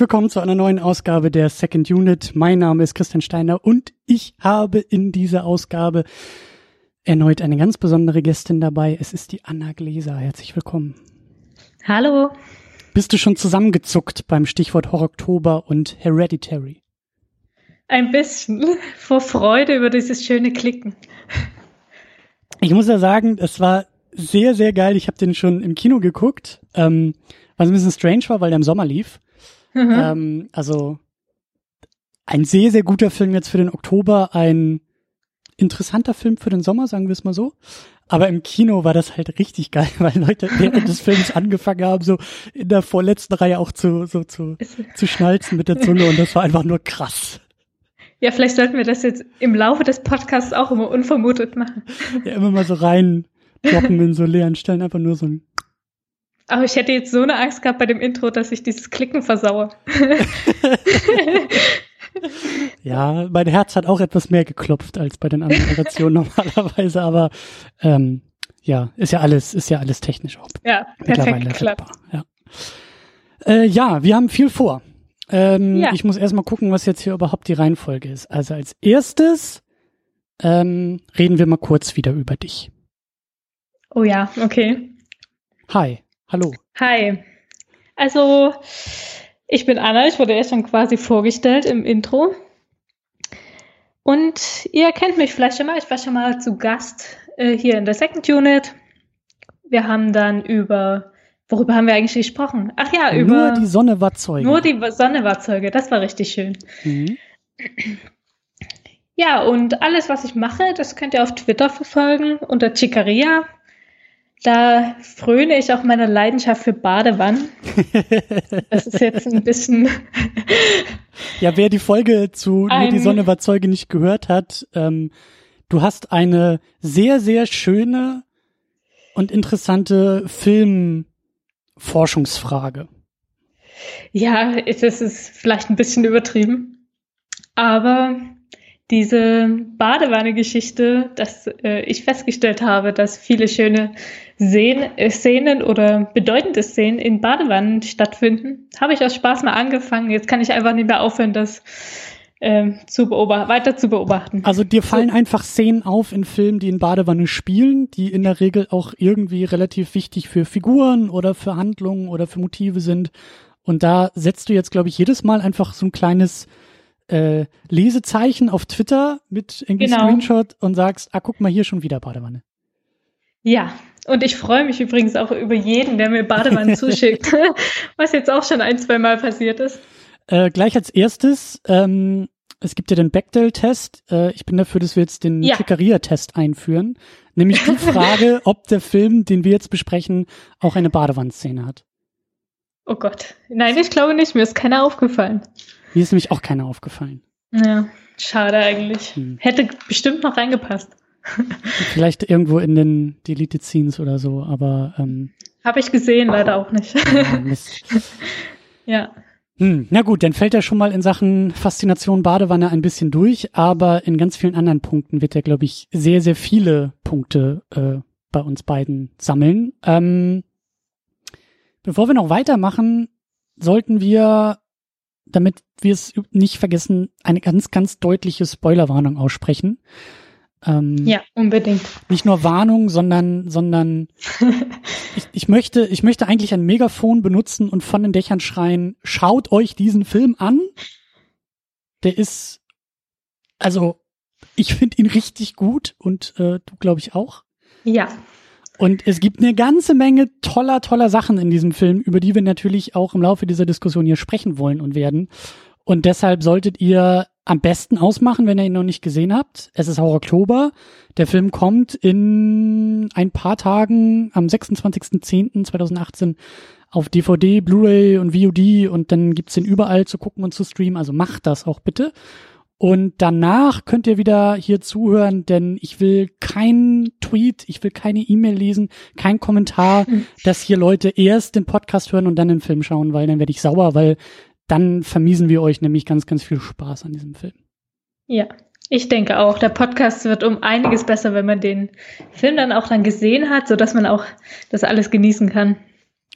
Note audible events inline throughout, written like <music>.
Willkommen zu einer neuen Ausgabe der Second Unit. Mein Name ist Christian Steiner und ich habe in dieser Ausgabe erneut eine ganz besondere Gästin dabei. Es ist die Anna Gläser. Herzlich willkommen. Hallo. Bist du schon zusammengezuckt beim Stichwort Horror-Oktober und Hereditary? Ein bisschen <laughs> vor Freude über dieses schöne Klicken. Ich muss ja sagen, es war sehr, sehr geil. Ich habe den schon im Kino geguckt, ähm, was ein bisschen strange war, weil der im Sommer lief. Mhm. Ähm, also ein sehr, sehr guter Film jetzt für den Oktober, ein interessanter Film für den Sommer, sagen wir es mal so. Aber im Kino war das halt richtig geil, <laughs> weil Leute während des Films angefangen haben, so in der vorletzten Reihe auch zu, so zu, zu schnalzen mit der Zunge und das war einfach nur krass. Ja, vielleicht sollten wir das jetzt im Laufe des Podcasts auch immer unvermutet machen. Ja, immer mal so rein droppen in so leeren Stellen, einfach nur so ein aber ich hätte jetzt so eine Angst gehabt bei dem Intro, dass ich dieses Klicken versaue. <laughs> ja, mein Herz hat auch etwas mehr geklopft als bei den anderen Versionen <laughs> normalerweise, aber ähm, ja, ist ja alles, ist ja alles technisch auch. Ja, perfekt klappt. Ja. Äh, ja, wir haben viel vor. Ähm, ja. Ich muss erstmal gucken, was jetzt hier überhaupt die Reihenfolge ist. Also als erstes ähm, reden wir mal kurz wieder über dich. Oh ja, okay. Hi. Hallo. Hi. Also, ich bin Anna, ich wurde ja schon quasi vorgestellt im Intro. Und ihr kennt mich vielleicht schon mal, ich war schon mal zu Gast äh, hier in der Second Unit. Wir haben dann über, worüber haben wir eigentlich gesprochen? Ach ja, über. Nur die Sonne war Zeuge. Nur die Sonne war Zeuge, das war richtig schön. Mhm. Ja, und alles, was ich mache, das könnt ihr auf Twitter verfolgen unter Chicaria. Da fröne ich auch meiner Leidenschaft für Badewannen. <laughs> Das ist jetzt ein bisschen. ja, wer die Folge zu Nur die Sonne war Zeuge nicht gehört hat, ähm, du hast eine sehr, sehr schöne und interessante Filmforschungsfrage. Ja, es ist vielleicht ein bisschen übertrieben. Aber diese Badewanne-Geschichte, dass äh, ich festgestellt habe, dass viele schöne Szenen, äh, Szenen oder bedeutende Szenen in Badewannen stattfinden, habe ich aus Spaß mal angefangen. Jetzt kann ich einfach nicht mehr aufhören, das äh, zu beobachten, weiter zu beobachten. Also dir fallen so. einfach Szenen auf in Filmen, die in Badewanne spielen, die in der Regel auch irgendwie relativ wichtig für Figuren oder für Handlungen oder für Motive sind. Und da setzt du jetzt, glaube ich, jedes Mal einfach so ein kleines äh, Lesezeichen auf Twitter mit irgendwie genau. Screenshot und sagst, ah, guck mal hier schon wieder Badewanne. Ja, und ich freue mich übrigens auch über jeden, der mir Badewannen <laughs> zuschickt, <laughs> was jetzt auch schon ein, zwei Mal passiert ist. Äh, gleich als erstes, ähm, es gibt ja den Bechdel-Test. Äh, ich bin dafür, dass wir jetzt den ja. test einführen. Nämlich die <laughs> Frage, ob der Film, den wir jetzt besprechen, auch eine Badewannenszene hat. Oh Gott. Nein, ich glaube nicht. Mir ist keiner aufgefallen. Mir ist nämlich auch keiner aufgefallen. Ja, schade eigentlich. Hm. Hätte bestimmt noch reingepasst. <laughs> Vielleicht irgendwo in den Deleted Scenes oder so, aber ähm, habe ich gesehen, leider auch nicht. ja. <laughs> ja. Hm, na gut, dann fällt er schon mal in Sachen Faszination Badewanne ein bisschen durch, aber in ganz vielen anderen Punkten wird er, glaube ich, sehr, sehr viele Punkte äh, bei uns beiden sammeln. Ähm, bevor wir noch weitermachen, sollten wir damit wir es nicht vergessen, eine ganz, ganz deutliche Spoilerwarnung aussprechen. Ähm, ja, unbedingt. Nicht nur Warnung, sondern, sondern <laughs> ich, ich möchte, ich möchte eigentlich ein Megafon benutzen und von den Dächern schreien, schaut euch diesen Film an. Der ist, also, ich finde ihn richtig gut und äh, du glaube ich auch. Ja. Und es gibt eine ganze Menge toller, toller Sachen in diesem Film, über die wir natürlich auch im Laufe dieser Diskussion hier sprechen wollen und werden. Und deshalb solltet ihr am besten ausmachen, wenn ihr ihn noch nicht gesehen habt. Es ist auch Oktober. Der Film kommt in ein paar Tagen am 26.10.2018 auf DVD, Blu-ray und VOD und dann gibt's den überall zu gucken und zu streamen. Also macht das auch bitte. Und danach könnt ihr wieder hier zuhören, denn ich will keinen Tweet, ich will keine E-Mail lesen, kein Kommentar, <laughs> dass hier Leute erst den Podcast hören und dann den Film schauen, weil dann werde ich sauer, weil dann vermiesen wir euch nämlich ganz, ganz viel Spaß an diesem Film. Ja, ich denke auch. Der Podcast wird um einiges besser, wenn man den Film dann auch dann gesehen hat, sodass man auch das alles genießen kann.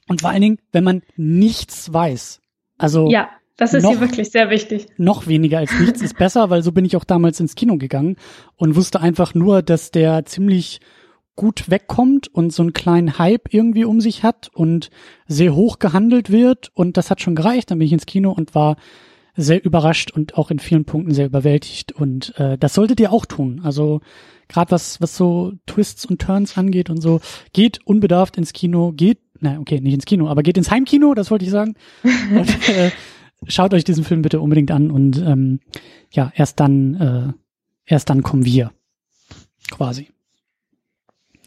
Und vor allen Dingen, wenn man nichts weiß Also ja, das ist noch, hier wirklich sehr wichtig. Noch weniger als nichts ist besser, weil so bin ich auch damals ins Kino gegangen und wusste einfach nur, dass der ziemlich gut wegkommt und so einen kleinen Hype irgendwie um sich hat und sehr hoch gehandelt wird und das hat schon gereicht. Dann bin ich ins Kino und war sehr überrascht und auch in vielen Punkten sehr überwältigt und äh, das solltet ihr auch tun. Also gerade was was so Twists und Turns angeht und so, geht unbedarft ins Kino, geht, na okay, nicht ins Kino, aber geht ins Heimkino, das wollte ich sagen. <laughs> und, äh, schaut euch diesen Film bitte unbedingt an und ähm, ja, erst dann äh, erst dann kommen wir quasi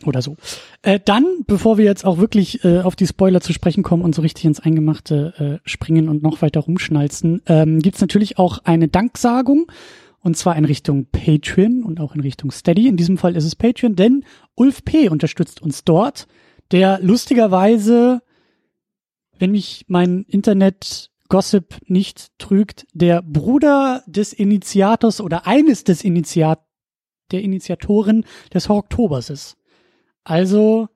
oder so. Äh, dann, bevor wir jetzt auch wirklich äh, auf die Spoiler zu sprechen kommen und so richtig ins Eingemachte äh, springen und noch weiter rumschnalzen, ähm, gibt natürlich auch eine Danksagung. Und zwar in Richtung Patreon und auch in Richtung Steady. In diesem Fall ist es Patreon, denn Ulf P. unterstützt uns dort, der lustigerweise, wenn mich mein Internet-Gossip nicht trügt, der Bruder des Initiators oder eines des Initiat der Initiatoren des Horroktobers ist. Also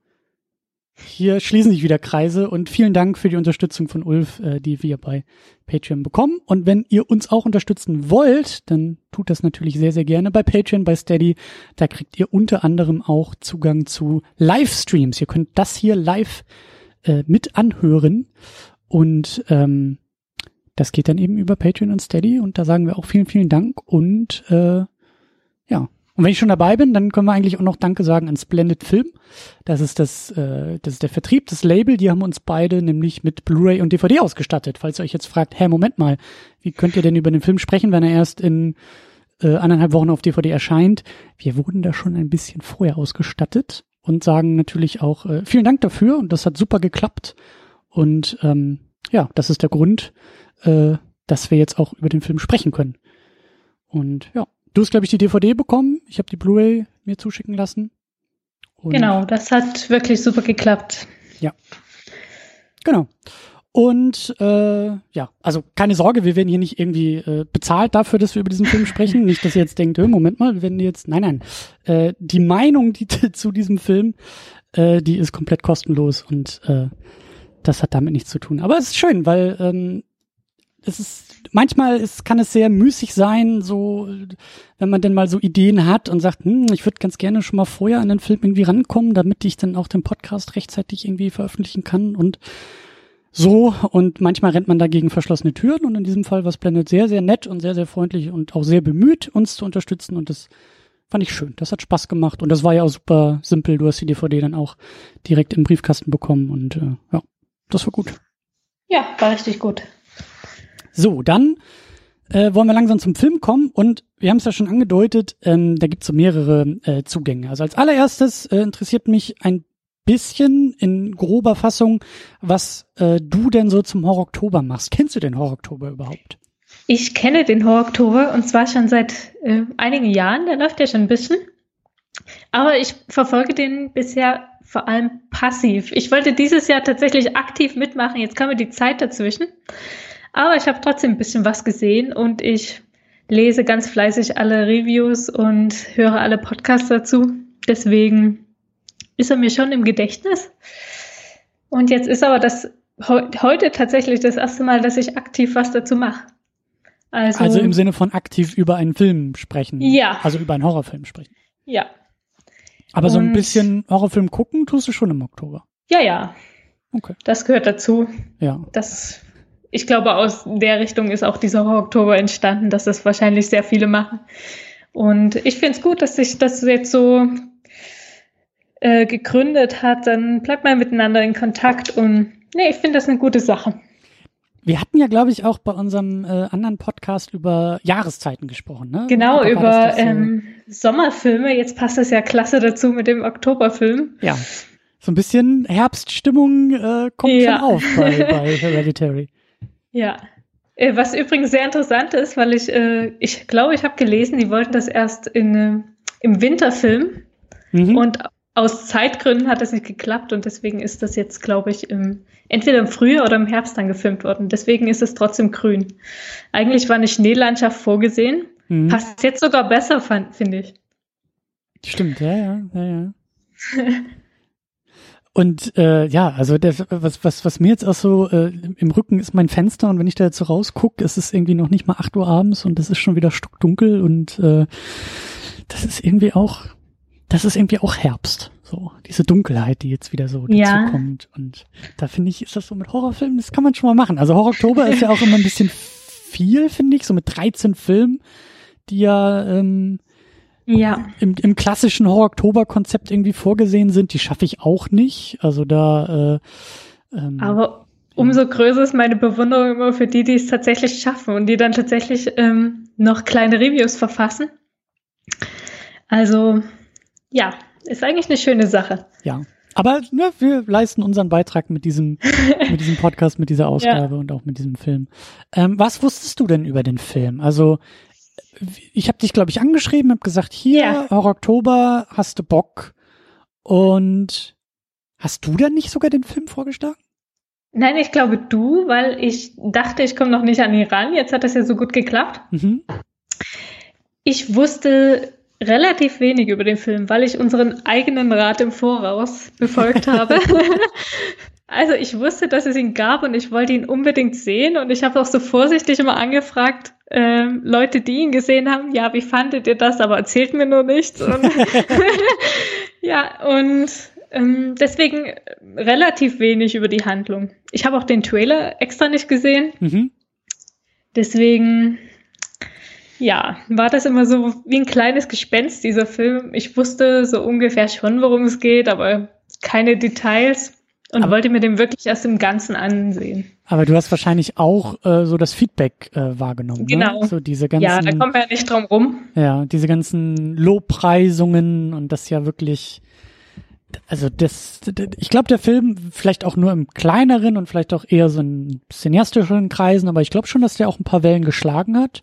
hier schließen sich wieder Kreise und vielen Dank für die Unterstützung von Ulf, äh, die wir bei Patreon bekommen. Und wenn ihr uns auch unterstützen wollt, dann tut das natürlich sehr, sehr gerne bei Patreon, bei Steady. Da kriegt ihr unter anderem auch Zugang zu Livestreams. Ihr könnt das hier live äh, mit anhören. Und ähm, das geht dann eben über Patreon und Steady. Und da sagen wir auch vielen, vielen Dank. Und äh, ja, und wenn ich schon dabei bin, dann können wir eigentlich auch noch Danke sagen an Splendid Film. Das ist das, äh, das ist der Vertrieb, das Label. Die haben uns beide nämlich mit Blu-ray und DVD ausgestattet. Falls ihr euch jetzt fragt, hä, Moment mal, wie könnt ihr denn über den Film sprechen, wenn er erst in äh, anderthalb Wochen auf DVD erscheint? Wir wurden da schon ein bisschen vorher ausgestattet und sagen natürlich auch äh, vielen Dank dafür. Und das hat super geklappt. Und ähm, ja, das ist der Grund, äh, dass wir jetzt auch über den Film sprechen können. Und ja, Du hast, glaube ich, die DVD bekommen. Ich habe die Blu-ray mir zuschicken lassen. Und genau, das hat wirklich super geklappt. Ja. Genau. Und äh, ja, also keine Sorge, wir werden hier nicht irgendwie äh, bezahlt dafür, dass wir über diesen Film sprechen. <laughs> nicht, dass ihr jetzt denkt, Moment mal, wir werden jetzt. Nein, nein. Äh, die Meinung die, <laughs> zu diesem Film, äh, die ist komplett kostenlos und äh, das hat damit nichts zu tun. Aber es ist schön, weil ähm, es ist manchmal ist, kann es sehr müßig sein, so wenn man denn mal so Ideen hat und sagt, hm, ich würde ganz gerne schon mal vorher an den Film irgendwie rankommen, damit ich dann auch den Podcast rechtzeitig irgendwie veröffentlichen kann und so und manchmal rennt man dagegen verschlossene Türen und in diesem Fall war es Blended sehr, sehr nett und sehr, sehr freundlich und auch sehr bemüht, uns zu unterstützen und das fand ich schön. Das hat Spaß gemacht und das war ja auch super simpel. Du hast die DVD dann auch direkt im Briefkasten bekommen und äh, ja, das war gut. Ja, war richtig gut. So, dann äh, wollen wir langsam zum Film kommen und wir haben es ja schon angedeutet, ähm, da gibt es so mehrere äh, Zugänge. Also als allererstes äh, interessiert mich ein bisschen in grober Fassung, was äh, du denn so zum Horror-Oktober machst. Kennst du den Horror-Oktober überhaupt? Ich kenne den Horror-Oktober und zwar schon seit äh, einigen Jahren, der läuft ja schon ein bisschen. Aber ich verfolge den bisher vor allem passiv. Ich wollte dieses Jahr tatsächlich aktiv mitmachen, jetzt kam mir die Zeit dazwischen. Aber ich habe trotzdem ein bisschen was gesehen und ich lese ganz fleißig alle Reviews und höre alle Podcasts dazu. Deswegen ist er mir schon im Gedächtnis. Und jetzt ist aber das heute tatsächlich das erste Mal, dass ich aktiv was dazu mache. Also, also im Sinne von aktiv über einen Film sprechen. Ja. Also über einen Horrorfilm sprechen. Ja. Aber und so ein bisschen Horrorfilm gucken tust du schon im Oktober. Ja, ja. Okay. Das gehört dazu. Ja. Das ich glaube, aus der Richtung ist auch dieser Horror-Oktober entstanden, dass das wahrscheinlich sehr viele machen. Und ich finde es gut, dass sich das jetzt so äh, gegründet hat. Dann bleibt man miteinander in Kontakt und nee, ich finde das eine gute Sache. Wir hatten ja, glaube ich, auch bei unserem äh, anderen Podcast über Jahreszeiten gesprochen, ne? Genau, über das, das ähm, Sommerfilme. Jetzt passt das ja klasse dazu mit dem Oktoberfilm. Ja, so ein bisschen Herbststimmung äh, kommt ja. schon auf bei, <laughs> bei Hereditary. Ja. Äh, was übrigens sehr interessant ist, weil ich, äh, ich glaube, ich habe gelesen, die wollten das erst in, äh, im Winter filmen mhm. und aus Zeitgründen hat das nicht geklappt und deswegen ist das jetzt, glaube ich, im, entweder im Frühjahr oder im Herbst dann gefilmt worden. Deswegen ist es trotzdem grün. Eigentlich war eine Schneelandschaft vorgesehen. Mhm. Passt jetzt sogar besser, finde ich. Stimmt, ja, ja, ja, ja. <laughs> Und äh, ja, also der, was, was, was mir jetzt auch so äh, im Rücken ist mein Fenster und wenn ich da jetzt so rausgucke, ist es irgendwie noch nicht mal acht Uhr abends und es ist schon wieder stockdunkel und äh, das ist irgendwie auch, das ist irgendwie auch Herbst. So, diese Dunkelheit, die jetzt wieder so dazu Ja. kommt. Und da finde ich, ist das so mit Horrorfilmen, das kann man schon mal machen. Also Horror-Oktober ist ja auch immer ein bisschen viel, finde ich, so mit 13 Filmen, die ja ähm, Ja. im, im klassischen Horror-Oktober-Konzept irgendwie vorgesehen sind. Die schaffe ich auch nicht. Also da äh, ähm, Aber umso größer ist meine Bewunderung immer für die, die es tatsächlich schaffen und die dann tatsächlich ähm, noch kleine Reviews verfassen. Also, ja, ist eigentlich eine schöne Sache. Ja. Aber ne, wir leisten unseren Beitrag mit diesem, <laughs> mit diesem Podcast, mit dieser Ausgabe und auch mit diesem Film. Ähm, was wusstest du denn über den Film? Also ich habe dich, glaube ich, angeschrieben, habe gesagt, hier, Ja. Horror Oktober, hast du Bock? Und hast du dann nicht sogar den Film vorgeschlagen? Nein, ich glaube du, weil ich dachte, ich komme noch nicht an ihn ran. Jetzt hat das ja so gut geklappt. Mhm. Ich wusste relativ wenig über den Film, weil ich unseren eigenen Rat im Voraus befolgt habe. <laughs> also ich wusste, dass es ihn gab und ich wollte ihn unbedingt sehen und ich habe auch so vorsichtig immer angefragt, ähm, Leute, die ihn gesehen haben, ja, wie fandet ihr das? Aber erzählt mir nur nichts. Und <laughs> ja, und ähm, deswegen relativ wenig über die Handlung. Ich habe auch den Trailer extra nicht gesehen. Mhm. Deswegen, ja, war das immer so wie ein kleines Gespenst, dieser Film. Ich wusste so ungefähr schon, worum es geht, aber keine Details und Aber- wollte mir den wirklich erst im Ganzen ansehen. Aber du hast wahrscheinlich auch äh, so das Feedback äh, wahrgenommen. Genau. Ne? So diese ganzen, Ja, da kommen wir ja nicht drum rum. Ja, diese ganzen Lobpreisungen und das ja wirklich, also das, ich glaube, der Film vielleicht auch nur im kleineren und vielleicht auch eher so in cineastischen Kreisen, aber ich glaube schon, dass der auch ein paar Wellen geschlagen hat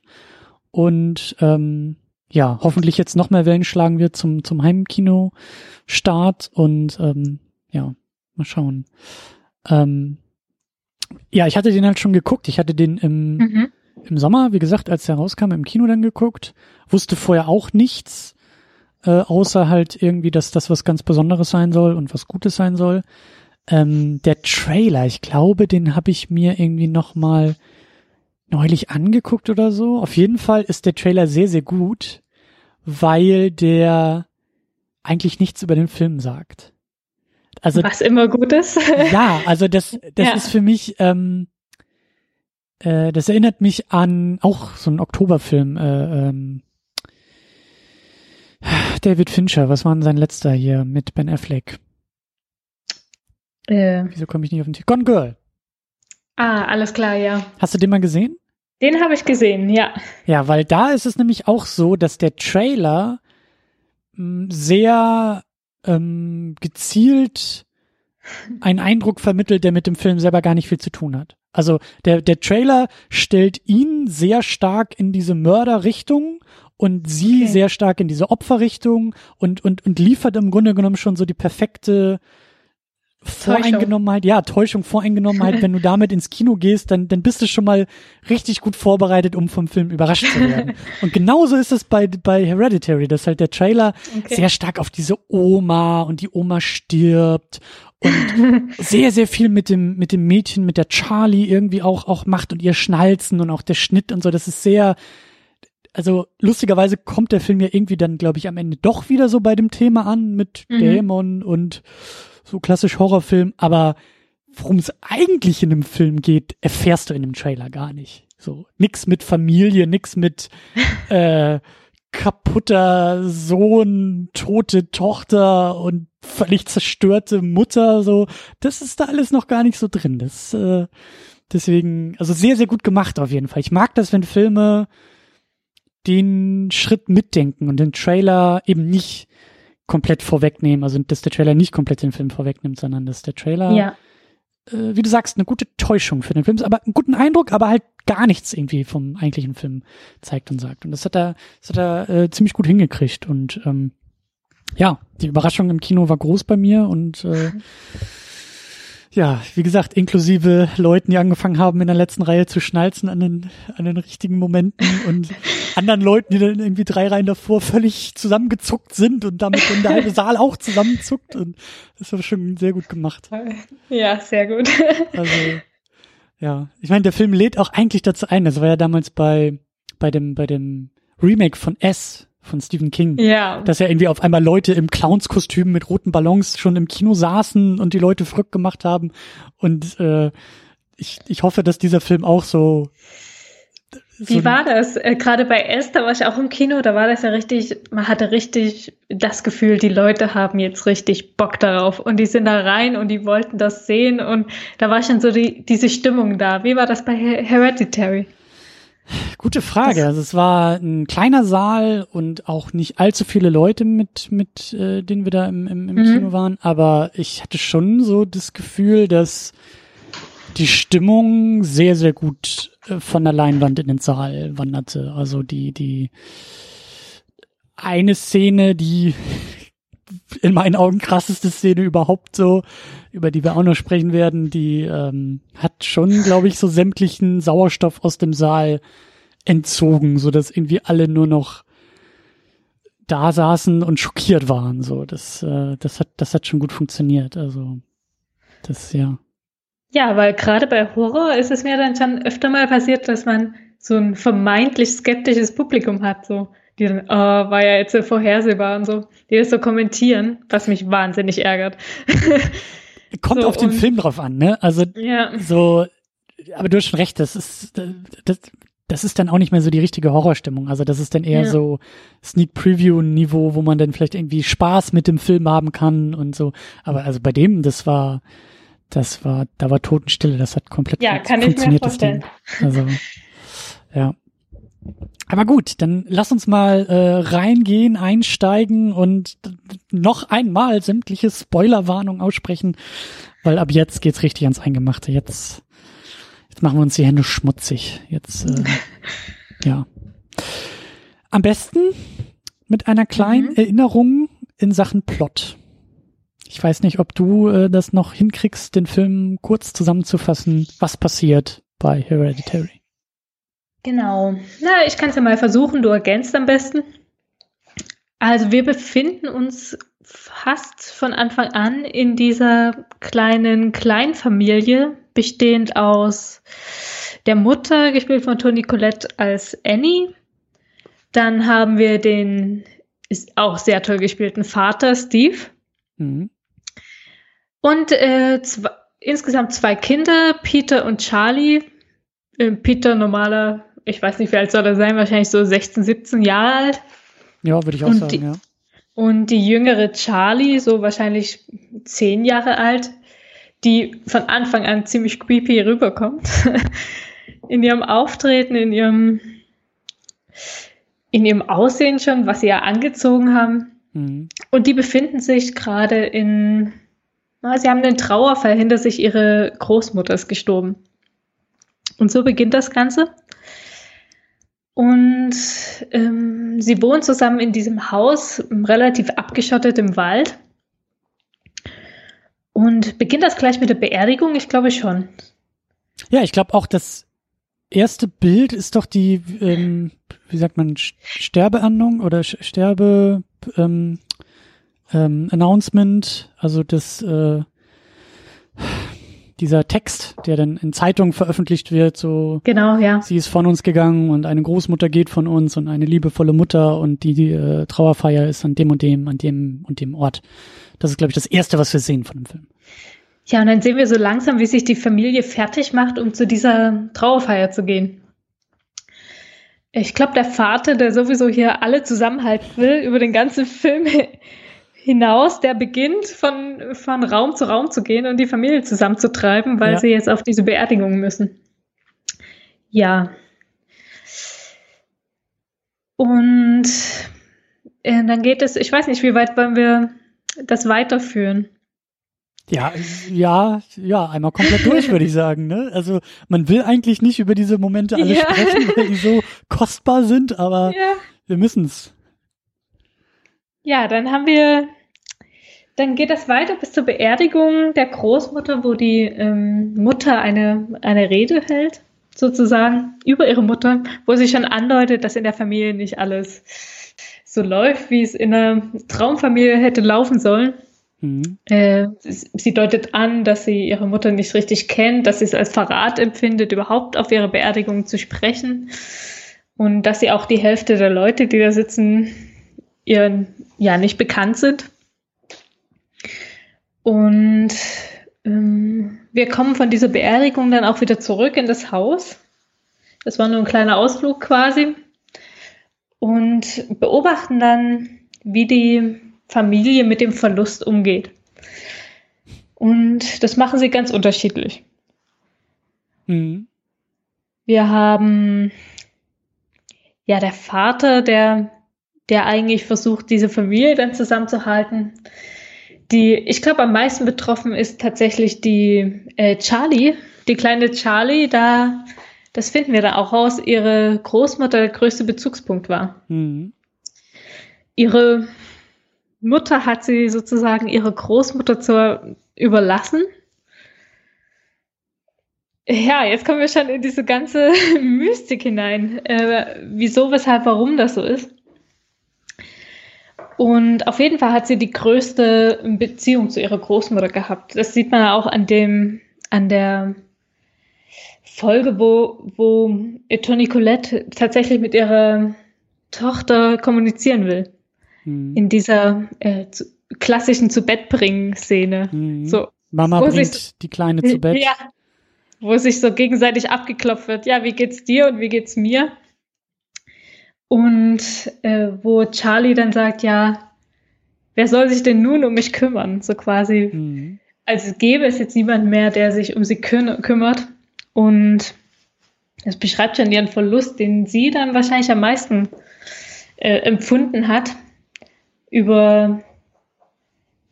und ähm, ja, hoffentlich jetzt noch mehr Wellen schlagen wird zum zum Heimkino-Start und ähm, ja, mal schauen. Ähm, ja, ich hatte den halt schon geguckt. Ich hatte den im Mhm. im Sommer, wie gesagt, als er rauskam, im Kino dann geguckt. Wusste vorher auch nichts, äh, außer halt irgendwie, dass das was ganz Besonderes sein soll und was Gutes sein soll. Ähm, der Trailer, ich glaube, den habe ich mir irgendwie noch mal neulich angeguckt oder so. Auf jeden Fall ist der Trailer sehr, sehr gut, weil der eigentlich nichts über den Film sagt. Also Was immer gut ist. <laughs> ja, also das, das Ja. ist für mich, ähm, äh, das erinnert mich an auch so einen Oktoberfilm. Äh, ähm, David Fincher, was war denn sein letzter hier mit Ben Affleck? äh, Wieso komme ich nicht auf den Titel? Gone Girl. Ah, alles klar, ja. Hast du den mal gesehen? Den habe ich gesehen, ja. Ja, weil da ist es nämlich auch so, dass der Trailer mh, sehr ähm, gezielt einen Eindruck vermittelt, der mit dem Film selber gar nicht viel zu tun hat. Also der, der Trailer stellt ihn sehr stark in diese Mörderrichtung und sie Okay. sehr stark in diese Opferrichtung und, und, und liefert im Grunde genommen schon so die perfekte Voreingenommenheit, ja, Täuschung, Voreingenommenheit, <laughs> wenn du damit ins Kino gehst, dann, dann bist du schon mal richtig gut vorbereitet, um vom Film überrascht zu werden. <laughs> und genauso ist es bei, bei Hereditary, dass halt der Trailer Okay. sehr stark auf diese Oma und die Oma stirbt und <laughs> sehr, sehr viel mit dem, mit dem Mädchen, mit der Charlie irgendwie auch, auch macht und ihr Schnalzen und auch der Schnitt und so, das ist sehr, also lustigerweise kommt der Film ja irgendwie dann, glaube ich, am Ende doch wieder so bei dem Thema an mit Mhm. Dämon und so klassisch Horrorfilm, aber worum es eigentlich in dem Film geht, erfährst du in dem Trailer gar nicht. So, nix mit Familie, nix mit <laughs> äh, kaputter Sohn, tote Tochter und völlig zerstörte Mutter, so, das ist da alles noch gar nicht so drin. Das, äh, deswegen, also sehr, sehr gut gemacht auf jeden Fall. Ich mag das, wenn Filme den Schritt mitdenken und den Trailer eben nicht komplett vorwegnehmen, also dass der Trailer nicht komplett den Film vorwegnimmt, sondern dass der Trailer, Ja. äh, wie du sagst, eine gute Täuschung für den Film ist, aber einen guten Eindruck, aber halt gar nichts irgendwie vom eigentlichen Film zeigt und sagt. Und das hat er, das hat er äh, ziemlich gut hingekriegt. Und ähm, ja, die Überraschung im Kino war groß bei mir und äh, <laughs> ja, wie gesagt, inklusive Leuten, die angefangen haben, in der letzten Reihe zu schnalzen an den, an den richtigen Momenten <laughs> und anderen Leuten, die dann irgendwie drei Reihen davor völlig zusammengezuckt sind und damit dann der halbe Saal auch zusammenzuckt und das war schon sehr gut gemacht. Ja, sehr gut. Also, ja. Ich meine, der Film lädt auch eigentlich dazu ein, das war ja damals bei, bei dem, bei dem Remake von S, von Stephen King. Ja. Dass ja irgendwie auf einmal Leute im Clownskostüm mit roten Ballons schon im Kino saßen und die Leute verrückt gemacht haben. Und äh, ich, ich hoffe, dass dieser Film auch so. so Wie war das? Äh, Gerade bei da war ich auch im Kino, da war das ja richtig, man hatte richtig das Gefühl, die Leute haben jetzt richtig Bock darauf und die sind da rein und die wollten das sehen und da war schon so die, diese Stimmung da. Wie war das bei Hereditary? Gute Frage. Also es war ein kleiner Saal und auch nicht allzu viele Leute mit, mit äh, denen wir da im, im, im mhm. Kino waren. Aber ich hatte schon so das Gefühl, dass die Stimmung sehr, sehr gut äh, von der Leinwand in den Saal wanderte. Also die, die eine Szene, die in meinen Augen krasseste Szene überhaupt so, über die wir auch noch sprechen werden, die ähm, hat schon, glaube ich, so sämtlichen Sauerstoff aus dem Saal entzogen, so dass irgendwie alle nur noch da saßen und schockiert waren. So, das, äh, das hat, das hat schon gut funktioniert. Also, das ja. Ja, weil gerade bei Horror ist es mir dann schon öfter mal passiert, dass man so ein vermeintlich skeptisches Publikum hat, so die dann, oh, war ja jetzt so vorhersehbar und so, die das so kommentieren, was mich wahnsinnig ärgert. <laughs> Kommt so, auf den Film drauf an, ne? Also ja. so, aber du hast schon recht, das ist, das, das ist dann auch nicht mehr so die richtige Horrorstimmung. Also das ist dann eher ja. so Sneak Preview Niveau, wo man dann vielleicht irgendwie Spaß mit dem Film haben kann und so. Aber also bei dem, das war, das war, da war Totenstille, das hat komplett ja, kann funktioniert, ich mir vorstellen. Also, ja. Aber gut, dann lass uns mal äh, reingehen, einsteigen und noch einmal sämtliche Spoilerwarnung aussprechen, weil ab jetzt geht's richtig ans Eingemachte. Jetzt, jetzt machen wir uns die Hände schmutzig. Jetzt, äh, <laughs> ja. Am besten mit einer kleinen mhm. Erinnerung in Sachen Plot. Ich weiß nicht, ob du äh, das noch hinkriegst, den Film kurz zusammenzufassen, was passiert bei Hereditary. Genau. Na, ich kann es ja mal versuchen. Du ergänzt am besten. Also wir befinden uns fast von Anfang an in dieser kleinen Kleinfamilie, bestehend aus der Mutter, gespielt von Toni Collette als Annie. Dann haben wir den, ist auch sehr toll gespielten Vater, Steve. Mhm. Und äh, zwei, insgesamt zwei Kinder, Peter und Charlie. Äh, Peter normaler ich weiß nicht, wie alt soll er sein, wahrscheinlich so 16, 17 Jahre alt. Ja, würde ich auch und sagen, die, ja. Und die jüngere Charlie, so wahrscheinlich 10 Jahre alt, die von Anfang an ziemlich creepy rüberkommt. <laughs> in ihrem Auftreten, in ihrem, in ihrem Aussehen schon, was sie ja angezogen haben. Mhm. Und die befinden sich gerade in, na, sie haben den Trauerfall hinter sich, ihre Großmutter ist gestorben. Und so beginnt das Ganze. Und ähm, sie wohnen zusammen in diesem Haus, relativ abgeschottet im Wald. Und beginnt das gleich mit der Beerdigung? Ich glaube schon. Ja, ich glaube auch, das erste Bild ist doch die, ähm, wie sagt man, Sterbeandung oder Sterbe ähm, ähm, Announcement, also das äh, dieser Text, der dann in Zeitungen veröffentlicht wird, so genau, ja. Sie ist von uns gegangen und eine Großmutter geht von uns und eine liebevolle Mutter und die, die äh, Trauerfeier ist an dem und dem, an dem und dem Ort. Das ist, glaube ich, das Erste, was wir sehen von dem Film. Ja, und dann sehen wir so langsam, wie sich die Familie fertig macht, um zu dieser Trauerfeier zu gehen. Ich glaube, der Vater, der sowieso hier alle zusammenhalten will, über den ganzen Film <laughs> hinaus, der beginnt von, von Raum zu Raum zu gehen und die Familie zusammenzutreiben, weil ja. sie jetzt auf diese Beerdigung müssen. Ja. Und äh, dann geht es, ich weiß nicht, wie weit wollen wir das weiterführen? Ja, ja, ja, einmal komplett durch, würde ich sagen. Ne? Also man will eigentlich nicht über diese Momente alle ja. sprechen, weil die so kostbar sind, aber ja. wir müssen es. Ja, dann haben wir dann geht das weiter bis zur Beerdigung der Großmutter, wo die ähm, Mutter eine, eine Rede hält, sozusagen, über ihre Mutter, wo sie schon andeutet, dass in der Familie nicht alles so läuft, wie es in einer Traumfamilie hätte laufen sollen. Mhm. Äh, sie deutet an, dass sie ihre Mutter nicht richtig kennt, dass sie es als Verrat empfindet, überhaupt auf ihre Beerdigung zu sprechen. Und dass sie auch die Hälfte der Leute, die da sitzen, ihr ja nicht bekannt sind. Und ähm, wir kommen von dieser Beerdigung dann auch wieder zurück in das Haus. Das war nur ein kleiner Ausflug quasi. Und beobachten dann, wie die Familie mit dem Verlust umgeht. Und das machen sie ganz unterschiedlich. Mhm. Wir haben ja der Vater, der, der eigentlich versucht, diese Familie dann zusammenzuhalten. Die, ich glaube, am meisten betroffen ist tatsächlich die äh, Charlie, die kleine Charlie, da, das finden wir da auch raus, ihre Großmutter der größte Bezugspunkt war. Mhm. Ihre Mutter hat sie sozusagen ihre Großmutter zu überlassen. Ja, jetzt kommen wir schon in diese ganze <laughs> Mystik hinein. Äh, wieso, weshalb, warum das so ist. Und auf jeden Fall hat sie die größte Beziehung zu ihrer Großmutter gehabt. Das sieht man auch an dem, an der Folge, wo, wo Toni Colette tatsächlich mit ihrer Tochter kommunizieren will. Mhm. In dieser äh, zu, klassischen zu Bett bringen Szene. Mhm. So, Mama bringt sich, die Kleine zu <laughs> Bett. Ja, wo sich so gegenseitig abgeklopft wird. Ja, wie geht's dir und wie geht's mir? Und äh, wo Charlie dann sagt, ja, wer soll sich denn nun um mich kümmern? So quasi, mhm. als gäbe es jetzt niemand mehr, der sich um sie kü kümmert. Und das beschreibt schon ihren Verlust, den sie dann wahrscheinlich am meisten äh, empfunden hat. Über,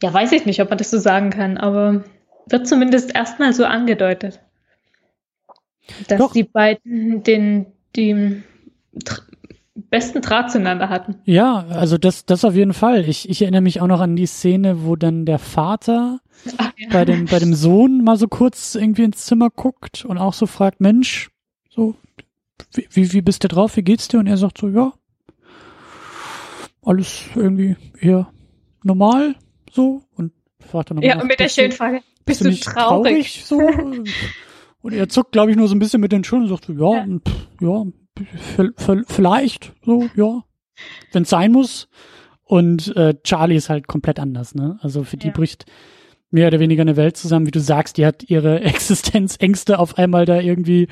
ja, weiß ich nicht, ob man das so sagen kann, aber wird zumindest erstmal so angedeutet. Dass Doch. die beiden den, die besten Draht zueinander hatten. Ja, also das, das auf jeden Fall. Ich, ich erinnere mich auch noch an die Szene, wo dann der Vater Ach, ja. bei, dem, bei dem Sohn mal so kurz irgendwie ins Zimmer guckt und auch so fragt, Mensch, so, wie, wie, wie bist du drauf, wie geht's dir? Und er sagt so, ja, alles irgendwie eher normal, so. Und fragt dann Ja, und mit der schönen Frage, bist, bist du, traurig? traurig so? <laughs> und er zuckt, glaube ich, nur so ein bisschen mit den Schultern und sagt so, ja, ja, pff, ja vielleicht, so, ja, wenn es sein muss. Und äh, Charlie ist halt komplett anders, ne? Also für die ja. bricht mehr oder weniger eine Welt zusammen, wie du sagst, die hat ihre <laughs> Existenzängste auf einmal da irgendwie,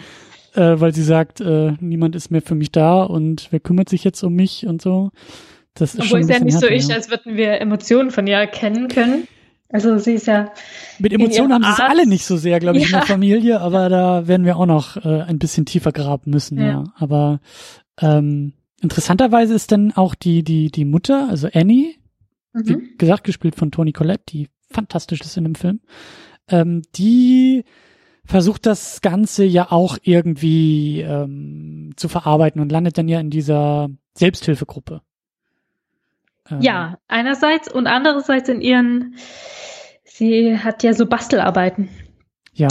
äh, weil sie sagt, äh, niemand ist mehr für mich da und wer kümmert sich jetzt um mich und so. Das ist Obwohl schon ist ja nicht so ich, als würden wir Emotionen von ihr erkennen können. Also sie ist ja. Mit Emotionen haben sie es alle nicht so sehr, glaube ich, ja. in der Familie, aber da werden wir auch noch äh, ein bisschen tiefer graben müssen, ja. ja. Aber ähm, interessanterweise ist dann auch die, die, die Mutter, also Annie, mhm. wie gesagt, gespielt von Toni Collette, die fantastisch ist in dem Film, ähm, die versucht das Ganze ja auch irgendwie ähm, zu verarbeiten und landet dann ja in dieser Selbsthilfegruppe. Ähm, ja, einerseits und andererseits in ihren, sie hat ja so Bastelarbeiten. Ja.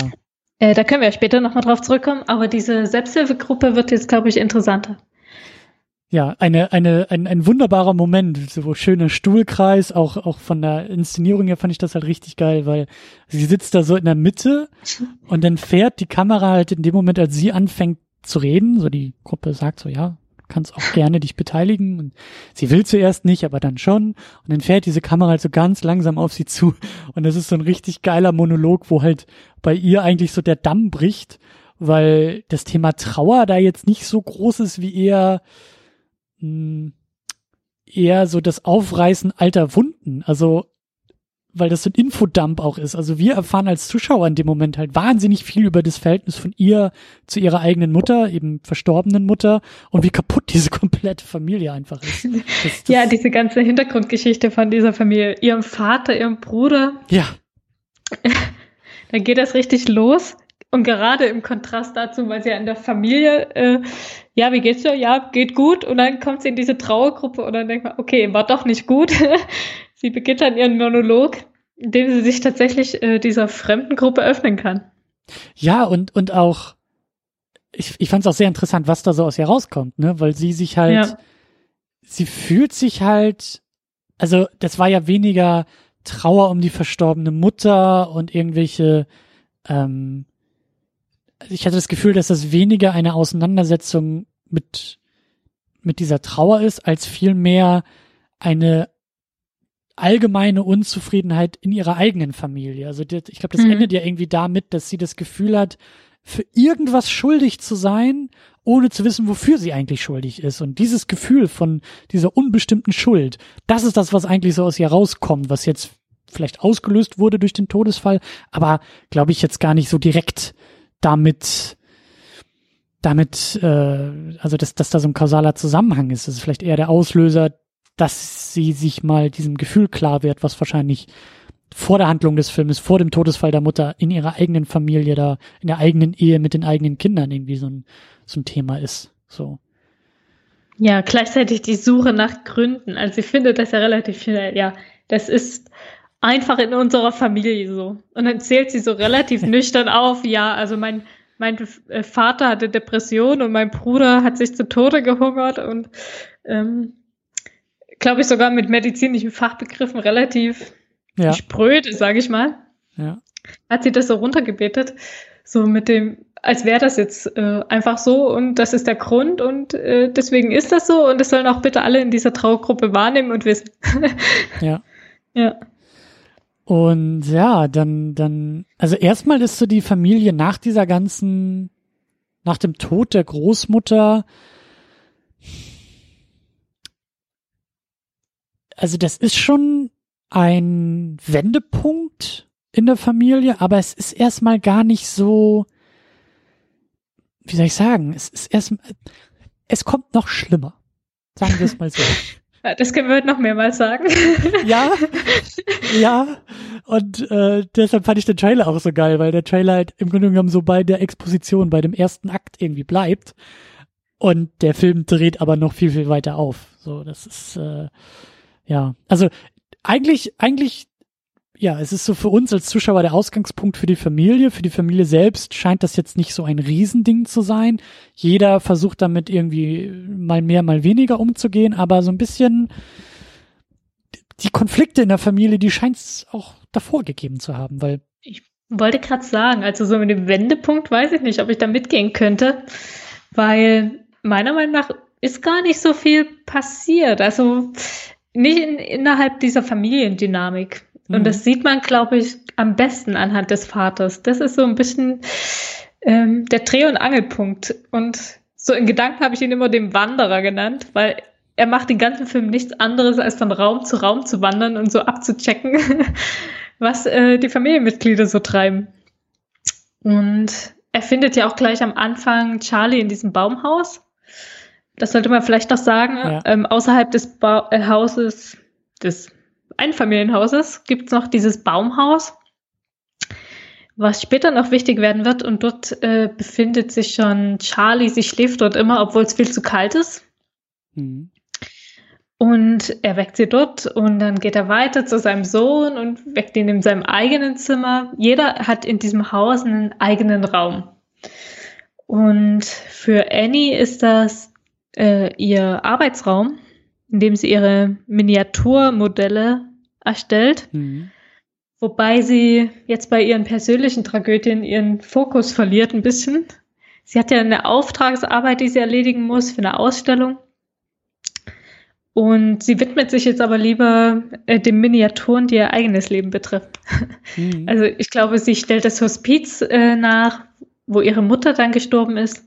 Äh, da können wir ja später nochmal drauf zurückkommen, aber diese Selbsthilfegruppe wird jetzt, glaube ich, interessanter. Ja, eine, eine, ein, ein wunderbarer Moment, so schöner Stuhlkreis, auch, auch von der Inszenierung her fand ich das halt richtig geil, weil sie sitzt da so in der Mitte <laughs> und dann fährt die Kamera halt in dem Moment, als sie anfängt zu reden, so die Gruppe sagt so, ja, kannst auch gerne dich beteiligen. Und sie will zuerst nicht, aber dann schon. Und dann fährt diese Kamera halt so ganz langsam auf sie zu. Und das ist so ein richtig geiler Monolog, wo halt bei ihr eigentlich so der Damm bricht, weil das Thema Trauer da jetzt nicht so groß ist wie eher, mh, hm, eher so das Aufreißen alter Wunden. Also weil das so ein Infodump auch ist. Also wir erfahren als Zuschauer in dem Moment halt wahnsinnig viel über das Verhältnis von ihr zu ihrer eigenen Mutter, eben verstorbenen Mutter und wie kaputt <laughs> diese komplette Familie einfach ist. Das, das ja, diese ganze Hintergrundgeschichte von dieser Familie, ihrem Vater, ihrem Bruder. Ja. <laughs> da geht das richtig los. Und gerade im Kontrast dazu, weil sie ja in der Familie, äh, ja, wie geht's dir? Ja, geht gut. Und dann kommt sie in diese Trauergruppe und dann denkt man, okay, war doch nicht gut. <laughs> Sie beginnt dann ihren Monolog indem sie sich tatsächlich äh, dieser fremden Gruppe öffnen kann. Ja, und, und auch, ich, ich fand es auch sehr interessant, was da so aus ihr rauskommt, ne? Weil sie sich halt, ja. sie fühlt sich halt, also das war ja weniger Trauer um die verstorbene Mutter und irgendwelche, ähm, ich hatte das Gefühl, dass das weniger eine Auseinandersetzung mit, mit dieser Trauer ist, als vielmehr eine allgemeine Unzufriedenheit in ihrer eigenen Familie. Also die, ich glaube, das mhm. endet ja irgendwie damit, dass sie das Gefühl hat, für irgendwas schuldig zu sein, ohne zu wissen, wofür sie eigentlich schuldig ist. Und dieses Gefühl von dieser unbestimmten Schuld, das ist das, was eigentlich so aus ihr rauskommt, was jetzt vielleicht ausgelöst wurde durch den Todesfall, aber glaube ich jetzt gar nicht so direkt damit damit, äh, also dass, dass da so ein kausaler Zusammenhang ist. Das ist vielleicht eher der Auslöser, dass sie sich mal diesem Gefühl klar wird, was wahrscheinlich vor der Handlung des Filmes, vor dem Todesfall der Mutter in ihrer eigenen Familie da, in der eigenen Ehe mit den eigenen Kindern irgendwie so ein, so ein Thema ist. So. Ja, gleichzeitig die Suche nach Gründen. Also ich finde das ja relativ schnell, ja, das ist einfach in unserer Familie so. Und dann zählt sie so relativ <laughs> nüchtern auf, ja, also mein, mein äh, Vater hatte Depression und mein Bruder hat sich zu Tode gehungert und ähm, glaube ich sogar mit medizinischen Fachbegriffen relativ ja. spröde, sage ich mal. Ja. Hat sie das so runtergebetet, so mit dem, als wäre das jetzt äh, einfach so und das ist der Grund und äh, deswegen ist das so und das sollen auch bitte alle in dieser Traugruppe wahrnehmen und wissen. <laughs> ja. Ja. Und ja, dann, dann, also erstmal ist so die Familie nach dieser ganzen, nach dem Tod der Großmutter, also das ist schon ein Wendepunkt in der Familie, aber es ist erstmal gar nicht so, wie soll ich sagen, es ist erst, es kommt noch schlimmer. Sagen wir es mal so. <laughs> Das können wir heute noch mehrmals sagen. <laughs> Ja, ja. Und äh, deshalb fand ich den Trailer auch so geil, weil der Trailer halt im Grunde genommen so bei der Exposition, bei dem ersten Akt irgendwie bleibt. Und der Film dreht aber noch viel, viel weiter auf. So, das ist äh, ja. Also eigentlich, eigentlich ja, es ist so für uns als Zuschauer der Ausgangspunkt für die Familie. Für die Familie selbst scheint das jetzt nicht so ein Riesending zu sein. Jeder versucht damit irgendwie mal mehr, mal weniger umzugehen, aber so ein bisschen die Konflikte in der Familie, die scheint es auch davor gegeben zu haben, weil. Ich wollte gerade sagen, also so mit dem Wendepunkt weiß ich nicht, ob ich da mitgehen könnte, weil meiner Meinung nach ist gar nicht so viel passiert. Also nicht in, innerhalb dieser Familiendynamik. Und mhm. das sieht man, glaube ich, am besten anhand des Vaters. Das ist so ein bisschen ähm, der Dreh- und Angelpunkt. Und so in Gedanken habe ich ihn immer den Wanderer genannt, weil er macht den ganzen Film nichts anderes, als von Raum zu Raum zu wandern und so abzuchecken, <laughs> was äh, die Familienmitglieder so treiben. Und er findet ja auch gleich am Anfang Charlie in diesem Baumhaus. Das sollte man vielleicht noch sagen. Ja. Ähm, außerhalb des ba äh, Hauses, des Einfamilienhauses gibt es noch dieses Baumhaus, was später noch wichtig werden wird. Und dort äh, befindet sich schon Charlie. Sie schläft dort immer, obwohl es viel zu kalt ist. Mhm. Und er weckt sie dort und dann geht er weiter zu seinem Sohn und weckt ihn in seinem eigenen Zimmer. Jeder hat in diesem Haus einen eigenen Raum. Und für Annie ist das äh, ihr Arbeitsraum indem sie ihre Miniaturmodelle erstellt. Mhm. Wobei sie jetzt bei ihren persönlichen Tragödien ihren Fokus verliert ein bisschen. Sie hat ja eine Auftragsarbeit, die sie erledigen muss für eine Ausstellung. Und sie widmet sich jetzt aber lieber äh, den Miniaturen, die ihr eigenes Leben betrifft. Mhm. Also ich glaube, sie stellt das Hospiz äh, nach, wo ihre Mutter dann gestorben ist.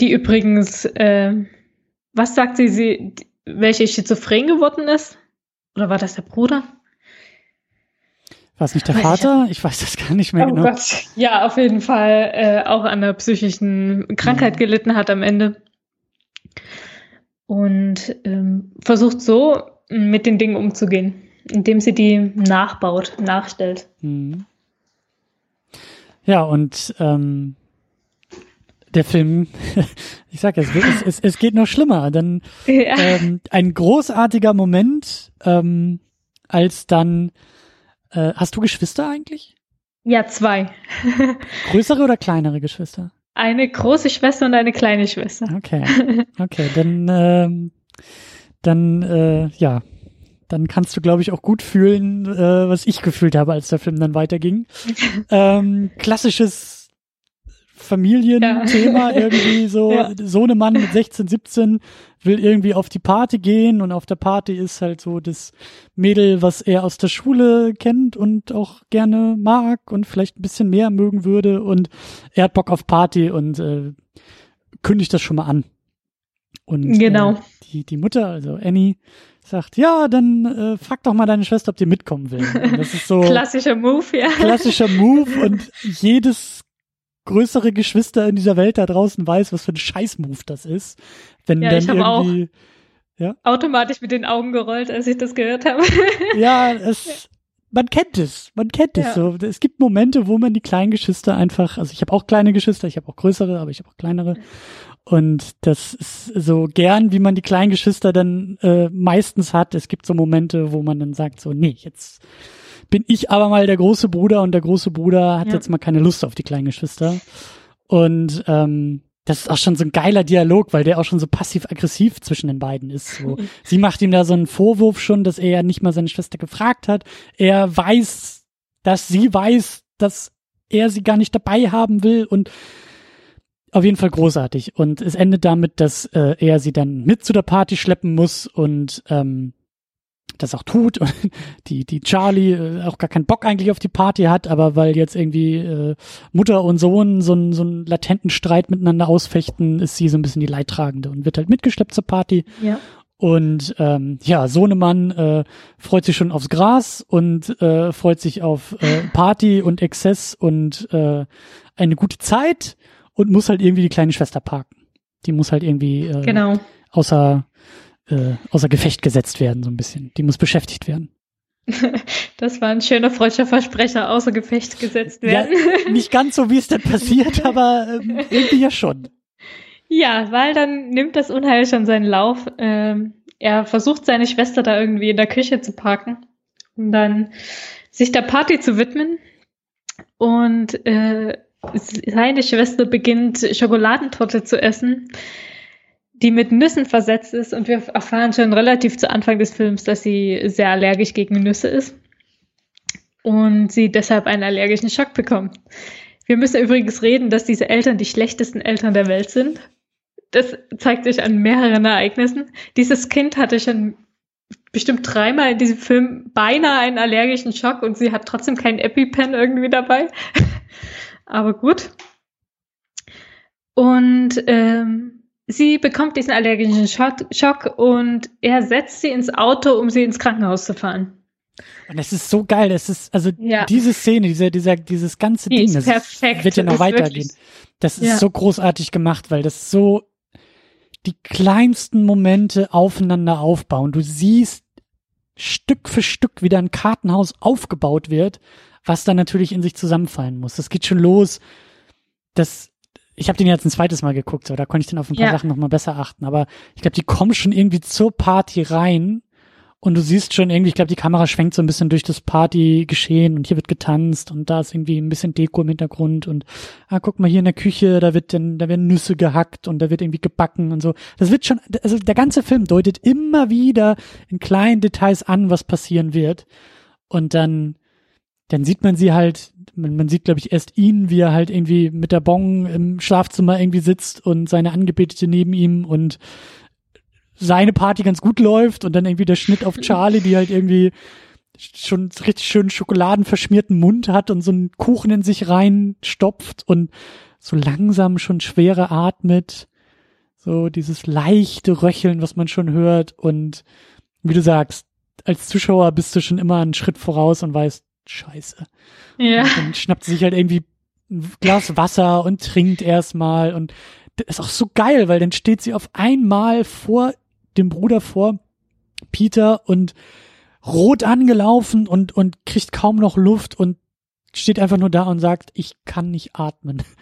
Die übrigens äh, was sagt sie, sie welche schizophren geworden ist? Oder war das der Bruder? War es nicht der Vater? Ich weiß das gar nicht mehr oh genau. Gott. Ja, auf jeden Fall äh, auch an einer psychischen Krankheit mhm. gelitten hat am Ende. Und ähm, versucht so mit den Dingen umzugehen, indem sie die nachbaut, nachstellt. Mhm. Ja, und ähm, der Film, <laughs> ich sag ja, es, es, es geht noch schlimmer. Dann <laughs> ja. ähm, ein großartiger Moment, ähm, als dann, äh, hast du Geschwister eigentlich? Ja, zwei. <laughs> Größere oder kleinere Geschwister? Eine große Schwester und eine kleine Schwester. Okay, okay, dann, ähm, dann, äh, ja, dann kannst du, glaube ich, auch gut fühlen, äh, was ich gefühlt habe, als der Film dann weiterging. ähm, klassisches Familienthema ja. irgendwie so. Ja. So eine Mann mit 16, 17 will irgendwie auf die Party gehen und auf der Party ist halt so das Mädel, was er aus der Schule kennt und auch gerne mag und vielleicht ein bisschen mehr mögen würde und er hat Bock auf Party und äh, kündigt das schon mal an. Und genau. äh, die, die Mutter, also Annie, sagt, ja, dann äh, frag doch mal deine Schwester, ob die mitkommen will. Und das ist so <laughs> klassischer Move, ja. Klassischer Move und jedes größere Geschwister in dieser Welt da draußen weiß, was für ein Scheißmove das ist. Wenn ja, dann ich irgendwie ja? automatisch mit den Augen gerollt, als ich das gehört habe. <laughs> ja, es man kennt es, man kennt es ja. so. Es gibt Momente, wo man die kleinen Geschwister einfach, also ich habe auch kleine Geschwister, ich habe auch größere, aber ich habe auch kleinere. Und das ist so gern, wie man die kleinen Geschwister dann äh, meistens hat. Es gibt so Momente, wo man dann sagt so, nee, jetzt bin ich aber mal der große Bruder und der große Bruder hat ja. jetzt mal keine Lust auf die kleinen Geschwister. Und ähm, das ist auch schon so ein geiler Dialog, weil der auch schon so passiv-aggressiv zwischen den beiden ist. So. <laughs> Sie macht ihm da so einen Vorwurf schon, dass er ja nicht mal seine Schwester gefragt hat. Er weiß, dass sie weiß, dass er sie gar nicht dabei haben will und auf jeden Fall großartig. Und es endet damit, dass äh, er sie dann mit zu der Party schleppen muss und ähm, das auch tut und <laughs> die, die Charlie äh, auch gar keinen Bock eigentlich auf die Party hat, aber weil jetzt irgendwie äh, Mutter und Sohn so einen so einen latenten Streit miteinander ausfechten, ist sie so ein bisschen die Leidtragende und wird halt mitgeschleppt zur Party. Ja. Und ähm, ja, Sohnemann äh, freut sich schon aufs Gras und äh, freut sich auf äh, Party und Exzess und äh, eine gute Zeit und muss halt irgendwie die kleine Schwester parken. Die muss halt irgendwie äh, genau. außer äh, außer Gefecht gesetzt werden, so ein bisschen. Die muss beschäftigt werden. <laughs> Das war ein schöner freudscher Versprecher, außer Gefecht gesetzt werden. Ja, <laughs> nicht ganz so, wie es dann passiert, <laughs> aber ähm, irgendwie ja schon. Ja, weil dann nimmt das Unheil schon seinen Lauf. Ähm, er versucht seine Schwester da irgendwie in der Küche zu parken, um dann sich der Party zu widmen. Und äh, seine Schwester beginnt Schokoladentorte zu essen die mit Nüssen versetzt ist und wir erfahren schon relativ zu Anfang des Films, dass sie sehr allergisch gegen Nüsse ist und sie deshalb einen allergischen Schock bekommt. Wir müssen übrigens reden, dass diese Eltern die schlechtesten Eltern der Welt sind. Das zeigt sich an mehreren Ereignissen. Dieses Kind hatte schon bestimmt dreimal in diesem Film beinahe einen allergischen Schock und sie hat trotzdem keinen EpiPen irgendwie dabei. <laughs> Aber gut. Und ähm, Sie bekommt diesen allergischen Schock und er setzt sie ins Auto, um sie ins Krankenhaus zu fahren. Und das ist so geil. Das ist, also ja. diese Szene, dieser, dieser, dieses ganze Die Ding, das perfekt. wird ja noch weitergehen. Das ist ja. so großartig gemacht, weil das so die kleinsten Momente aufeinander aufbauen. Du siehst Stück für Stück, wie da ein Kartenhaus aufgebaut wird, was dann natürlich in sich zusammenfallen muss. Das geht schon los, dass ich habe den jetzt ein zweites Mal geguckt, so da konnte ich dann auf ein paar ja. Sachen nochmal besser achten. Aber ich glaube, die kommen schon irgendwie zur Party rein und du siehst schon irgendwie, ich glaube, die Kamera schwenkt so ein bisschen durch das Partygeschehen und hier wird getanzt und da ist irgendwie ein bisschen Deko im Hintergrund und ah, guck mal hier in der Küche, da wird dann, da werden Nüsse gehackt und da wird irgendwie gebacken und so. Das wird schon, also der ganze Film deutet immer wieder in kleinen Details an, was passieren wird. Und dann, dann sieht man sie halt man, man sieht, glaube ich, erst ihn, wie er halt irgendwie mit der Bong im Schlafzimmer irgendwie sitzt und seine Angebetete neben ihm und seine Party ganz gut läuft und dann irgendwie der Schnitt auf Charlie, die halt irgendwie schon richtig schön schokoladenverschmierten Mund hat und so einen Kuchen in sich reinstopft und so langsam schon schwerer atmet. So dieses leichte Röcheln, was man schon hört und wie du sagst, als Zuschauer bist du schon immer einen Schritt voraus und weißt, scheiße. Ja. Und dann schnappt sie sich halt irgendwie ein Glas Wasser und trinkt erstmal und das ist auch so geil, weil dann steht sie auf einmal vor dem Bruder vor Peter und rot angelaufen und, und kriegt kaum noch Luft und steht einfach nur da und sagt, ich kann nicht atmen. <laughs>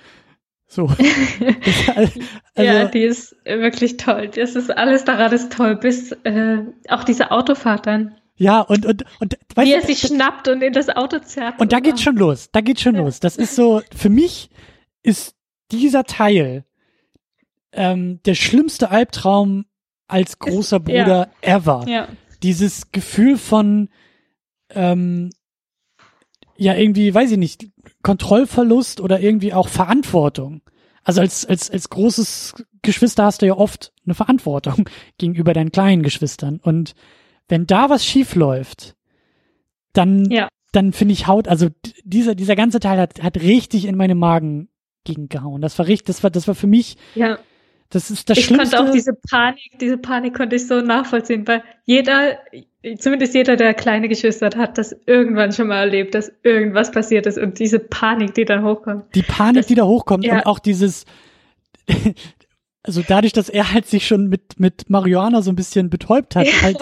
So. <laughs> also, ja, die ist wirklich toll. Das ist alles daran ist toll, bis äh, auch diese Autofahrt dann Ja, und, und, und, weißt Wie er sich schnappt und in das Auto zerrt. Und da geht's schon los. Da geht's schon ja. los. Das ist so, für mich ist dieser Teil ähm, der schlimmste Albtraum als großer ist, Bruder ja. ever. Ja. Dieses Gefühl von, ähm, ja, irgendwie, weiß ich nicht, Kontrollverlust oder irgendwie auch Verantwortung. Also als, als, als großes Geschwister hast du ja oft eine Verantwortung <laughs> gegenüber deinen kleinen Geschwistern. Und wenn da was schief läuft, dann, ja. dann finde ich Haut, also dieser, dieser ganze Teil hat, hat richtig in meinen Magen gegengehauen. Das war richtig, das war, das war für mich, ja. das ist das ich Schlimmste. Ich konnte auch diese Panik, diese Panik konnte ich so nachvollziehen, weil jeder, zumindest jeder, der kleine Geschwister hat, hat das irgendwann schon mal erlebt, dass irgendwas passiert ist und diese Panik, die dann hochkommt. Die Panik, das, die da hochkommt ja. und auch dieses, also dadurch, dass er halt sich schon mit, mit Marihuana so ein bisschen betäubt hat, ja. halt,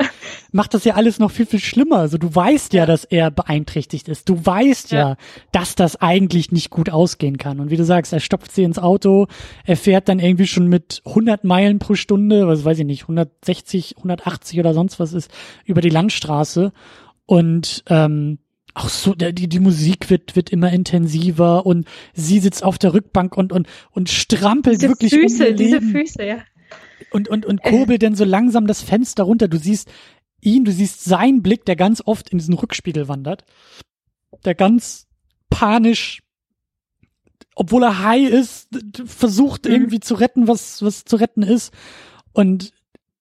macht das ja alles noch viel, viel schlimmer. Also du weißt ja, ja dass er beeinträchtigt ist. Du weißt ja. ja. dass das eigentlich nicht gut ausgehen kann. Und wie du sagst, er stopft sie ins Auto, er fährt dann irgendwie schon mit 100 Meilen pro Stunde, was weiß ich nicht, 160, 180 oder sonst was ist, über die Landstraße. Und ähm, auch so, die, die Musik wird, wird immer intensiver und sie sitzt auf der Rückbank und, und, und strampelt diese wirklich Füße, um diese Füße, ja. Und, und, und kurbelt äh. dann so langsam das Fenster runter. Du siehst ihn, du siehst seinen Blick, der ganz oft in diesen Rückspiegel wandert, der ganz panisch, obwohl er high ist, versucht mhm. irgendwie zu retten, was, was zu retten ist. Und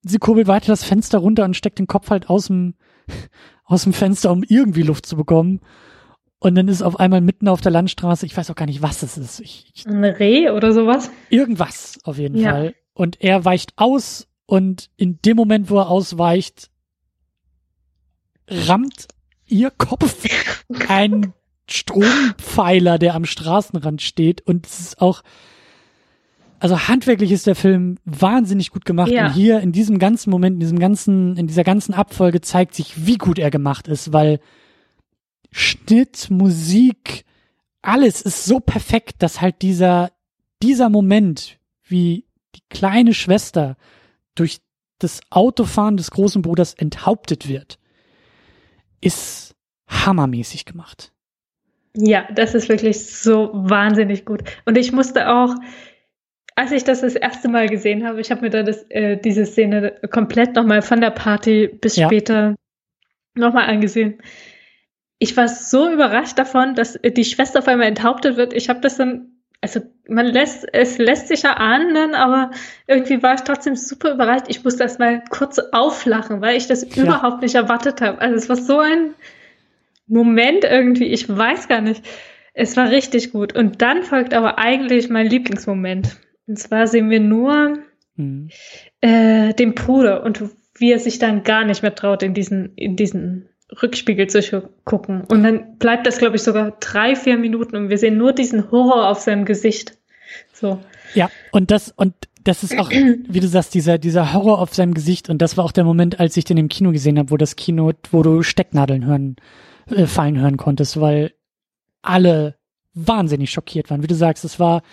sie kurbelt weiter das Fenster runter und steckt den Kopf halt aus dem, aus dem Fenster, um irgendwie Luft zu bekommen. Und dann ist auf einmal mitten auf der Landstraße, ich weiß auch gar nicht, was es ist. Ich, ich, Ein Reh oder sowas? Irgendwas, auf jeden ja. Fall. Und er weicht aus und in dem Moment, wo er ausweicht, rammt ihr Kopf <laughs> ein Strompfeiler, der am Straßenrand steht. Und es ist auch, also handwerklich ist der Film wahnsinnig gut gemacht ja. und hier in diesem ganzen Moment, in diesem ganzen, in dieser ganzen Abfolge zeigt sich, wie gut er gemacht ist, weil Schnitt, Musik, alles ist so perfekt, dass halt dieser, dieser Moment, wie die kleine Schwester durch das Autofahren des großen Bruders enthauptet wird, ist hammermäßig gemacht. Ja, das ist wirklich so wahnsinnig gut. Und ich musste auch, als ich das das erste Mal gesehen habe, ich habe mir da das, äh, diese Szene komplett nochmal von der Party bis ja. später nochmal angesehen. Ich war so überrascht davon, dass die Schwester auf einmal enthauptet wird. Ich habe das dann, also man lässt, es lässt sich ja ahnen, aber irgendwie war ich trotzdem super überrascht. Ich musste erst mal kurz auflachen, weil ich das ja. überhaupt nicht erwartet habe. Also es war so ein Moment irgendwie, ich weiß gar nicht. Es war richtig gut. Und dann folgt aber eigentlich mein Lieblingsmoment. Und zwar sehen wir nur mhm. äh, den Bruder und wie er sich dann gar nicht mehr traut, in diesen, in diesen Rückspiegel zu gucken. Und dann bleibt das, glaube ich, sogar drei, vier Minuten und wir sehen nur diesen Horror auf seinem Gesicht. So. Ja, und das, und das ist auch, <clears throat> wie du sagst, dieser, dieser Horror auf seinem Gesicht. Und das war auch der Moment, als ich den im Kino gesehen habe, wo das Kino, wo du Stecknadeln hören, äh, fallen hören konntest, weil alle wahnsinnig schockiert waren. Wie du sagst, es war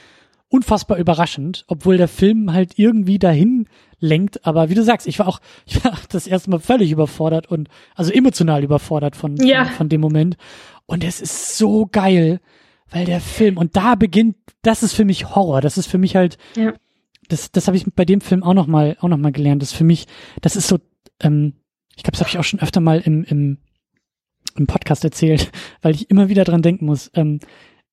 unfassbar überraschend, obwohl der Film halt irgendwie dahin lenkt. Aber wie du sagst, ich war auch, <laughs> ich war das erste Mal völlig überfordert und also emotional überfordert von, ja. von, von dem Moment. Und es ist so geil, weil der Film, und da beginnt, das ist für mich Horror. Das ist für mich halt, ja. das, das habe ich bei dem Film auch nochmal auch noch mal gelernt. Das ist für mich, das ist so, ähm, ich glaube, das habe ich auch schon öfter mal im, im, im Podcast erzählt, <laughs> weil ich immer wieder dran denken muss. Ähm,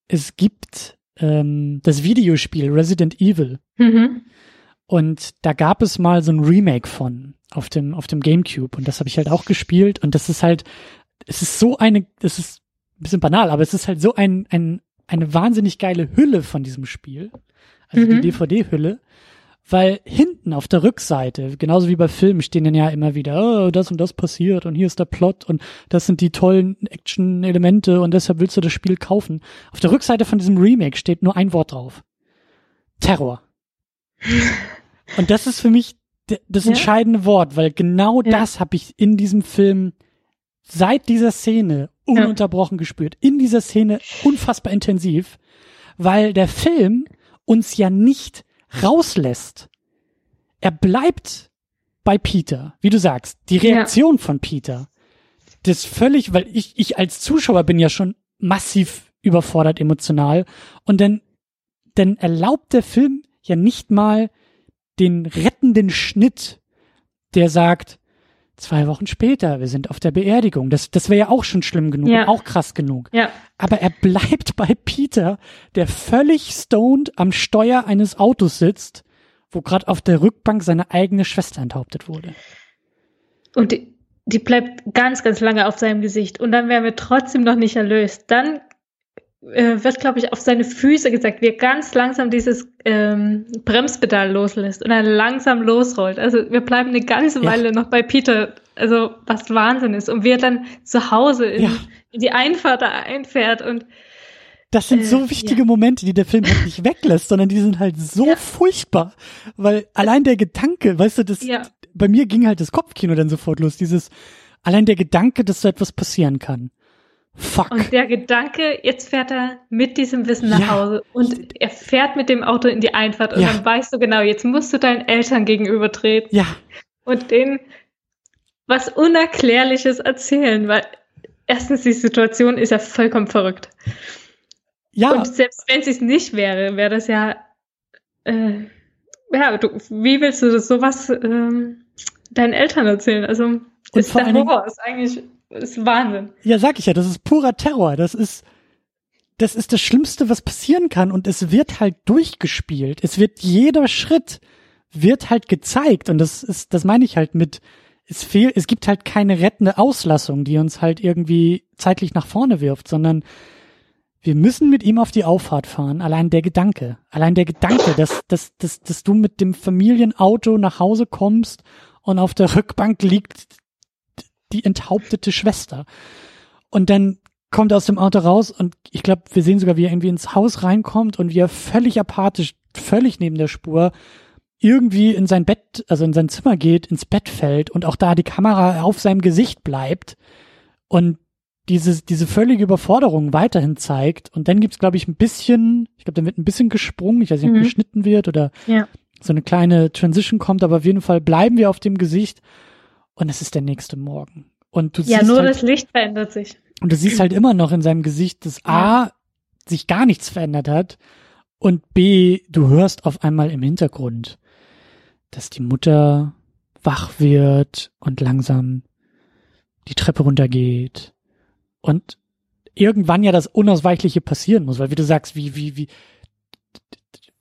es gibt ähm, das Videospiel Resident Evil. Mhm. Und da gab es mal so ein Remake von auf dem auf dem GameCube und das habe ich halt auch gespielt und das ist halt es ist so eine es ist ein bisschen banal, aber es ist halt so ein ein eine wahnsinnig geile Hülle von diesem Spiel, also mhm. die DVD-Hülle weil hinten auf der Rückseite, genauso wie bei Filmen, stehen dann ja immer wieder, oh, das und das passiert und hier ist der Plot und das sind die tollen Action-Elemente und deshalb willst du das Spiel kaufen. Auf der Rückseite von diesem Remake steht nur ein Wort drauf. Terror. <laughs> und das ist für mich das ja. entscheidende Wort, weil genau ja. das habe ich in diesem Film seit dieser Szene ununterbrochen ja. gespürt. In dieser Szene unfassbar intensiv, weil der Film uns ja nicht rauslässt. Er bleibt bei Peter, wie du sagst, die Reaktion ja. von Peter, das völlig, weil ich, ich als Zuschauer bin ja schon massiv überfordert emotional und dann, dann erlaubt der Film ja nicht mal den rettenden Schnitt, der sagt, zwei Wochen später, wir sind auf der Beerdigung. Das, das wäre ja auch schon schlimm genug, Ja. auch krass genug. Ja. Aber er bleibt bei Peter, der völlig stoned am Steuer eines Autos sitzt, wo gerade auf der Rückbank seine eigene Schwester enthauptet wurde. Und die, die bleibt ganz, ganz lange auf seinem Gesicht. Und dann werden wir trotzdem noch nicht erlöst. Dann äh, wird, glaube ich, auf seine Füße gesagt, wie er ganz langsam dieses ähm, Bremspedal loslässt und dann langsam losrollt. Also wir bleiben eine ganze Ja. Weile noch bei Peter, also was Wahnsinn ist. Und wie er dann zu Hause in, Ja. in die Einfahrt da einfährt und Das sind Äh, so wichtige Momente, die der Film halt nicht weglässt, sondern die sind halt so Ja. furchtbar. Weil allein der Gedanke, weißt du, das, Ja. bei mir ging halt das Kopfkino dann sofort los, dieses, allein der Gedanke, dass so etwas passieren kann. Fuck. Und der Gedanke, jetzt fährt er mit diesem Wissen nach Ja. Hause und er fährt mit dem Auto in die Einfahrt und Ja. dann weißt du genau, jetzt musst du deinen Eltern gegenübertreten ja, und denen was Unerklärliches erzählen, weil erstens die Situation ist ja vollkommen verrückt. ja, Und selbst wenn es nicht wäre, wäre das ja, äh, ja, du, wie willst du das sowas ähm, deinen Eltern erzählen? Also ist vor der Horror, ist eigentlich ist Wahnsinn. ja, sag ich ja, das ist purer Terror. Das ist, das ist das Schlimmste, was passieren kann. Und es wird halt durchgespielt. Es wird jeder Schritt wird halt gezeigt. Und das ist, das meine ich halt mit, es fehlt, es gibt halt keine rettende Auslassung, die uns halt irgendwie zeitlich nach vorne wirft, sondern wir müssen mit ihm auf die Auffahrt fahren. Allein der Gedanke, allein der Gedanke, dass, dass, dass, dass du mit dem Familienauto nach Hause kommst und auf der Rückbank liegt die enthauptete Schwester. Und dann kommt er aus dem Auto raus und ich glaube, wir sehen sogar, wie er irgendwie ins Haus reinkommt und wie er völlig apathisch, völlig neben der Spur irgendwie in sein Bett, also in sein Zimmer geht, ins Bett fällt und auch da die Kamera auf seinem Gesicht bleibt und diese, diese völlige Überforderung weiterhin zeigt. Und dann gibt's, glaube ich, ein bisschen, ich glaube, dann wird ein bisschen gesprungen, ich weiß nicht, ob Mhm. geschnitten wird oder Ja. so eine kleine Transition kommt, aber auf jeden Fall bleiben wir auf dem Gesicht und es ist der nächste Morgen. Und du Ja, siehst nur halt, das Licht verändert sich. und du siehst halt immer noch in seinem Gesicht, dass A, sich gar nichts verändert hat und B, du hörst auf einmal im Hintergrund, dass die Mutter wach wird und langsam die Treppe runtergeht und irgendwann ja das Unausweichliche passieren muss, weil wie du sagst, wie, wie, wie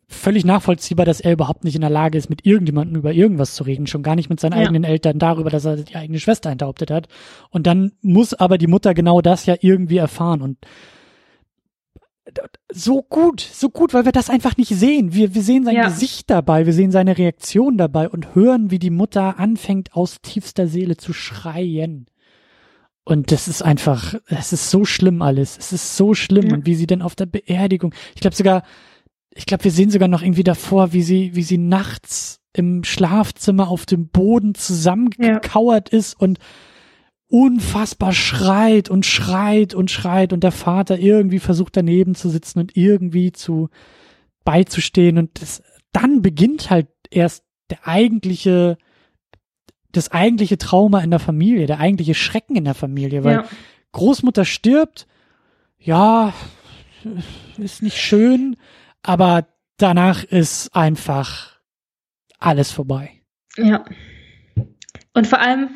völlig nachvollziehbar, dass er überhaupt nicht in der Lage ist, mit irgendjemandem über irgendwas zu reden, schon gar nicht mit seinen Ja. eigenen Eltern darüber, dass er die eigene Schwester enthauptet hat. Und dann muss aber die Mutter genau das ja irgendwie erfahren und so gut, so gut, weil wir das einfach nicht sehen. Wir, wir sehen sein Ja. Gesicht dabei, wir sehen seine Reaktion dabei und hören, wie die Mutter anfängt, aus tiefster Seele zu schreien. Und das ist einfach, es ist so schlimm alles. Es ist so schlimm. Ja. Und wie sie denn auf der Beerdigung, ich glaube sogar, ich glaube, wir sehen sogar noch irgendwie davor, wie sie, wie sie nachts im Schlafzimmer auf dem Boden zusammengekauert ist und unfassbar schreit und schreit und schreit und der Vater irgendwie versucht daneben zu sitzen und irgendwie zu beizustehen und das, dann beginnt halt erst der eigentliche das eigentliche Trauma in der Familie, der eigentliche Schrecken in der Familie, weil Ja. Großmutter stirbt, ja, ist nicht schön, aber danach ist einfach alles vorbei. Ja. Und vor allem,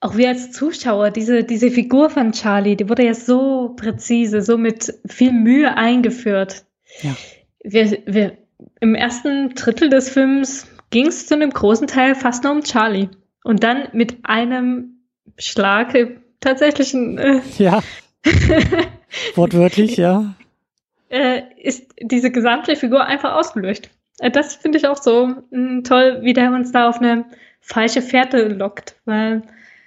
auch wir als Zuschauer, diese, diese Figur von Charlie, die wurde ja so präzise, so mit viel Mühe eingeführt. Ja. Wir, wir, Im ersten Drittel des Films ging es zu einem großen Teil fast nur um Charlie. Und dann mit einem Schlag äh, tatsächlich ein, äh, Ja, <laughs> wortwörtlich, ja. Äh, ist diese gesamte Figur einfach ausgelöscht. Äh, Das finde ich auch so mh, toll, wie der uns da auf eine falsche Fährte lockt, weil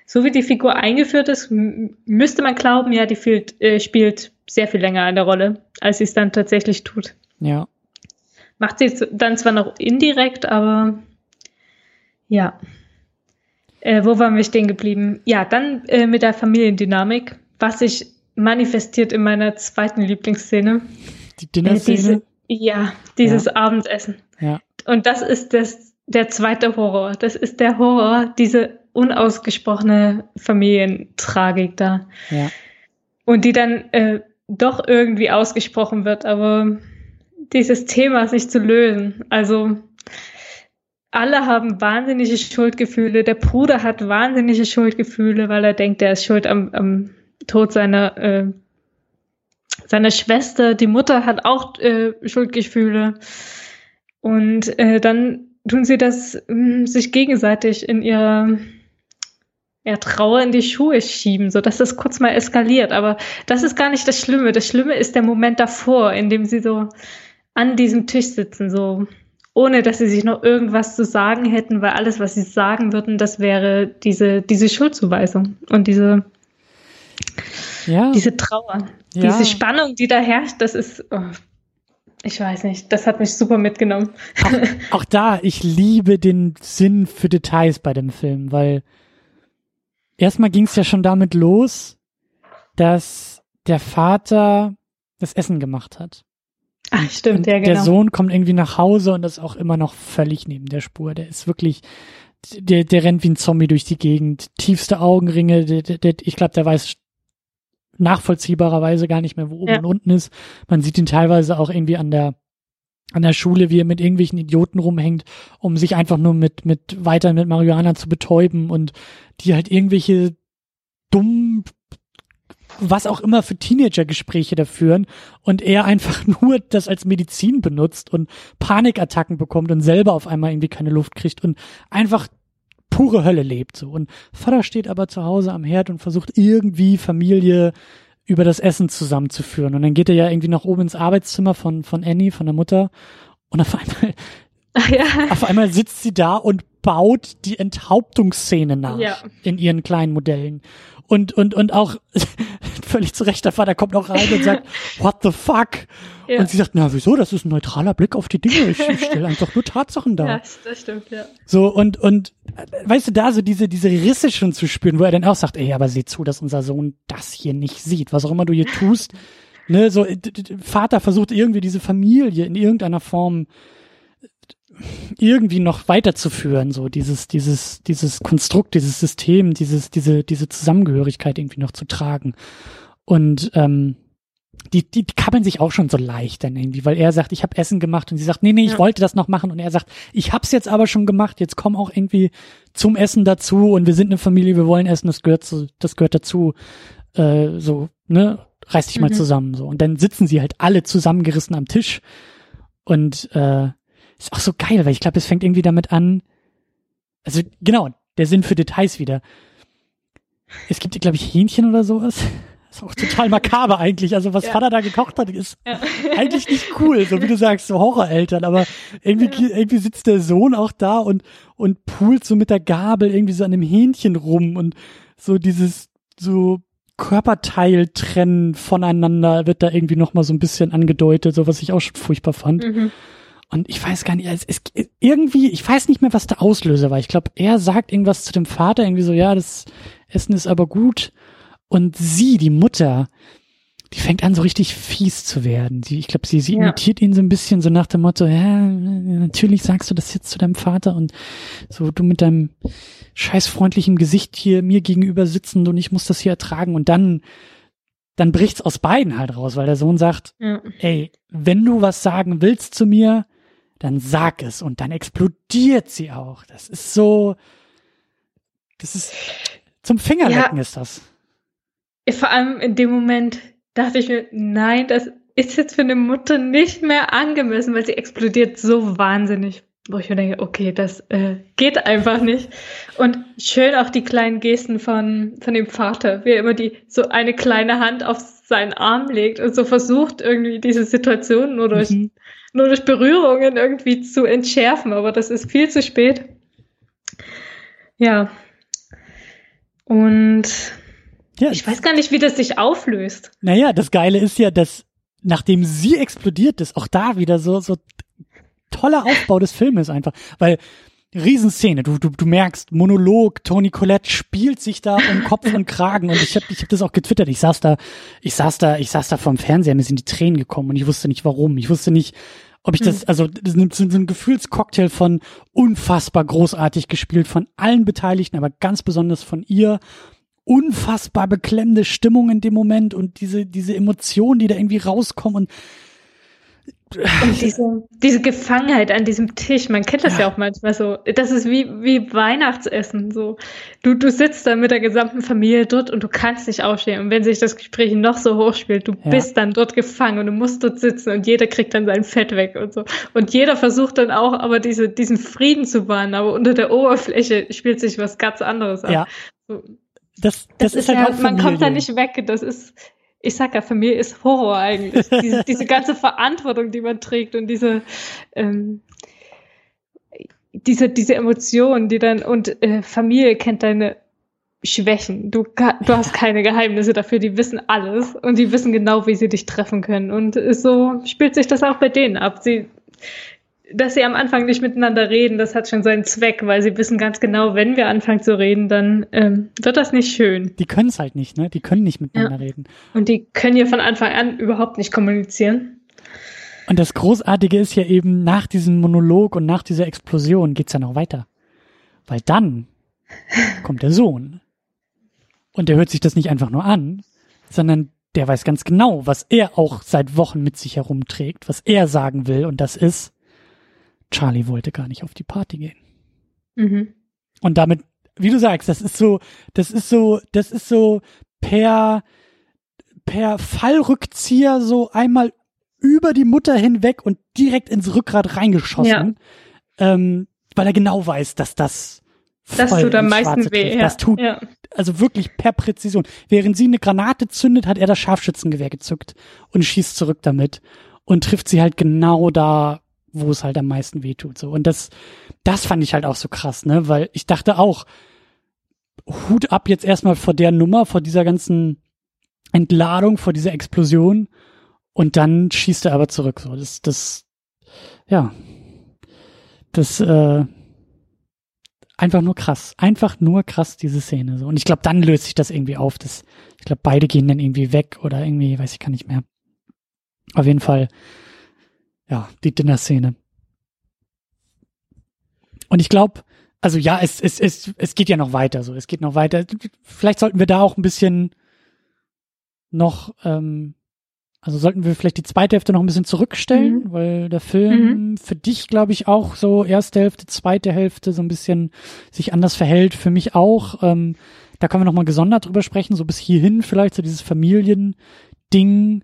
so wie die Figur eingeführt ist, müsste man glauben, ja, die spielt, äh, spielt sehr viel länger eine Rolle, als sie es dann tatsächlich tut. Ja. Macht sie dann zwar noch indirekt, aber ja. Äh, wo waren wir stehen geblieben? Ja, dann äh, mit der Familiendynamik, was sich manifestiert in meiner zweiten Lieblingsszene. Die Äh, Dinnerszene. diese, ja, dieses Abendessen. Ja. Und das ist das, der zweite Horror. Das ist der Horror, diese unausgesprochene Familientragik da. Ja. Und die dann äh, doch irgendwie ausgesprochen wird, aber dieses Thema sich zu lösen. Also alle haben wahnsinnige Schuldgefühle. Der Bruder hat wahnsinnige Schuldgefühle, weil er denkt, er ist schuld am, am Tod seiner, äh, seiner Schwester. Die Mutter hat auch äh, Schuldgefühle. Und äh, dann tun sie das mh, hm, sich gegenseitig in ihrer ja, Trauer in die Schuhe schieben, so dass das kurz mal eskaliert. Aber das ist gar nicht das Schlimme. Das Schlimme ist der Moment davor, in dem sie so an diesem Tisch sitzen, so ohne dass sie sich noch irgendwas zu sagen hätten, weil alles, was sie sagen würden, das wäre diese, diese Schuldzuweisung und diese, ja. diese Trauer, ja. diese Spannung, die da herrscht, das ist, oh, ich weiß nicht, das hat mich super mitgenommen. Auch, <laughs> auch da, ich liebe den Sinn für Details bei dem Film, weil erstmal ging es ja schon damit los, dass der Vater das Essen gemacht hat. Ach, stimmt, und ja, genau. Der Sohn kommt irgendwie nach Hause und ist auch immer noch völlig neben der Spur. Der ist wirklich, der, der rennt wie ein Zombie durch die Gegend. Tiefste Augenringe, der, der, ich glaube, der weiß nachvollziehbarerweise gar nicht mehr, wo oben ja. und unten ist. Man sieht ihn teilweise auch irgendwie an der an der Schule, wie er mit irgendwelchen Idioten rumhängt, um sich einfach nur mit mit weiter mit Marihuana zu betäuben und die halt irgendwelche dummen was auch immer für Teenager-Gespräche da führen und er einfach <laughs> nur das als Medizin benutzt und Panikattacken bekommt und selber auf einmal irgendwie keine Luft kriegt und einfach pure Hölle lebt so. Und Vater steht aber zu Hause am Herd und versucht irgendwie Familie über das Essen zusammenzuführen. Und dann geht er ja irgendwie nach oben ins Arbeitszimmer von, von Annie, von der Mutter. Und auf einmal, <laughs> ja. auf einmal sitzt sie da und baut die Enthauptungsszene nach ja. in ihren kleinen Modellen und, und, und auch völlig zu Recht, der Vater kommt auch rein und sagt, <laughs> what the fuck? Ja. Und sie sagt, na wieso, das ist ein neutraler Blick auf die Dinge, ich, ich <laughs> stelle einfach nur Tatsachen dar. Ja, das stimmt, ja. So, und, und, weißt du, da so diese, diese Risse schon zu spüren, wo er dann auch sagt, ey, aber sieh zu, dass unser Sohn das hier nicht sieht, was auch immer du hier tust. <laughs> ne, so, Vater versucht irgendwie diese Familie in irgendeiner Form irgendwie noch weiterzuführen, so dieses, dieses, dieses Konstrukt, dieses System, dieses, diese, diese Zusammengehörigkeit irgendwie noch zu tragen. Und ähm, die, die, die kabbeln sich auch schon so leicht dann irgendwie, weil er sagt, ich habe Essen gemacht und sie sagt, nee, nee, ich ja. wollte das noch machen und er sagt, ich hab's jetzt aber schon gemacht, jetzt komm auch irgendwie zum Essen dazu und wir sind eine Familie, wir wollen essen, das gehört zu, das gehört dazu, äh, so, ne, reiß dich mhm. mal zusammen, so. Und dann sitzen sie halt alle zusammengerissen am Tisch und äh, ist auch so geil, weil ich glaube, es fängt irgendwie damit an. Also genau, der Sinn für Details wieder. Es gibt, glaube ich, Hähnchen oder sowas. Ist auch total makaber eigentlich. Also was ja. Vater da gekocht hat, ist ja. <laughs> eigentlich nicht cool, so wie du sagst, so Horroreltern. Aber irgendwie, ja. irgendwie sitzt der Sohn auch da und und pult so mit der Gabel irgendwie so an einem Hähnchen rum und so dieses so Körperteil trennen voneinander wird da irgendwie noch mal so ein bisschen angedeutet, so was ich auch schon furchtbar fand. Mhm. Und ich weiß gar nicht, es ist irgendwie, ich weiß nicht mehr, was der Auslöser war. Ich glaube, er sagt irgendwas zu dem Vater, irgendwie so, ja, das Essen ist aber gut. Und sie, die Mutter, die fängt an, so richtig fies zu werden. Sie, ich glaube, sie, sie ja. imitiert ihn so ein bisschen so nach dem Motto, ja, natürlich sagst du das jetzt zu deinem Vater und so du mit deinem scheißfreundlichen Gesicht hier mir gegenüber sitzen und ich muss das hier ertragen und dann dann bricht's aus beiden halt raus, weil der Sohn sagt, ja. ey, wenn du was sagen willst zu mir, dann sag es und dann explodiert sie auch. Das ist so, das ist zum Fingerlecken ja, ist das. Vor allem in dem Moment dachte ich mir, nein, das ist jetzt für eine Mutter nicht mehr angemessen, weil sie explodiert so wahnsinnig. Wo ich mir denke, okay, das äh, geht einfach nicht. Und schön auch die kleinen Gesten von, von dem Vater, wie er immer die, so eine kleine Hand auf seinen Arm legt und so versucht, irgendwie diese Situation nur durch mhm nur durch Berührungen irgendwie zu entschärfen, aber das ist viel zu spät. Ja. Und ja, ich weiß gar nicht, wie das sich auflöst. Naja, das Geile ist ja, dass nachdem sie explodiert ist, auch da wieder so, so toller <laughs> Aufbau des Filmes einfach, weil Riesenszene, du, du, du merkst, Monolog, Tony Collette spielt sich da um Kopf und Kragen. Und ich habe ich hab das auch getwittert, ich saß da, ich saß da, ich saß da vorm Fernseher, mir sind die Tränen gekommen und ich wusste nicht warum, ich wusste nicht, Ob ich das, hm. also das ist so ein Gefühlscocktail von unfassbar großartig gespielt von allen Beteiligten, aber ganz besonders von ihr. Unfassbar beklemmende Stimmung in dem Moment und diese, diese Emotionen, die da irgendwie rauskommen und und diese, diese Gefangenheit an diesem Tisch, man kennt das ja. ja, auch manchmal so. Das ist wie, wie Weihnachtsessen. So. Du, du sitzt da mit der gesamten Familie dort und du kannst nicht aufstehen. Und wenn sich das Gespräch noch so hoch spielt, du ja. bist dann dort gefangen und du musst dort sitzen und jeder kriegt dann sein Fett weg und so. Und jeder versucht dann auch aber diese, diesen Frieden zu wahren, aber unter der Oberfläche spielt sich was ganz anderes an. Ja. So. Das, das, das, ist, halt ja, auch man kommt da nicht weg. Das ist, ich sag ja, für mich ist Horror eigentlich. <laughs> diese, diese ganze Verantwortung, die man trägt und diese, ähm, diese, diese Emotionen, die dann, und äh, Familie kennt deine Schwächen. Du, du hast keine Geheimnisse dafür, die wissen alles und die wissen genau, wie sie dich treffen können. Und so spielt sich das auch bei denen ab. Sie dass sie am Anfang nicht miteinander reden, das hat schon seinen Zweck, weil sie wissen ganz genau, wenn wir anfangen zu reden, dann ähm, wird das nicht schön. Die können es halt nicht, ne? Die können nicht miteinander ja. reden. Und die können ja von Anfang an überhaupt nicht kommunizieren. Und das Großartige ist ja eben, nach diesem Monolog und nach dieser Explosion geht's ja noch weiter. Weil dann <laughs> kommt der Sohn. Und der hört sich das nicht einfach nur an, sondern der weiß ganz genau, was er auch seit Wochen mit sich herumträgt, was er sagen will. Und das ist, Charlie wollte gar nicht auf die Party gehen. Mhm. Und damit, wie du sagst, das ist so, das ist so, das ist so per, per Fallrückzieher so einmal über die Mutter hinweg und direkt ins Rückgrat reingeschossen, ja. ähm, weil er genau weiß, dass das das tut am meisten weh. Ja. Das tut ja. also wirklich per Präzision. Während sie eine Granate zündet, hat er das Scharfschützengewehr gezückt und schießt zurück damit und trifft sie halt genau da, wo es halt am meisten weh tut. So. Und das, das fand ich halt auch so krass, ne? Weil ich dachte auch, Hut ab jetzt erstmal vor der Nummer, vor dieser ganzen Entladung, vor dieser Explosion. Und dann schießt er aber zurück. So, das, das, ja, das, äh, einfach nur krass. Einfach nur krass, diese Szene. So. Und ich glaube, dann löst sich das irgendwie auf. Das, ich glaube, beide gehen dann irgendwie weg oder irgendwie, weiß ich gar nicht mehr. Auf jeden Fall ja, die Dinner-Szene. Und ich glaube, also ja, es, es, es, es geht ja noch weiter, so, es geht noch weiter. Vielleicht sollten wir da auch ein bisschen noch, ähm, also sollten wir vielleicht die zweite Hälfte noch ein bisschen zurückstellen, mhm. weil der Film mhm. für dich, glaube ich, auch so erste Hälfte, zweite Hälfte so ein bisschen sich anders verhält. Für mich auch. Ähm, da können wir noch mal gesondert drüber sprechen, so bis hierhin vielleicht so dieses Familiending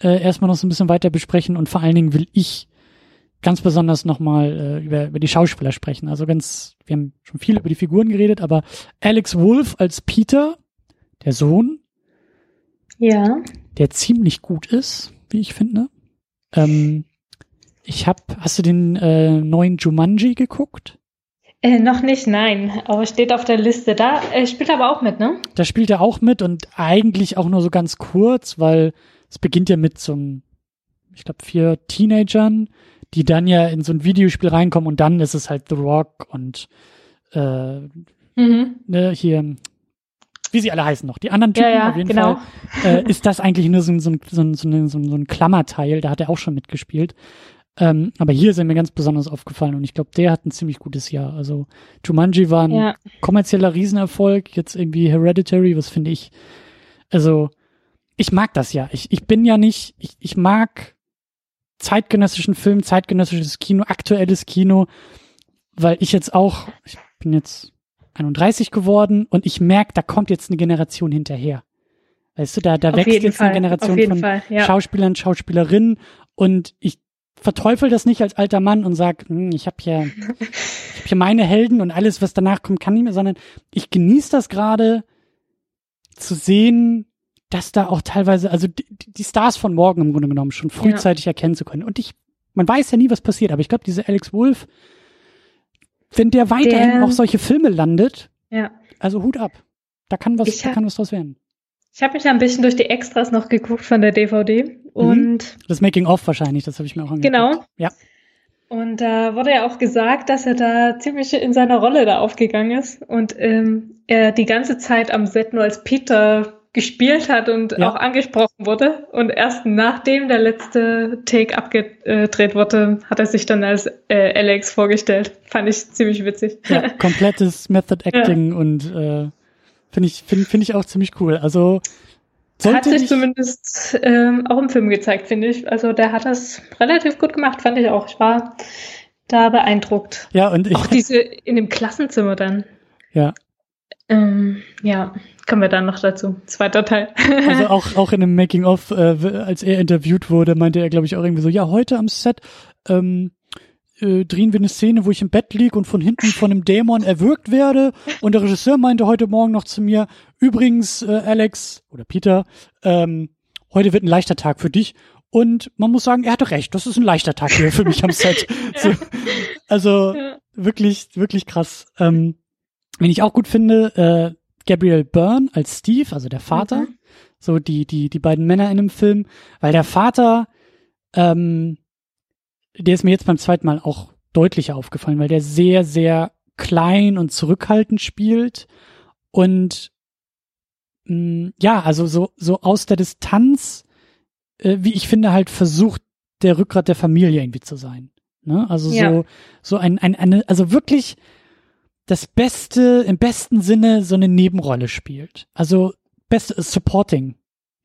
äh, erstmal noch so ein bisschen weiter besprechen und vor allen Dingen will ich ganz besonders nochmal äh, über, über die Schauspieler sprechen. Also ganz, wir haben schon viel über die Figuren geredet, aber Alex Wolf als Peter, der Sohn, ja, der ziemlich gut ist, wie ich finde. Ähm, ich hab, hast du den äh, neuen Jumanji geguckt? Äh, noch nicht, nein, aber steht auf der Liste. Da äh, spielt er aber auch mit, ne? Da spielt er auch mit und eigentlich auch nur so ganz kurz, weil es beginnt ja mit so einem, ich glaube, vier Teenagern, die dann ja in so ein Videospiel reinkommen und dann ist es halt The Rock und äh, mhm. ne, hier, wie sie alle heißen noch, die anderen Typen ja, ja, auf jeden genau. Fall, äh, ist das eigentlich nur so, so, so, so, ein, so ein Klammerteil, da hat er auch schon mitgespielt. Ähm, aber hier ist er mir ganz besonders aufgefallen und ich glaube, der hat ein ziemlich gutes Jahr. Also Jumanji war ein ja. kommerzieller Riesenerfolg, jetzt irgendwie Hereditary, was finde ich, also ich mag das ja. Ich, ich bin ja nicht, ich, ich mag zeitgenössischen Film, zeitgenössisches Kino, aktuelles Kino, weil ich jetzt auch, ich bin jetzt 31 geworden und ich merke, da kommt jetzt eine Generation hinterher. Weißt du, da, da wächst jetzt Fall. eine Generation von Fall, ja. Schauspielern, Schauspielerinnen und ich verteufel das nicht als alter Mann und sag, hm, ich habe hier, <laughs> ich hab hier meine Helden und alles, was danach kommt, kann nicht mehr, sondern ich genieße das gerade zu sehen, dass da auch teilweise, also die, die Stars von morgen im Grunde genommen schon frühzeitig ja. erkennen zu können. Und ich, man weiß ja nie, was passiert, aber ich glaube, dieser Alex Wolf, wenn der weiterhin der, auch solche Filme landet, ja. also Hut ab. Da kann was, da kann was draus werden. Ich habe mich ein bisschen durch die Extras noch geguckt von der DVD mhm. und das Making of wahrscheinlich, das habe ich mir auch angeguckt. Genau. Ja. Und da wurde ja auch gesagt, dass er da ziemlich in seiner Rolle da aufgegangen ist und ähm, er die ganze Zeit am Set nur als Peter gespielt hat und ja. auch angesprochen wurde. Und erst nachdem der letzte Take abgedreht wurde, hat er sich dann als äh, Alex vorgestellt. Fand ich ziemlich witzig. Ja, <laughs> komplettes Method Acting ja. und äh, finde ich, finde find ich auch ziemlich cool. Also hat sich zumindest ähm, auch im Film gezeigt, finde ich. Also der hat das relativ gut gemacht, fand ich auch. Ich war da beeindruckt. Ja, und ich. Auch diese in dem Klassenzimmer dann. Ja. Ähm, ja, kommen wir dann noch dazu. Zweiter Teil. <laughs> also auch, auch in dem Making-of, äh, als er interviewt wurde, meinte er, glaube ich, auch irgendwie so, ja, heute am Set ähm, äh, drehen wir eine Szene, wo ich im Bett liege und von hinten von einem Dämon erwürgt werde. Und der Regisseur meinte heute Morgen noch zu mir, übrigens, äh, Alex oder Peter, ähm, heute wird ein leichter Tag für dich. Und man muss sagen, er hatte recht, das ist ein leichter Tag hier für mich am Set. <laughs> So, also wirklich, wirklich krass. Ähm, wenn ich auch gut finde, äh, Gabriel Byrne als Steve, also der Vater, mhm. so die, die, die beiden Männer in dem Film, weil der Vater, ähm, der ist mir jetzt beim zweiten Mal auch deutlicher aufgefallen, weil der sehr, sehr klein und zurückhaltend spielt und mh, mm, ja, also so, so aus der Distanz, äh, wie ich finde, halt versucht, der Rückgrat der Familie irgendwie zu sein. Ne? Also ja. so, so ein, ein, eine, also wirklich das Beste, im besten Sinne so eine Nebenrolle spielt. Also beste Supporting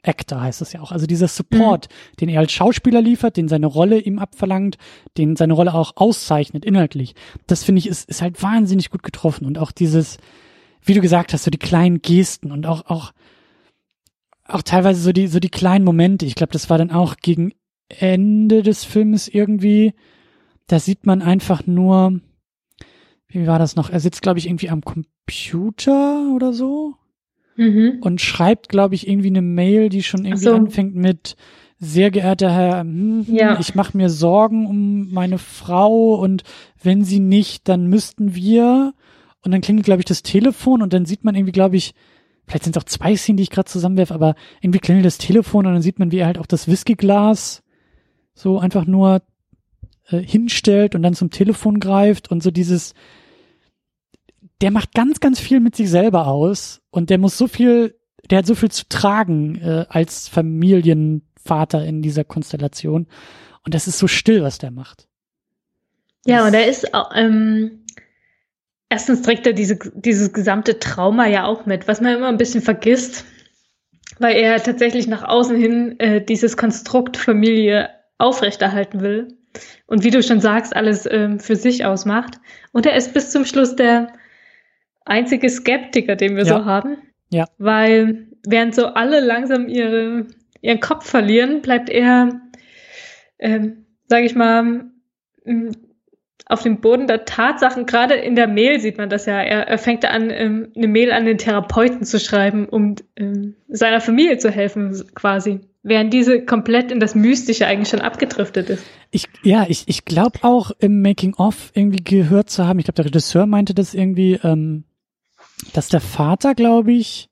Actor heißt es ja auch. Also dieser Support, mhm. den er als Schauspieler liefert, den seine Rolle ihm abverlangt, den seine Rolle auch auszeichnet inhaltlich. Das finde ich ist, ist halt wahnsinnig gut getroffen und auch dieses, wie du gesagt hast, so die kleinen Gesten und auch, auch, auch teilweise so die, so die kleinen Momente. Ich glaube, das war dann auch gegen Ende des Films irgendwie, da sieht man einfach nur, wie war das noch? Er sitzt, glaube ich, irgendwie am Computer oder so mhm. und schreibt, glaube ich, irgendwie eine Mail, die schon irgendwie so. anfängt mit sehr geehrter Herr, hm, ja. ich mache mir Sorgen um meine Frau und wenn sie nicht, dann müssten wir. Und dann klingelt, glaube ich, das Telefon und dann sieht man irgendwie, glaube ich, vielleicht sind es auch zwei Szenen, die ich gerade zusammenwerfe, aber irgendwie klingelt das Telefon und dann sieht man, wie er halt auch das Whiskyglas so einfach nur äh, hinstellt und dann zum Telefon greift und so dieses, der macht ganz, ganz viel mit sich selber aus und der muss so viel, der hat so viel zu tragen äh, als Familienvater in dieser Konstellation. Und das ist so still, was der macht. Ja, und er ist ähm, erstens trägt er diese, dieses gesamte Trauma ja auch mit, was man immer ein bisschen vergisst, weil er tatsächlich nach außen hin äh, dieses Konstrukt Familie aufrechterhalten will. Und wie du schon sagst, alles ähm, für sich ausmacht. Und er ist bis zum Schluss der einzige Skeptiker, den wir ja. so haben. Ja. Weil während so alle langsam ihre, ihren Kopf verlieren, bleibt er, ähm, sage ich mal, auf dem Boden der Tatsachen, gerade in der Mail sieht man das ja. Er, er fängt an, ähm, eine Mail an den Therapeuten zu schreiben, um ähm, seiner Familie zu helfen, quasi. Während diese komplett in das Mystische eigentlich schon abgedriftet ist. Ich, ja, ich, ich glaube auch im Making-of irgendwie gehört zu haben, ich glaube, der Regisseur meinte das irgendwie, ähm, dass der Vater, glaube ich,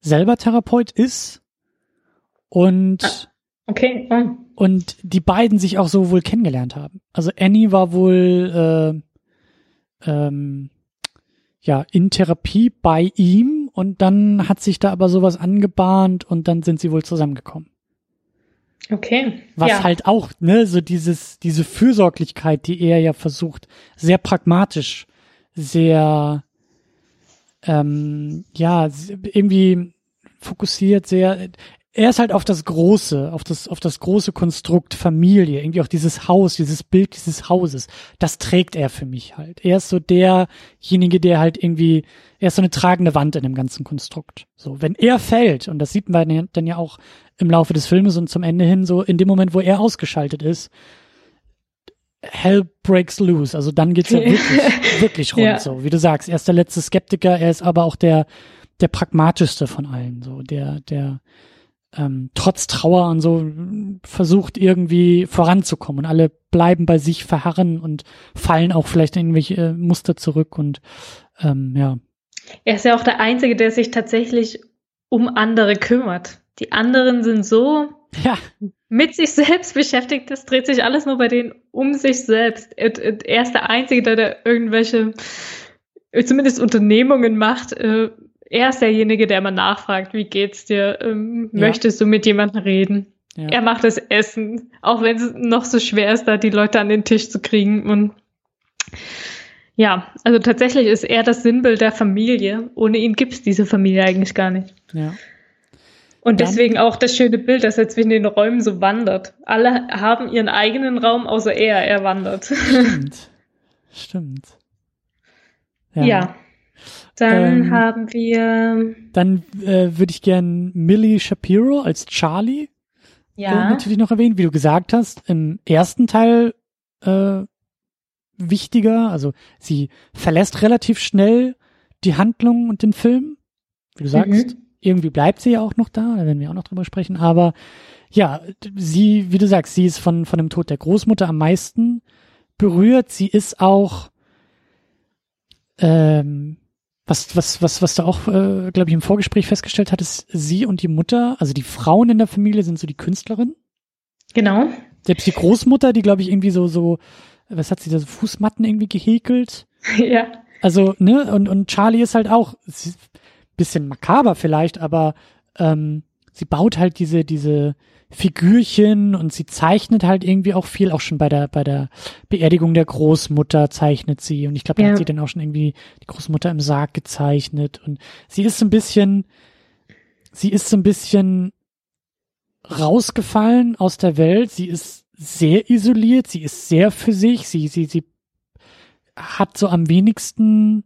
selber Therapeut ist und ah, okay. Oh. und die beiden sich auch so wohl kennengelernt haben. Also Annie war wohl äh, ähm, ja in Therapie bei ihm und dann hat sich da aber sowas angebahnt und dann sind sie wohl zusammengekommen. Okay. Was ja. halt auch, ne, so dieses, diese Fürsorglichkeit, die er ja versucht, sehr pragmatisch, sehr ähm, ja, irgendwie fokussiert sehr, er ist halt auf das Große, auf das, auf das große Konstrukt Familie, irgendwie auch dieses Haus, dieses Bild dieses Hauses. Das trägt er für mich halt. Er ist so derjenige, der halt irgendwie, er ist so eine tragende Wand in dem ganzen Konstrukt. So, wenn er fällt, und das sieht man dann ja auch im Laufe des Filmes und zum Ende hin, so in dem Moment, wo er ausgeschaltet ist, Hell breaks loose. Also dann geht's ja <laughs> wirklich, wirklich rund. Ja. So wie du sagst, er ist der letzte Skeptiker, er ist aber auch der der pragmatischste von allen. So der der ähm, trotz Trauer und so versucht irgendwie voranzukommen und alle bleiben bei sich verharren und fallen auch vielleicht in irgendwelche äh, Muster zurück und ähm, ja. Er ist ja auch der Einzige, der sich tatsächlich um andere kümmert. Die anderen sind so ja mit sich selbst beschäftigt ist, dreht sich alles nur bei denen um sich selbst. Er ist der Einzige, der da irgendwelche, zumindest Unternehmungen macht, äh, er ist derjenige, der immer nachfragt, wie geht's dir? Ähm, ja. Möchtest du mit jemandem reden? Ja. Er macht das Essen, auch wenn es noch so schwer ist, da die Leute an den Tisch zu kriegen. Und ja, also tatsächlich ist er das Sinnbild der Familie. Ohne ihn gibt es diese Familie eigentlich gar nicht. Ja. Und deswegen auch das schöne Bild, dass er zwischen den Räumen so wandert. Alle haben ihren eigenen Raum, außer er, er wandert. Stimmt. Stimmt. Ja. ja. Dann ähm, haben wir. Dann äh, würde ich gern Millie Shapiro als Charlie ja. natürlich noch erwähnen, wie du gesagt hast. Im ersten Teil äh, wichtiger, also sie verlässt relativ schnell die Handlung und den Film, wie du sagst. Mhm. Irgendwie bleibt sie ja auch noch da, da werden wir auch noch drüber sprechen. Aber ja, sie, wie du sagst, sie ist von von dem Tod der Großmutter am meisten berührt. Sie ist auch ähm, was, was, was, was du auch, äh, glaube ich, im Vorgespräch festgestellt hattest, sie und die Mutter, also die Frauen in der Familie sind so die Künstlerin. Genau. Selbst die Großmutter, die, glaube ich, irgendwie so, so, was hat sie da, so Fußmatten irgendwie gehäkelt. <laughs> Ja. Also, ne, und, und Charlie ist halt auch, ist bisschen makaber vielleicht, aber ähm, sie baut halt diese, diese, Figürchen und sie zeichnet halt irgendwie auch viel, auch schon bei der, bei der Beerdigung der Großmutter zeichnet sie. Und ich glaube, da ja. hat sie dann auch schon irgendwie die Großmutter im Sarg gezeichnet. Und sie ist so ein bisschen, sie ist so ein bisschen rausgefallen aus der Welt, sie ist sehr isoliert, sie ist sehr für sich, sie, sie, sie hat so am wenigsten,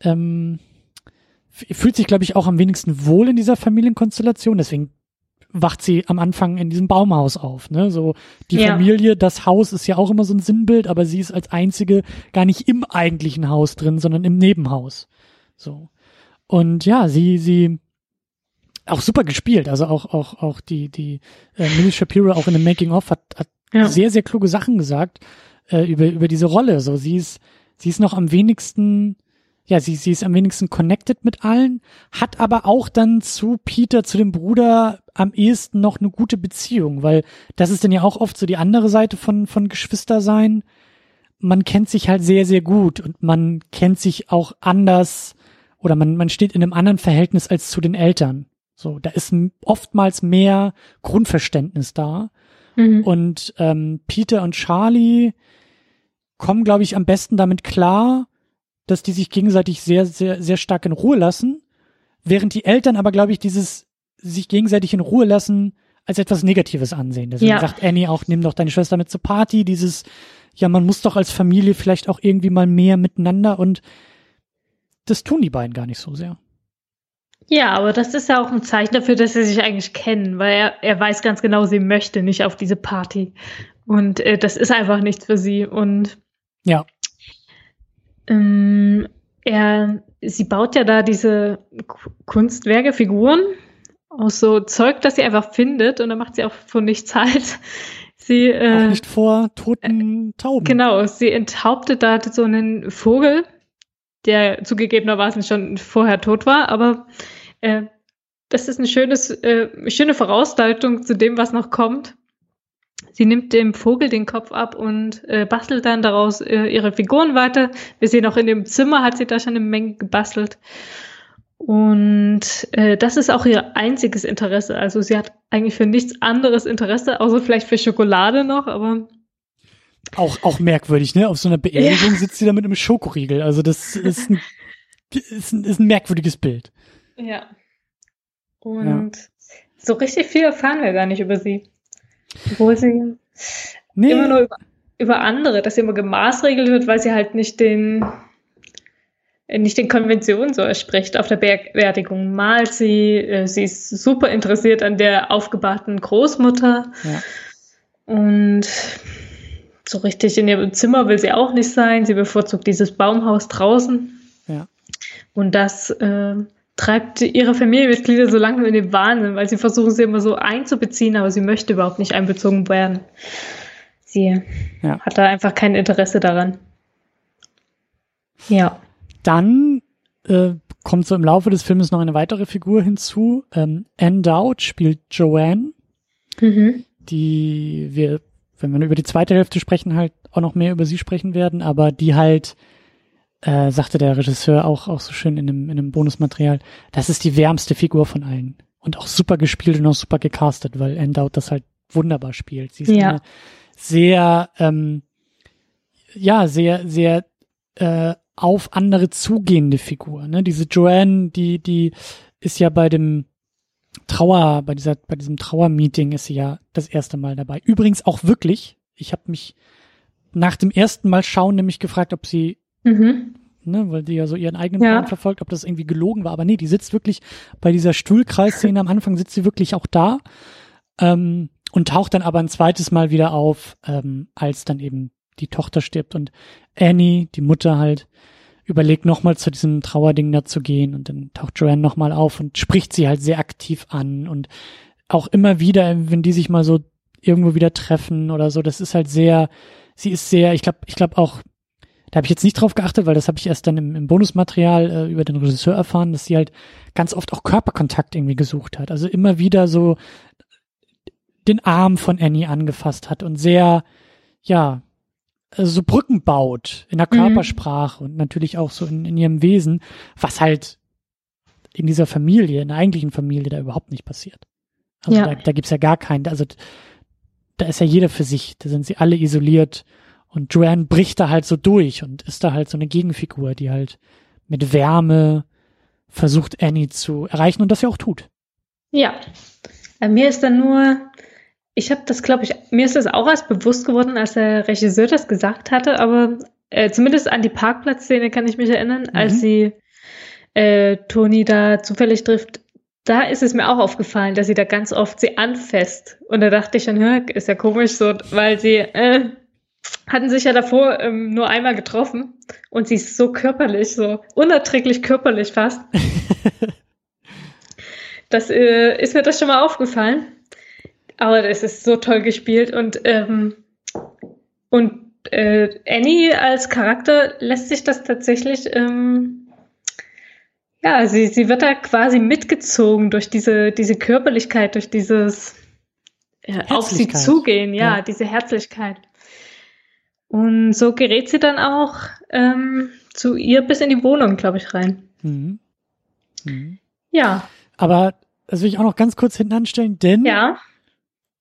ähm, fühlt sich, glaube ich, auch am wenigsten wohl in dieser Familienkonstellation. Deswegen wacht sie am Anfang in diesem Baumhaus auf. Ne? So die ja. Familie, das Haus ist ja auch immer so ein Sinnbild, aber sie ist als einzige gar nicht im eigentlichen Haus drin, sondern im Nebenhaus. So und ja, sie sie auch super gespielt. Also auch auch auch die die äh, Millie Shapiro auch in dem Making of hat, hat ja. sehr sehr kluge Sachen gesagt äh, über über diese Rolle. So sie ist sie ist noch am wenigsten ja, sie, sie ist am wenigsten connected mit allen, hat aber auch dann zu Peter, zu dem Bruder am ehesten noch eine gute Beziehung, weil das ist dann ja auch oft so die andere Seite von, von Geschwister sein. Man kennt sich halt sehr, sehr gut und man kennt sich auch anders oder man, man steht in einem anderen Verhältnis als zu den Eltern. So, da ist oftmals mehr Grundverständnis da. Mhm. Und ähm, Peter und Charlie kommen, glaube ich, am besten damit klar, dass die sich gegenseitig sehr, sehr, sehr stark in Ruhe lassen, während die Eltern aber, glaube ich, dieses sich gegenseitig in Ruhe lassen als etwas Negatives ansehen. Deswegen ja. sagt Annie auch, nimm doch deine Schwester mit zur Party, dieses, ja, man muss doch als Familie vielleicht auch irgendwie mal mehr miteinander und das tun die beiden gar nicht so sehr. Ja, aber das ist ja auch ein Zeichen dafür, dass sie sich eigentlich kennen, weil er, er weiß ganz genau, sie möchte nicht auf diese Party. Und äh, das ist einfach nichts für sie. Und ja. Ähm, er, sie baut ja da diese Kunstwerke, Figuren aus so Zeug, das sie einfach findet und dann macht sie auch von nichts halt. <laughs> Sie, äh, auch nicht vor toten Tauben. Genau, sie enthauptet da so einen Vogel, der zugegebenermaßen schon vorher tot war, aber äh, das ist eine schönes, äh, schöne Vorausdeutung zu dem, was noch kommt. Sie nimmt dem Vogel den Kopf ab und äh, bastelt dann daraus äh, ihre Figuren weiter. Wir sehen auch in dem Zimmer hat sie da schon eine Menge gebastelt. Und äh, das ist auch ihr einziges Interesse. Also sie hat eigentlich für nichts anderes Interesse, außer vielleicht für Schokolade noch, aber. Auch, auch merkwürdig, ne? Auf so einer Beerdigung ja. sitzt sie da mit einem Schokoriegel. Also das ist ein, ist ein, ist ein merkwürdiges Bild. Ja. Und ja. so richtig viel erfahren wir gar nicht über sie. Obwohl sie nee. immer nur über, über andere, dass sie immer gemaßregelt wird, weil sie halt nicht den nicht den Konventionen so entspricht. Auf der Beerdigung malt sie, äh, sie ist super interessiert an der aufgebahrten Großmutter. Ja. Und so richtig in ihrem Zimmer will sie auch nicht sein. Sie bevorzugt dieses Baumhaus draußen. Ja. Und das äh, treibt ihre Familienmitglieder so langsam in den Wahnsinn, weil sie versuchen sie immer so einzubeziehen, aber sie möchte überhaupt nicht einbezogen werden. Sie ja. hat da einfach kein Interesse daran. Ja. Dann äh, kommt so im Laufe des Films noch eine weitere Figur hinzu. Ähm, Anne Dowd spielt Joanne, mhm. die wir, wenn wir über die zweite Hälfte sprechen, halt auch noch mehr über sie sprechen werden, aber die halt äh, sagte der Regisseur auch, auch so schön in einem, in einem Bonusmaterial, das ist die wärmste Figur von allen. Und auch super gespielt und auch super gecastet, weil Endout das halt wunderbar spielt. Sie ist Ja. eine sehr, ähm, ja, sehr, sehr äh, auf andere zugehende Figur. Ne? Diese Joanne, die, die ist ja bei dem Trauer, bei dieser, bei diesem Trauermeeting ist sie ja das erste Mal dabei. Übrigens auch wirklich, ich habe mich nach dem ersten Mal schauen nämlich gefragt, ob sie Mhm. ne, weil die ja so ihren eigenen Ja. Plan verfolgt, ob das irgendwie gelogen war. Aber nee, die sitzt wirklich bei dieser Stuhlkreisszene am Anfang sitzt sie wirklich auch da ähm, und taucht dann aber ein zweites Mal wieder auf, ähm, als dann eben die Tochter stirbt und Annie, die Mutter halt, überlegt nochmal zu diesem Trauerding da zu gehen und dann taucht Joanne nochmal auf und spricht sie halt sehr aktiv an und auch immer wieder, wenn die sich mal so irgendwo wieder treffen oder so, das ist halt sehr, sie ist sehr, ich glaube, ich glaube auch, da habe ich jetzt nicht drauf geachtet, weil das habe ich erst dann im, im Bonusmaterial äh, über den Regisseur erfahren, dass sie halt ganz oft auch Körperkontakt irgendwie gesucht hat. Also immer wieder so den Arm von Annie angefasst hat und sehr, ja, also so Brücken baut in der Mhm. Körpersprache und natürlich auch so in, in ihrem Wesen, was halt in dieser Familie, in der eigentlichen Familie da überhaupt nicht passiert. Also Ja. da, da gibt's ja gar keinen, also da ist ja jeder für sich, da sind sie alle isoliert und Joanne bricht da halt so durch und ist da halt so eine Gegenfigur, die halt mit Wärme versucht, Annie zu erreichen und das ja auch tut. Ja. Äh, Mir ist dann nur, ich habe das, glaube ich, mir ist das auch erst bewusst geworden, als der Regisseur das gesagt hatte, aber äh, zumindest an die Parkplatzszene kann ich mich erinnern, als Mhm. sie äh, Toni da zufällig trifft. Da ist es mir auch aufgefallen, dass sie da ganz oft sie anfasst. Und da dachte ich schon, ist ja komisch, so, weil sie äh, hatten sich ja davor ähm, nur einmal getroffen und sie ist so körperlich, so unerträglich körperlich fast. <laughs> Das äh, ist mir das schon mal aufgefallen. Aber es ist so toll gespielt und ähm, und äh, Annie als Charakter lässt sich das tatsächlich ähm, ja, sie, sie wird da quasi mitgezogen durch diese, diese Körperlichkeit, durch dieses äh, auf sie zugehen, ja, Ja. diese Herzlichkeit. Und so gerät sie dann auch ähm, zu ihr bis in die Wohnung, glaube ich, rein. Mhm. Mhm. Ja, Aber das will ich auch noch ganz kurz hinten anstellen, denn ja,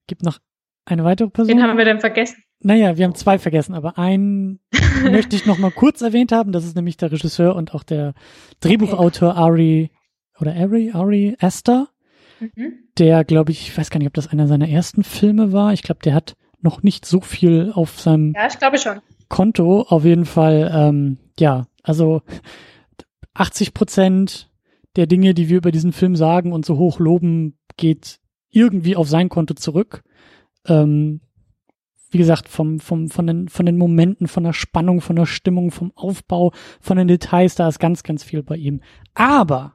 gibt noch eine weitere Person. den haben wir dann vergessen. Naja, wir haben zwei vergessen, aber einen <laughs> möchte ich noch mal kurz erwähnt haben. Das ist nämlich der Regisseur und auch der Drehbuchautor Ari oder Ari, Ari Aster, Mhm. der, glaube ich, ich weiß gar nicht, ob das einer seiner ersten Filme war. Ich glaube, der hat noch nicht so viel auf seinem Ja, ich glaube schon. Konto. Auf jeden Fall, ähm, ja, also 80 Prozent der Dinge, die wir über diesen Film sagen und so hoch loben, geht irgendwie auf sein Konto zurück. Ähm, wie gesagt, vom, vom, von, den, von den Momenten, von der Spannung, von der Stimmung, vom Aufbau, von den Details, da ist ganz, ganz viel bei ihm. Aber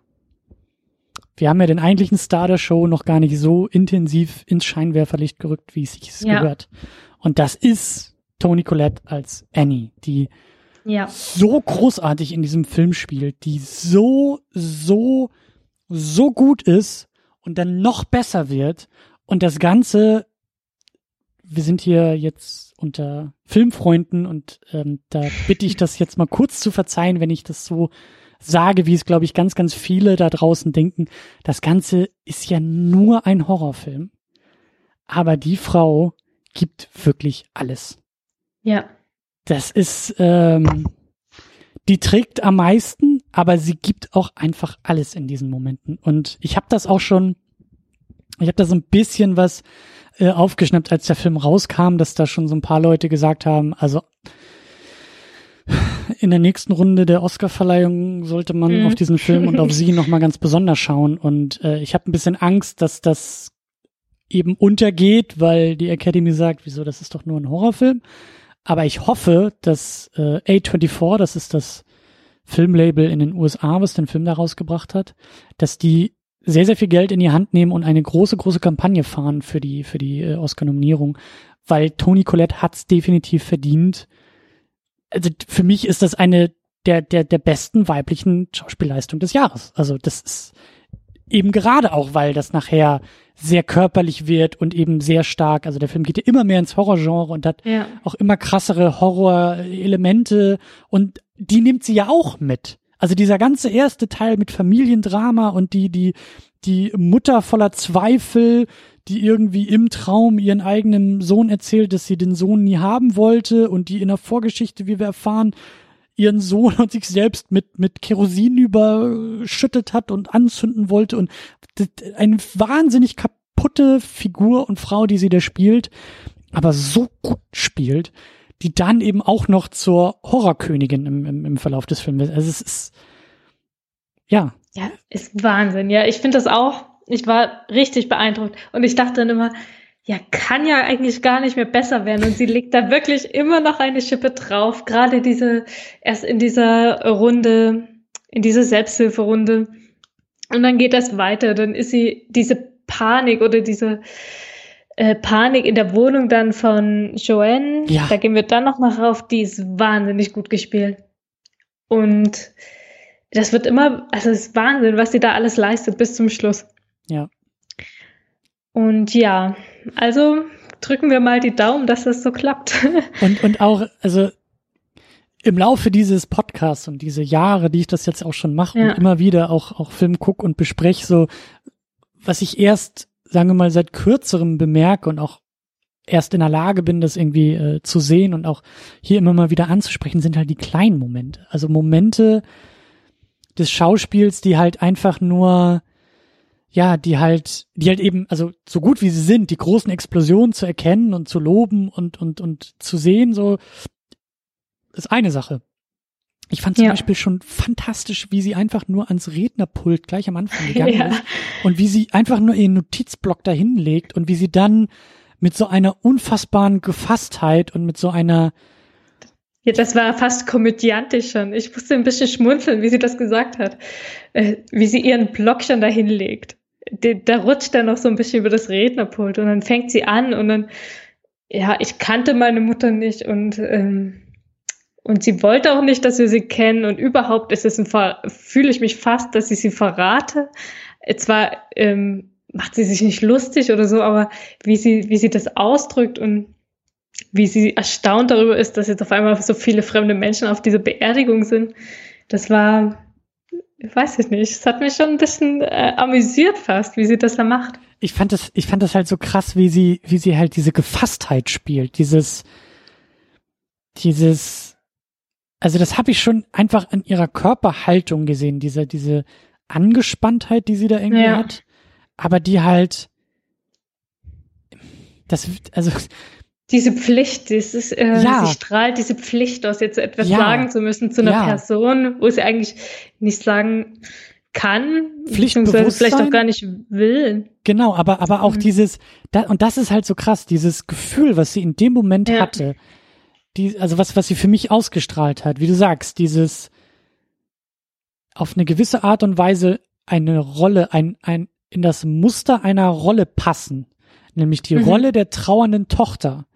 wir haben ja den eigentlichen Star der Show noch gar nicht so intensiv ins Scheinwerferlicht gerückt, wie es sich Ja. gehört. Und das ist Toni Collette als Annie, die Ja. so großartig in diesem Film spielt, die so, so, so gut ist und dann noch besser wird und das Ganze, wir sind hier jetzt unter Filmfreunden und ähm, da bitte ich das jetzt mal kurz zu verzeihen, wenn ich das so sage, wie es, glaube ich, ganz, ganz viele da draußen denken. Das Ganze ist ja nur ein Horrorfilm, aber die Frau gibt wirklich alles Ja. das ist, ähm, die trägt am meisten, aber sie gibt auch einfach alles in diesen Momenten. Und ich habe das auch schon, ich habe da so ein bisschen was äh, aufgeschnappt, als der Film rauskam, dass da schon so ein paar Leute gesagt haben, also in der nächsten Runde der Oscarverleihung sollte man Mhm. auf diesen Film und auf <laughs> sie nochmal ganz besonders schauen. Und äh, ich habe ein bisschen Angst, dass das eben untergeht, weil die Academy sagt, wieso, das ist doch nur ein Horrorfilm. Aber ich hoffe, dass äh, A24, das ist das Filmlabel in den USA, was den Film da rausgebracht hat, dass die sehr, sehr viel Geld in die Hand nehmen und eine große, große Kampagne fahren für die, für die äh, Oscar-Nominierung, weil Toni Collette hat's definitiv verdient. Also für mich ist das eine der, der, der besten weiblichen Schauspielleistung des Jahres. Also das ist eben gerade auch, weil das nachher sehr körperlich wird und eben sehr stark, also der Film geht ja immer mehr ins Horrorgenre und hat Ja. auch immer krassere Horrorelemente und die nimmt sie ja auch mit. Also dieser ganze erste Teil mit Familiendrama und die, die, die Mutter voller Zweifel, die irgendwie im Traum ihren eigenen Sohn erzählt, dass sie den Sohn nie haben wollte und die in der Vorgeschichte, wie wir erfahren, ihren Sohn <laughs> und sich selbst mit, mit Kerosin überschüttet hat und anzünden wollte und eine wahnsinnig kaputte Figur und Frau, die sie da spielt, aber so gut spielt, die dann eben auch noch zur Horrorkönigin im, im, im Verlauf des Films. Also es ist, ja, Ja, ist Wahnsinn. Ja, ich finde das auch. Ich war richtig beeindruckt. Und ich dachte dann immer, ja, kann ja eigentlich gar nicht mehr besser werden. Und sie legt da wirklich immer noch eine Schippe drauf. Gerade diese, erst in dieser Runde, in diese Selbsthilferunde. Und dann geht das weiter. Dann ist sie diese Panik oder diese äh, Panik in der Wohnung dann von Joanne. Ja. Da gehen wir dann noch mal rauf. Die ist wahnsinnig gut gespielt. Und das wird immer, also es ist Wahnsinn, was sie da alles leistet bis zum Schluss. Ja. Und ja, also drücken wir mal die Daumen, dass das so klappt. <laughs> Und, und auch, also im Laufe dieses Podcasts und diese Jahre, die ich das jetzt auch schon mache Ja. und immer wieder auch, auch Film guck und bespreche, so, was ich erst, sagen wir mal, seit kürzerem bemerke und auch erst in der Lage bin, das irgendwie äh, zu sehen und auch hier immer mal wieder anzusprechen, sind halt die kleinen Momente. Also Momente des Schauspiels, die halt einfach nur, ja, die halt, die halt eben, also so gut wie sie sind, die großen Explosionen zu erkennen und zu loben und, und, und zu sehen, so, ist eine Sache. Ich fand zum Ja. Beispiel schon fantastisch, wie sie einfach nur ans Rednerpult gleich am Anfang gegangen <laughs> Ja. ist und wie sie einfach nur ihren Notizblock dahin legt und wie sie dann mit so einer unfassbaren Gefasstheit und mit so einer, Ja, das war fast komödiantisch schon. Ich musste ein bisschen schmunzeln, wie sie das gesagt hat. Äh, wie sie ihren Block schon dahin legt. Da rutscht er noch so ein bisschen über das Rednerpult und dann fängt sie an und dann, ja, ich kannte meine Mutter nicht und, ähm, und sie wollte auch nicht, dass wir sie kennen und überhaupt ist es ein Ver fühle ich mich fast, dass ich sie verrate. Zwar ähm, macht sie sich nicht lustig oder so, aber wie sie, wie sie das ausdrückt und wie sie erstaunt darüber ist, dass jetzt auf einmal so viele fremde Menschen auf dieser Beerdigung sind. Das war, weiß ich nicht, es hat mich schon ein bisschen äh, amüsiert fast, wie sie das da macht. ich fand das, ich fand das halt so krass, wie sie, wie sie halt diese Gefasstheit spielt, dieses, dieses, also das habe ich schon einfach an ihrer Körperhaltung gesehen, diese, diese Angespanntheit, die sie da irgendwie Ja. hat, aber die halt, das, also Diese Pflicht, dieses, äh, Ja. sie strahlt diese Pflicht aus, jetzt etwas Ja. sagen zu müssen zu einer Ja. Person, wo sie eigentlich nicht sagen kann, beziehungsweise vielleicht auch gar nicht will. Genau, aber, aber auch Mhm. dieses, da, und das ist halt so krass, dieses Gefühl, was sie in dem Moment hatte, die, also was, was sie für mich ausgestrahlt hat, wie du sagst, dieses auf eine gewisse Art und Weise eine Rolle, ein, ein, in das Muster einer Rolle passen, nämlich die Mhm. Rolle der trauernden Tochter,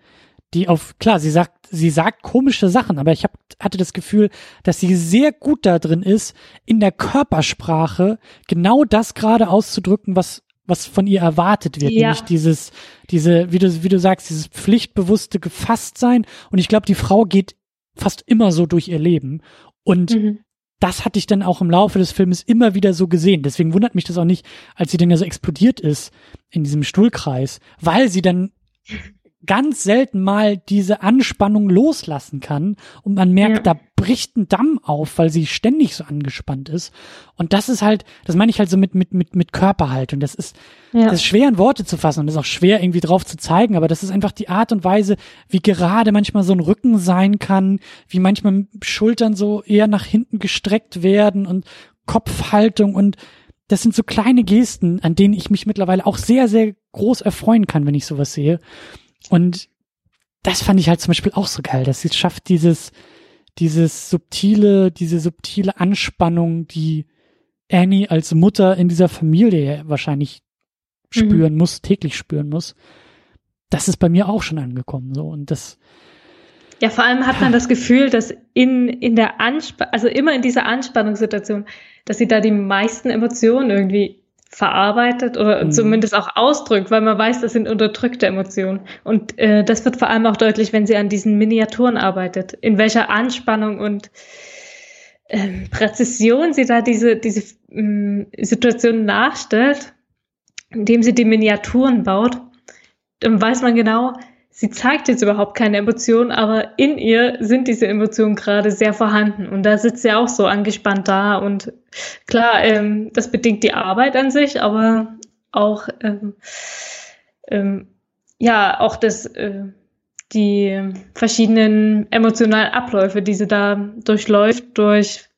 die auf, klar, sie sagt, sie sagt komische Sachen, aber ich hab, hatte das Gefühl, dass sie sehr gut da drin ist, in der Körpersprache genau das gerade auszudrücken, was, was von ihr erwartet wird, Ja. nämlich dieses, diese, wie du, wie du sagst, dieses pflichtbewusste Gefasstsein. Und ich glaube, die Frau geht fast immer so durch ihr Leben. Und Mhm. das hatte ich dann auch im Laufe des Filmes immer wieder so gesehen. Deswegen wundert mich das auch nicht, als sie dann ja so explodiert ist in diesem Stuhlkreis, weil sie dann ganz selten mal diese Anspannung loslassen kann und man merkt, Ja. da bricht ein Damm auf, weil sie ständig so angespannt ist. Und das ist halt, das meine ich halt so mit, mit, mit, mit Körperhaltung. Das ist, Ja. das ist schwer in Worte zu fassen und das ist auch schwer irgendwie drauf zu zeigen, aber das ist einfach die Art und Weise, wie gerade manchmal so ein Rücken sein kann, wie manchmal Schultern so eher nach hinten gestreckt werden und Kopfhaltung und das sind so kleine Gesten, an denen ich mich mittlerweile auch sehr, sehr groß erfreuen kann, wenn ich sowas sehe. Und das fand ich halt zum Beispiel auch so geil, dass sie es schafft, dieses, dieses subtile, diese subtile Anspannung, die Annie als Mutter in dieser Familie wahrscheinlich Mhm. spüren muss, täglich spüren muss. Das ist bei mir auch schon angekommen, so. Und das, Ja, vor allem hat man das Gefühl, dass in, in der Anspannung, also immer in dieser Anspannungssituation, dass sie da die meisten Emotionen irgendwie verarbeitet oder mhm. zumindest auch ausdrückt, weil man weiß, das sind unterdrückte Emotionen. Und äh, das wird vor allem auch deutlich, wenn sie an diesen Miniaturen arbeitet, in welcher Anspannung und ähm, Präzision sie da diese, diese ähm, Situation nachstellt, indem sie die Miniaturen baut. Dann weiß man genau, sie zeigt jetzt überhaupt keine Emotionen, aber in ihr sind diese Emotionen gerade sehr vorhanden. Und da sitzt sie auch so angespannt da. Und klar, ähm, das bedingt die Arbeit an sich, aber auch, ähm, ähm, ja, auch das, äh, die verschiedenen emotionalen Abläufe, die sie da durchläuft, durch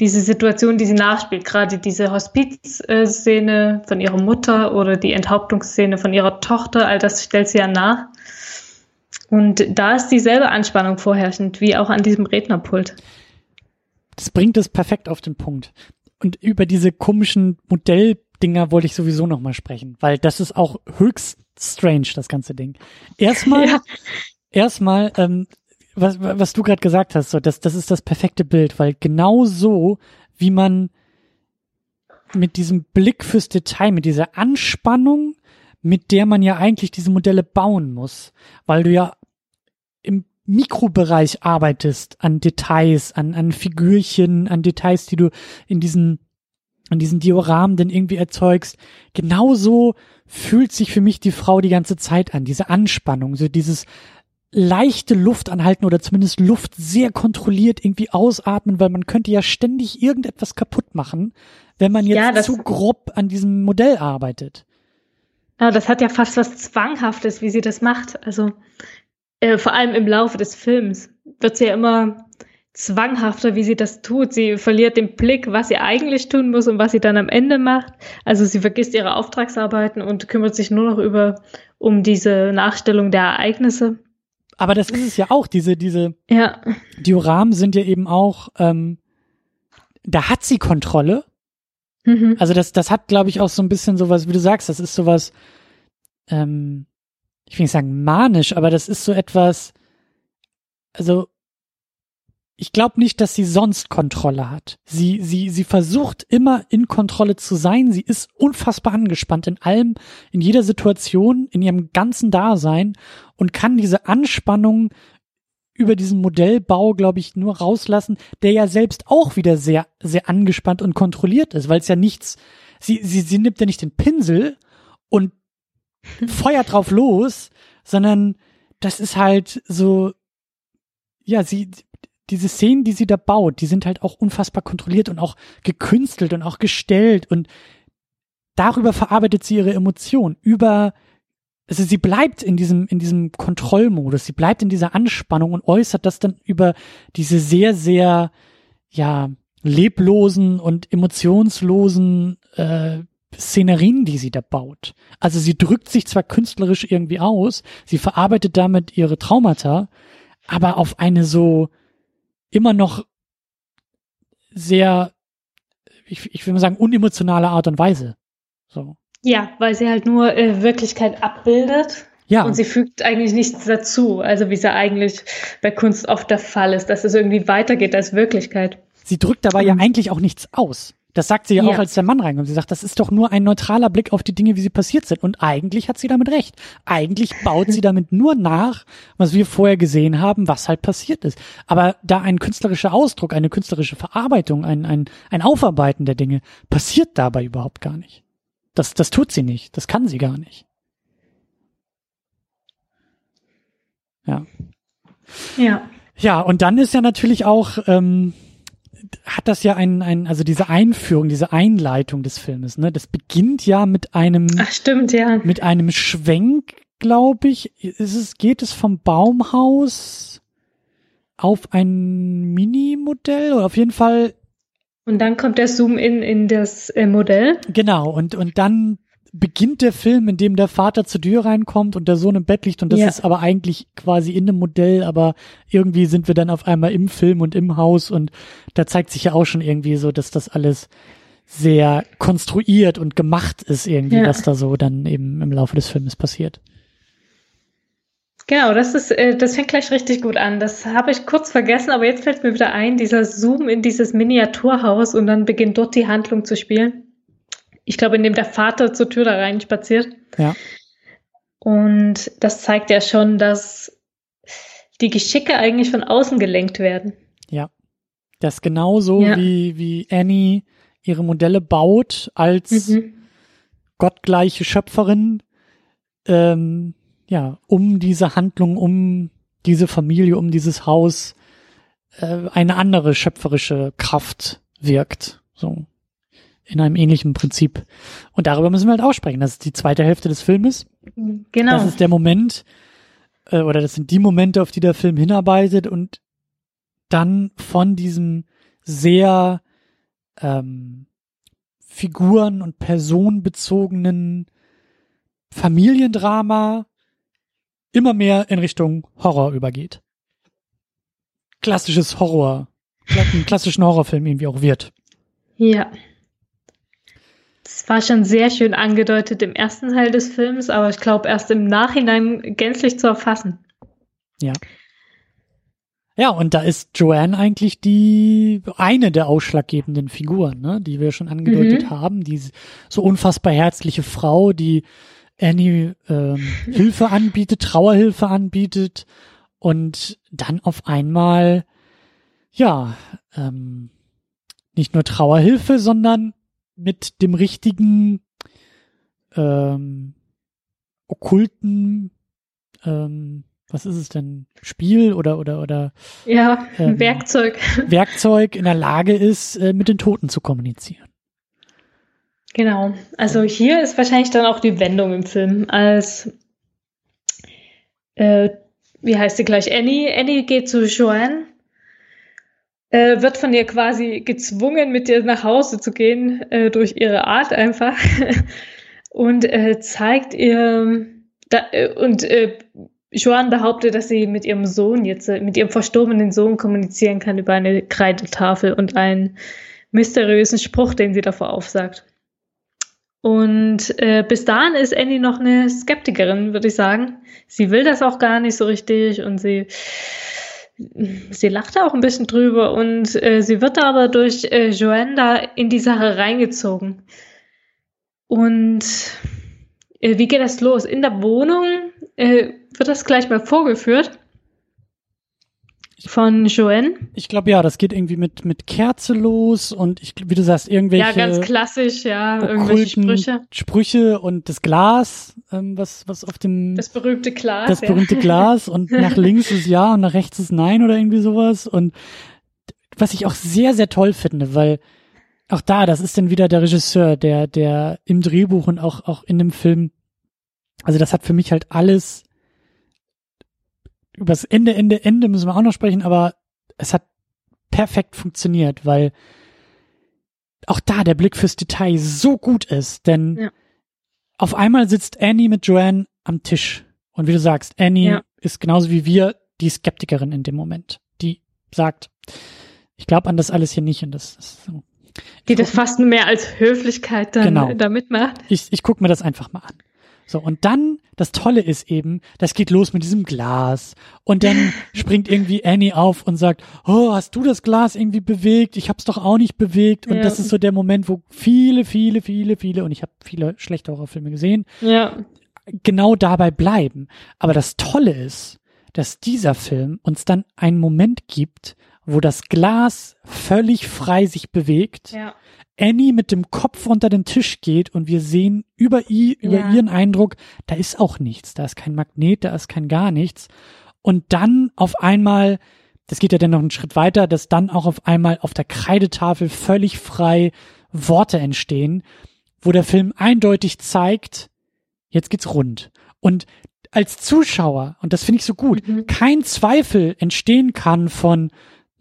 diese Situation, die sie nachspielt, gerade diese Hospizszene von ihrer Mutter oder die Enthauptungsszene von ihrer Tochter, all das stellt sie ja nach. Und da ist dieselbe Anspannung vorherrschend wie auch an diesem Rednerpult. Das bringt es perfekt auf den Punkt. Und über diese komischen Modelldinger wollte ich sowieso noch mal sprechen, weil das ist auch höchst strange, das ganze Ding. Erstmal, <laughs> ja. erstmal, ähm, was, was du gerade gesagt hast, so, das, das ist das perfekte Bild, weil genau so, wie man mit diesem Blick fürs Detail, mit dieser Anspannung, mit der man ja eigentlich diese Modelle bauen muss, weil du ja im Mikrobereich arbeitest an Details, an, an Figürchen, an Details, die du in diesen, an diesen Dioramen dann irgendwie erzeugst. Genauso fühlt sich für mich die Frau die ganze Zeit an, diese Anspannung, so dieses leichte Luft anhalten oder zumindest Luft sehr kontrolliert irgendwie ausatmen, weil man könnte ja ständig irgendetwas kaputt machen, wenn man jetzt ja, zu grob an diesem Modell arbeitet. Ja, das hat ja fast was Zwanghaftes, wie sie das macht. Also äh, vor allem im Laufe des Films wird sie ja immer zwanghafter, wie sie das tut. Sie verliert den Blick, was sie eigentlich tun muss und was sie dann am Ende macht. Also sie vergisst ihre Auftragsarbeiten und kümmert sich nur noch über um diese Nachstellung der Ereignisse. Aber das ist es ja auch. Diese diese ja. Dioramen sind ja eben auch. Ähm, da hat sie Kontrolle Mhm. Also das, das hat, glaube ich, auch so ein bisschen sowas, wie du sagst, das ist sowas, ähm, ich will nicht sagen manisch, aber das ist so etwas, also ich glaube nicht, dass sie sonst Kontrolle hat. Sie, sie, sie versucht immer in Kontrolle zu sein. Sie ist unfassbar angespannt in allem, in jeder Situation, in ihrem ganzen Dasein und kann diese Anspannung über diesen Modellbau, glaube ich, nur rauslassen, der ja selbst auch wieder sehr, sehr angespannt und kontrolliert ist, weil es ja nichts, sie, sie, sie nimmt ja nicht den Pinsel und <laughs> feuert drauf los, sondern das ist halt so, ja, sie, diese Szenen, die sie da baut, die sind halt auch unfassbar kontrolliert und auch gekünstelt und auch gestellt und darüber verarbeitet sie ihre Emotionen, über also sie bleibt in diesem, in diesem Kontrollmodus, sie bleibt in dieser Anspannung und äußert das dann über diese sehr, sehr, ja, leblosen und emotionslosen äh, Szenerien, die sie da baut. Also sie drückt sich zwar künstlerisch irgendwie aus, sie verarbeitet damit ihre Traumata, aber auf eine so immer noch sehr, ich, ich will mal sagen, unemotionale Art und Weise. So. Ja, weil sie halt nur äh, Wirklichkeit abbildet. Ja. Und sie fügt eigentlich nichts dazu. Also wie es ja eigentlich bei Kunst oft der Fall ist, dass es irgendwie weitergeht als Wirklichkeit. Sie drückt dabei mhm. ja eigentlich auch nichts aus. Das sagt sie ja, ja, auch, als der Mann reinkommt. Sie sagt, das ist doch nur ein neutraler Blick auf die Dinge, wie sie passiert sind. Und eigentlich hat sie damit recht. Eigentlich baut sie damit nur nach, was wir vorher gesehen haben, was halt passiert ist. Aber da ein künstlerischer Ausdruck, eine künstlerische Verarbeitung, ein, ein, ein Aufarbeiten der Dinge passiert dabei überhaupt gar nicht. Das, das tut sie nicht. Das kann sie gar nicht. Ja. Ja. Ja, und dann ist ja natürlich auch, ähm, hat das ja ein, ein, also diese Einführung, diese Einleitung des Filmes, ne? Das beginnt ja mit einem, Ach, stimmt, ja. Mit einem Schwenk, glaube ich. Ist es, geht es vom Baumhaus auf ein Minimodell oder auf jeden Fall und dann kommt der Zoom-In in das äh, Modell. Genau, und, und dann beginnt der Film, in dem der Vater zur Tür reinkommt und der Sohn im Bett liegt und das ja. ist aber eigentlich quasi in dem Modell, aber irgendwie sind wir dann auf einmal im Film und im Haus und da zeigt sich ja auch schon irgendwie so, dass das alles sehr konstruiert und gemacht ist irgendwie, ja. was da so dann eben im Laufe des Filmes passiert. Genau, das ist, äh, das fängt gleich richtig gut an. Das habe ich kurz vergessen, aber jetzt fällt mir wieder ein, dieser Zoom in dieses Miniaturhaus und dann beginnt dort die Handlung zu spielen. ich glaube, in dem der Vater zur Tür da rein spaziert. Ja. Und das zeigt ja schon, dass die Geschicke eigentlich von außen gelenkt werden. Ja. Das genauso Ja. wie, wie Annie ihre Modelle baut als Mhm. gottgleiche Schöpferin, ähm, ja, um diese Handlung, um diese Familie, um dieses Haus äh, eine andere schöpferische Kraft wirkt. So. In einem ähnlichen Prinzip. Und darüber müssen wir halt auch sprechen. Das ist die zweite Hälfte des Filmes. Genau. Das ist der Moment, äh, oder das sind die Momente, auf die der Film hinarbeitet und dann von diesem sehr ähm, figuren- und personenbezogenen Familiendrama immer mehr in Richtung Horror übergeht. Klassisches Horror, einen klassischen Horrorfilm irgendwie auch wird. Ja. Das war schon sehr schön angedeutet im ersten Teil des Films, aber ich glaube erst im Nachhinein gänzlich zu erfassen. Ja. Ja, und da ist Joanne eigentlich die eine der ausschlaggebenden Figuren, ne, die wir schon angedeutet Mhm. haben. Die so unfassbar herzliche Frau, die Annie ähm, <laughs> Hilfe anbietet, Trauerhilfe anbietet und dann auf einmal ja ähm, nicht nur Trauerhilfe, sondern mit dem richtigen ähm, okkulten ähm, was ist es denn Spiel oder oder oder Ja, Ähm. Werkzeug. <laughs> Werkzeug in der Lage ist, äh, mit den Toten zu kommunizieren. Genau. Also hier ist wahrscheinlich dann auch die Wendung im Film, als äh, wie heißt sie gleich? Annie. Annie geht zu Joanne, äh, wird von ihr quasi gezwungen, mit ihr nach Hause zu gehen, äh, durch ihre Art einfach. <laughs> und äh, zeigt ihr da, äh, und äh, Joanne behauptet, dass sie mit ihrem Sohn jetzt, mit ihrem verstorbenen Sohn kommunizieren kann über eine Kreidetafel und einen mysteriösen Spruch, den sie davor aufsagt. Und äh, bis dahin ist Annie noch eine Skeptikerin, würde ich sagen. Sie will das auch gar nicht so richtig und sie, sie lacht da auch ein bisschen drüber und äh, sie wird aber durch äh, Joanne da in die Sache reingezogen. Und äh, wie geht das los? In der Wohnung äh, wird das gleich mal vorgeführt von Joanne. Ich glaube ja, das geht irgendwie mit mit Kerze los und ich, wie du sagst, irgendwelche Ja, ganz klassisch, ja, irgendwelche Sprüche. Sprüche und das Glas, ähm, was was auf dem Das berühmte Glas. das ja. berühmte <laughs> Glas und nach links ist ja und nach rechts ist nein oder irgendwie sowas und was ich auch sehr sehr toll finde, weil auch da, das ist dann wieder der Regisseur, der der im Drehbuch und auch auch in dem Film, also das hat für mich halt alles übers Ende Ende Ende müssen wir auch noch sprechen, aber es hat perfekt funktioniert, weil auch da der Blick fürs Detail so gut ist, denn Ja. auf einmal sitzt Annie mit Joanne am Tisch. Und wie du sagst, Annie Ja. ist genauso wie wir die Skeptikerin in dem Moment, die sagt, ich glaube an das alles hier nicht und das ist so. Die das fast mehr als Höflichkeit dann Genau. da mitmacht. Ich, ich gucke mir das einfach mal an. So, und dann, das Tolle ist eben, das geht los mit diesem Glas. Und dann <laughs> springt irgendwie Annie auf und sagt, oh, hast du das Glas irgendwie bewegt? Ich hab's doch auch nicht bewegt. Und Ja. das ist so der Moment, wo viele, viele, viele, viele, und ich habe viele schlechte Horrorfilme gesehen, Ja. genau dabei bleiben. Aber das Tolle ist, dass dieser Film uns dann einen Moment gibt, wo das Glas völlig frei sich bewegt. Ja. Annie mit dem Kopf unter den Tisch geht und wir sehen über, i, über Ja. ihren Eindruck, da ist auch nichts, da ist kein Magnet, da ist kein gar nichts. Und dann auf einmal, das geht ja dann noch einen Schritt weiter, dass dann auch auf einmal auf der Kreidetafel völlig frei Worte entstehen, wo der Film eindeutig zeigt, jetzt geht's rund. Und als Zuschauer, und das finde ich so gut, Mhm. kein Zweifel entstehen kann von,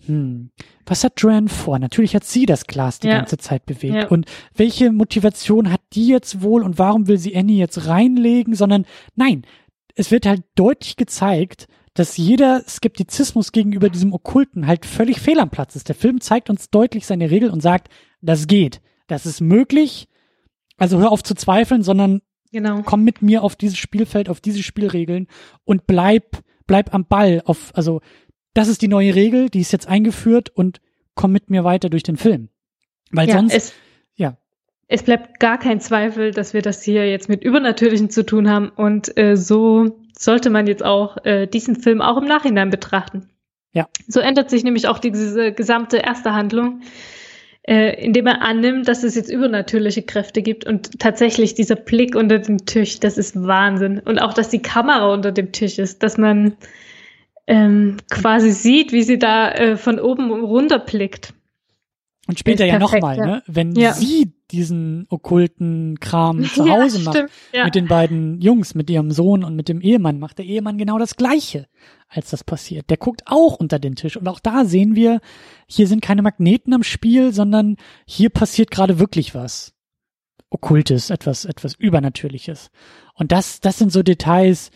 hm, was hat Joanne vor? Natürlich hat sie das Glas die Ja. ganze Zeit bewegt. Ja. Und welche Motivation hat die jetzt wohl und warum will sie Annie jetzt reinlegen? Sondern nein, es wird halt deutlich gezeigt, dass jeder Skeptizismus gegenüber diesem Okkulten halt völlig fehl am Platz ist. Der Film zeigt uns deutlich seine Regel und sagt, das geht, das ist möglich. Also hör auf zu zweifeln, sondern Genau. komm mit mir auf dieses Spielfeld, auf diese Spielregeln und bleib, bleib am Ball. Auf, also, das ist die neue Regel, die ist jetzt eingeführt und komm mit mir weiter durch den Film. Weil Ja, sonst, es, ja, es bleibt gar kein Zweifel, dass wir das hier jetzt mit Übernatürlichen zu tun haben. Und äh, so sollte man jetzt auch äh, diesen Film auch im Nachhinein betrachten. Ja. So ändert sich nämlich auch diese gesamte erste Handlung, äh, indem er annimmt, dass es jetzt übernatürliche Kräfte gibt. Und tatsächlich dieser Blick unter dem Tisch, das ist Wahnsinn. Und auch, dass die Kamera unter dem Tisch ist, dass man ähm, quasi sieht, wie sie da äh, von oben runter blickt. Und später ja nochmal, ja. ne? wenn ja. sie diesen okkulten Kram <laughs> zu Hause ja, macht, ja. mit den beiden Jungs, mit ihrem Sohn und mit dem Ehemann, macht der Ehemann genau das Gleiche, als das passiert. Der guckt auch unter den Tisch. Und auch da sehen wir, hier sind keine Magneten am Spiel, sondern hier passiert gerade wirklich was. Okkultes, etwas, etwas Übernatürliches. Und das, das sind so Details,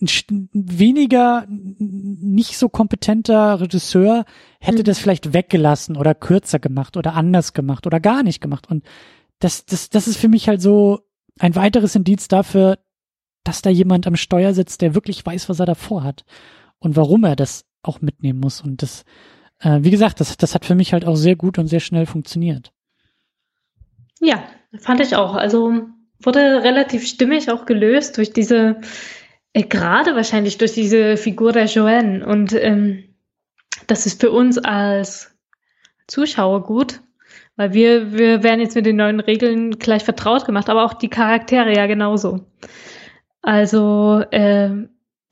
ein weniger nicht so kompetenter Regisseur hätte mhm. das vielleicht weggelassen oder kürzer gemacht oder anders gemacht oder gar nicht gemacht. Und das, das, das ist für mich halt so ein weiteres Indiz dafür, dass da jemand am Steuer sitzt, der wirklich weiß, was er davor hat und warum er das auch mitnehmen muss. Und das, äh, wie gesagt, das, das hat für mich halt auch sehr gut und sehr schnell funktioniert. Ja, fand ich auch. Also wurde relativ stimmig auch gelöst durch diese gerade wahrscheinlich durch diese Figur der Joanne. Und ähm, das ist für uns als Zuschauer gut, weil wir, wir werden jetzt mit den neuen Regeln gleich vertraut gemacht, aber auch die Charaktere ja genauso. Also äh,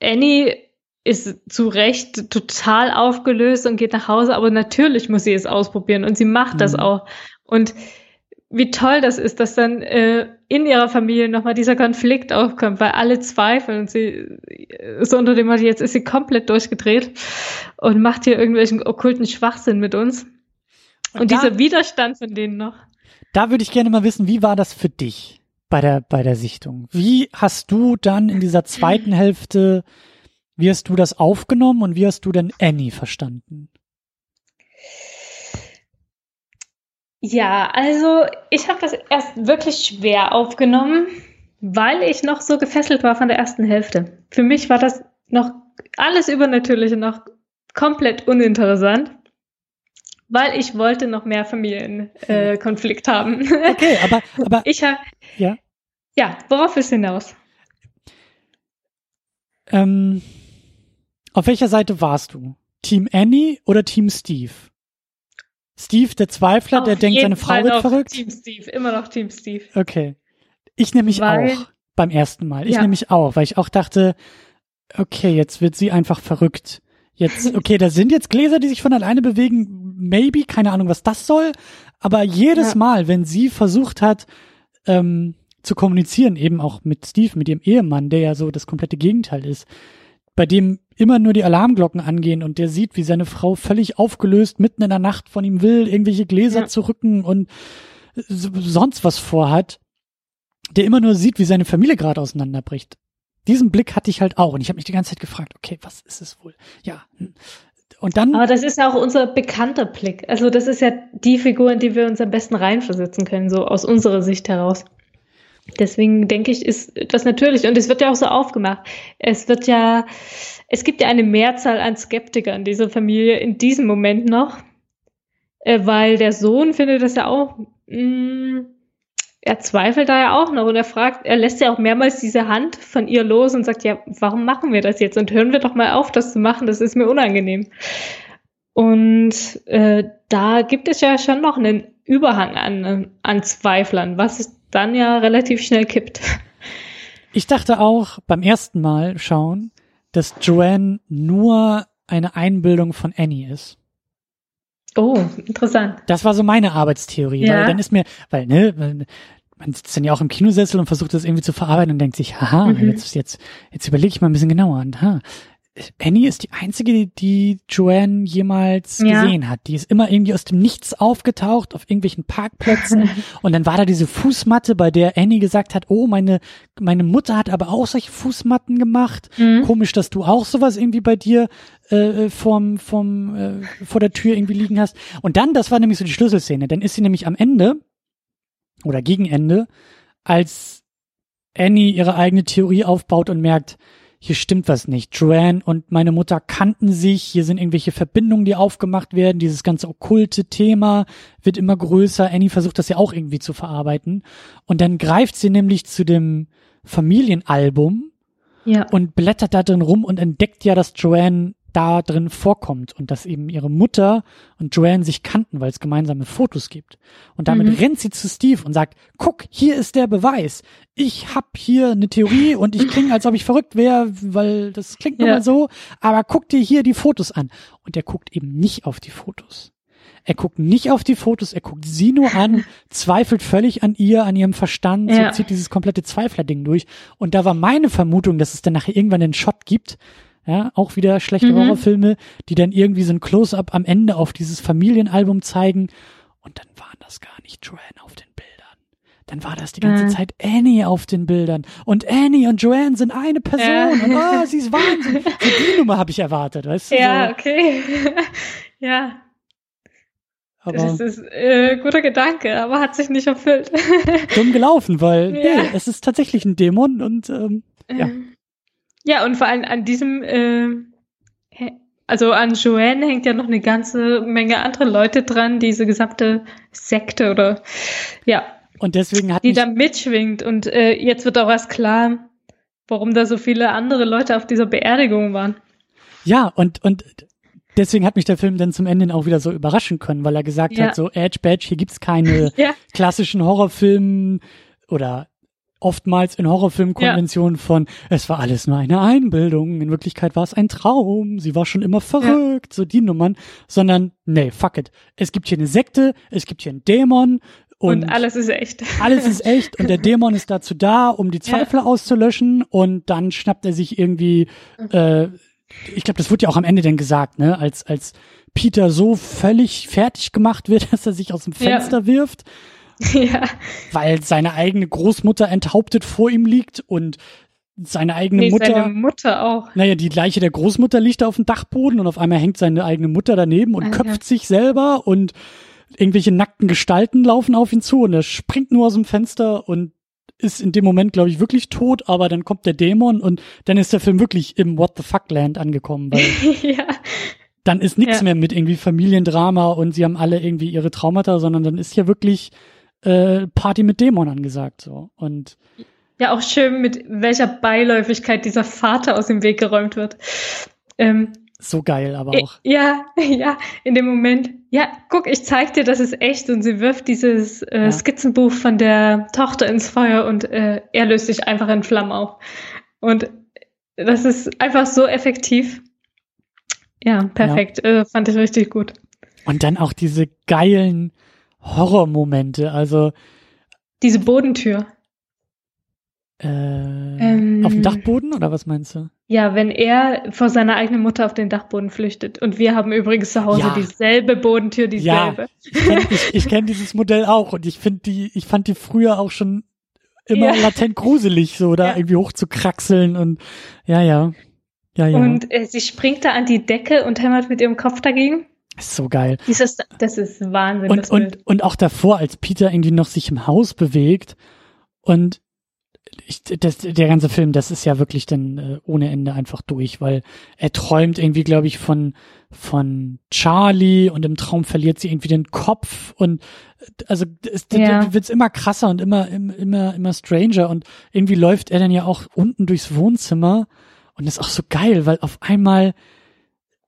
Annie ist zu Recht total aufgelöst und geht nach Hause, aber natürlich muss sie es ausprobieren und sie macht mhm. das auch. Und wie toll das ist, dass dann äh, in ihrer Familie nochmal dieser Konflikt aufkommt, weil alle zweifeln und sie so unter dem Motto, jetzt ist sie komplett durchgedreht und macht hier irgendwelchen okkulten Schwachsinn mit uns. Und, und da, dieser Widerstand von denen noch. Da würde ich gerne mal wissen, wie war das für dich bei der, bei der Sichtung? Wie hast du dann in dieser zweiten Hälfte, wie hast du das aufgenommen und wie hast du denn Annie verstanden? Ja, also ich habe das erst wirklich schwer aufgenommen, weil ich noch so gefesselt war von der ersten Hälfte. Für mich war das noch alles Übernatürliche noch komplett uninteressant, weil ich wollte noch mehr Familienkonflikt äh, haben. Okay, aber, aber <laughs> ich habe ja. ja, worauf ist hinaus? Ähm, auf welcher Seite warst du? Team Annie oder Team Steve? Steve, der Zweifler, Auf der denkt, seine Frau Fall wird verrückt. Team Steve, immer noch Team Steve. Okay. Ich nämlich weil, auch beim ersten Mal. Ich ja. nämlich auch, weil ich auch dachte, okay, jetzt wird sie einfach verrückt. Jetzt, <laughs> okay, da sind jetzt Gläser, die sich von alleine bewegen. Maybe, keine Ahnung, was das soll. Aber jedes ja. Mal, wenn sie versucht hat, ähm, zu kommunizieren, eben auch mit Steve, mit ihrem Ehemann, der ja so das komplette Gegenteil ist, bei dem immer nur die Alarmglocken angehen und der sieht, wie seine Frau völlig aufgelöst mitten in der Nacht von ihm will, irgendwelche Gläser ja. zu rücken und sonst was vorhat, der immer nur sieht, wie seine Familie gerade auseinanderbricht. Diesen Blick hatte ich halt auch und ich habe mich die ganze Zeit gefragt, okay, was ist es wohl? Ja. Hm. Und dann. Aber das ist ja auch unser bekannter Blick. Also das ist ja die Figur, in die wir uns am besten reinversetzen können, so aus unserer Sicht heraus. Deswegen denke ich, ist das natürlich. Und es wird ja auch so aufgemacht. Es wird ja, es gibt ja eine Mehrzahl an Skeptikern dieser Familie in diesem Moment noch, äh, weil der Sohn findet das ja auch, mh, mm, er zweifelt da ja auch noch und er fragt, er lässt ja auch mehrmals diese Hand von ihr los und sagt, ja, warum machen wir das jetzt? Und hören wir doch mal auf, das zu machen, das ist mir unangenehm. Und äh, da gibt es ja schon noch einen Überhang an, an Zweiflern, was dann ja relativ schnell kippt. Ich dachte auch beim ersten Mal schauen, dass Joanne nur eine Einbildung von Annie ist. Oh, interessant. Das war so meine Arbeitstheorie, ja. weil dann ist mir, weil, ne, man sitzt dann ja auch im Kinosessel und versucht das irgendwie zu verarbeiten und denkt sich, haha, mhm. jetzt, jetzt, jetzt überlege ich mal ein bisschen genauer. Und, ha, Annie ist die einzige, die, die Joanne jemals ja. gesehen hat. Die ist immer irgendwie aus dem Nichts aufgetaucht auf irgendwelchen Parkplätzen <laughs> und dann war da diese Fußmatte, bei der Annie gesagt hat, oh, meine, meine Mutter hat aber auch solche Fußmatten gemacht. Mhm. Komisch, dass du auch sowas irgendwie bei dir äh, vom, vom, äh, vor der Tür irgendwie liegen hast. Und dann, das war nämlich so die Schlüsselszene, dann ist sie nämlich am Ende oder gegen Ende, als Annie ihre eigene Theorie aufbaut und merkt, hier stimmt was nicht. Joanne und meine Mutter kannten sich, hier sind irgendwelche Verbindungen, die aufgemacht werden, dieses ganze okkulte Thema wird immer größer. Annie versucht das ja auch irgendwie zu verarbeiten. Und dann greift sie nämlich zu dem Familienalbum Ja. und blättert da drin rum und entdeckt ja, dass Joanne da drin vorkommt und dass eben ihre Mutter und Joanne sich kannten, weil es gemeinsame Fotos gibt. Und damit Mhm. rennt sie zu Steve und sagt, guck, hier ist der Beweis. Ich hab hier eine Theorie und ich klinge, als ob ich verrückt wäre, weil das klingt Ja. mal so, aber guck dir hier die Fotos an. Und er guckt eben nicht auf die Fotos. Er guckt nicht auf die Fotos, er guckt sie nur an, <laughs> zweifelt völlig an ihr, an ihrem Verstand, Ja. so zieht dieses komplette Zweifler-Ding durch. Und da war meine Vermutung, dass es dann nachher irgendwann einen Shot gibt, ja, auch wieder schlechte Mhm. Horrorfilme, die dann irgendwie so ein Close-up am Ende auf dieses Familienalbum zeigen. Und dann waren das gar nicht Joanne auf den Bildern. Dann war das die ganze Ah. Zeit Annie auf den Bildern. Und Annie und Joanne sind eine Person. Ja. Und oh, sie ist Wahnsinn. <laughs> So die Nummer habe ich erwartet, weißt du? Ja, So, okay. <laughs> ja, aber das ist äh, guter Gedanke, aber hat sich nicht erfüllt. dumm gelaufen, weil <laughs> Ja. nee, es ist tatsächlich ein Dämon und ähm, Ja. Ähm, Ja, und vor allem an diesem, äh, also an Joanne hängt ja noch eine ganze Menge andere Leute dran, diese gesamte Sekte oder ja, und deswegen hat die da mitschwingt. Und äh, jetzt wird auch erst klar, warum da so viele andere Leute auf dieser Beerdigung waren. ja und und deswegen hat mich der Film dann zum Ende auch wieder so überraschen können, weil er gesagt Ja. hat so Edge Badge, hier gibt's keine <laughs> Ja, klassischen Horrorfilmen oder oftmals in Horrorfilmkonventionen von, es war alles nur eine Einbildung, in Wirklichkeit war es ein Traum, sie war schon immer verrückt, so die Nummern, sondern nee, fuck it. Es gibt hier eine Sekte, es gibt hier einen Dämon und, und, alles ist echt. alles ist echt und der Dämon ist dazu da, um die Zweifler auszulöschen und dann schnappt er sich irgendwie, äh, ich glaube, das wird ja auch am Ende dann gesagt, ne, als, als Peter so völlig fertig gemacht wird, <laughs> dass er sich aus dem Ja. Fenster wirft <laughs> ja, weil seine eigene Großmutter enthauptet vor ihm liegt und seine eigene nee, Mutter, seine Mutter auch. naja, die Leiche der Großmutter liegt da auf dem Dachboden und auf einmal hängt seine eigene Mutter daneben und Ah, köpft sich selber und irgendwelche nackten Gestalten laufen auf ihn zu und er springt nur aus dem Fenster und ist in dem Moment, glaube ich, wirklich tot, aber dann kommt der Dämon und dann ist der Film wirklich im What the fuck Land angekommen, weil <laughs> ja, dann ist nichts Ja. mehr mit irgendwie Familiendrama und sie haben alle irgendwie ihre Traumata, sondern dann ist ja wirklich äh, Party mit Dämon angesagt so und ja, auch schön, mit welcher Beiläufigkeit dieser Vater aus dem Weg geräumt wird. Ähm, so geil, aber auch Ja, <laughs> ja, in dem Moment. Ja, guck, ich zeig dir, das ist echt. Und sie wirft dieses äh, Ja. Skizzenbuch von der Tochter ins Feuer und äh, er löst sich einfach in Flammen auf. Und das ist einfach so effektiv. Ja, perfekt. Äh, fand ich richtig gut. und dann auch diese geilen Horrormomente, also Diese Bodentür. äh, Ähm. auf dem Dachboden oder was meinst du? Ja, wenn er vor seiner eigenen Mutter auf den Dachboden flüchtet. Und wir haben übrigens zu Hause Ja. dieselbe Bodentür, dieselbe. Ich kenne <laughs> ich, ich kenn dieses Modell auch und ich finde die, ich fand die früher auch schon immer Ja. latent gruselig, so da Ja. irgendwie hoch zu kraxeln und ja, ja. Ja, ja. Und äh, sie springt da an die Decke und hämmert mit ihrem Kopf dagegen. Ist so geil. Dieses, das ist Wahnsinn. Und, und, und auch davor, als Peter irgendwie noch sich im Haus bewegt und ich, das, der ganze Film, das ist ja wirklich dann äh, ohne Ende einfach durch, weil er träumt irgendwie, glaube ich, von von Charlie und im Traum verliert sie irgendwie den Kopf und äh, also es Ja. wird's immer krasser und immer im- immer immer stranger und irgendwie läuft er dann ja auch unten durchs Wohnzimmer und das ist auch so geil, weil auf einmal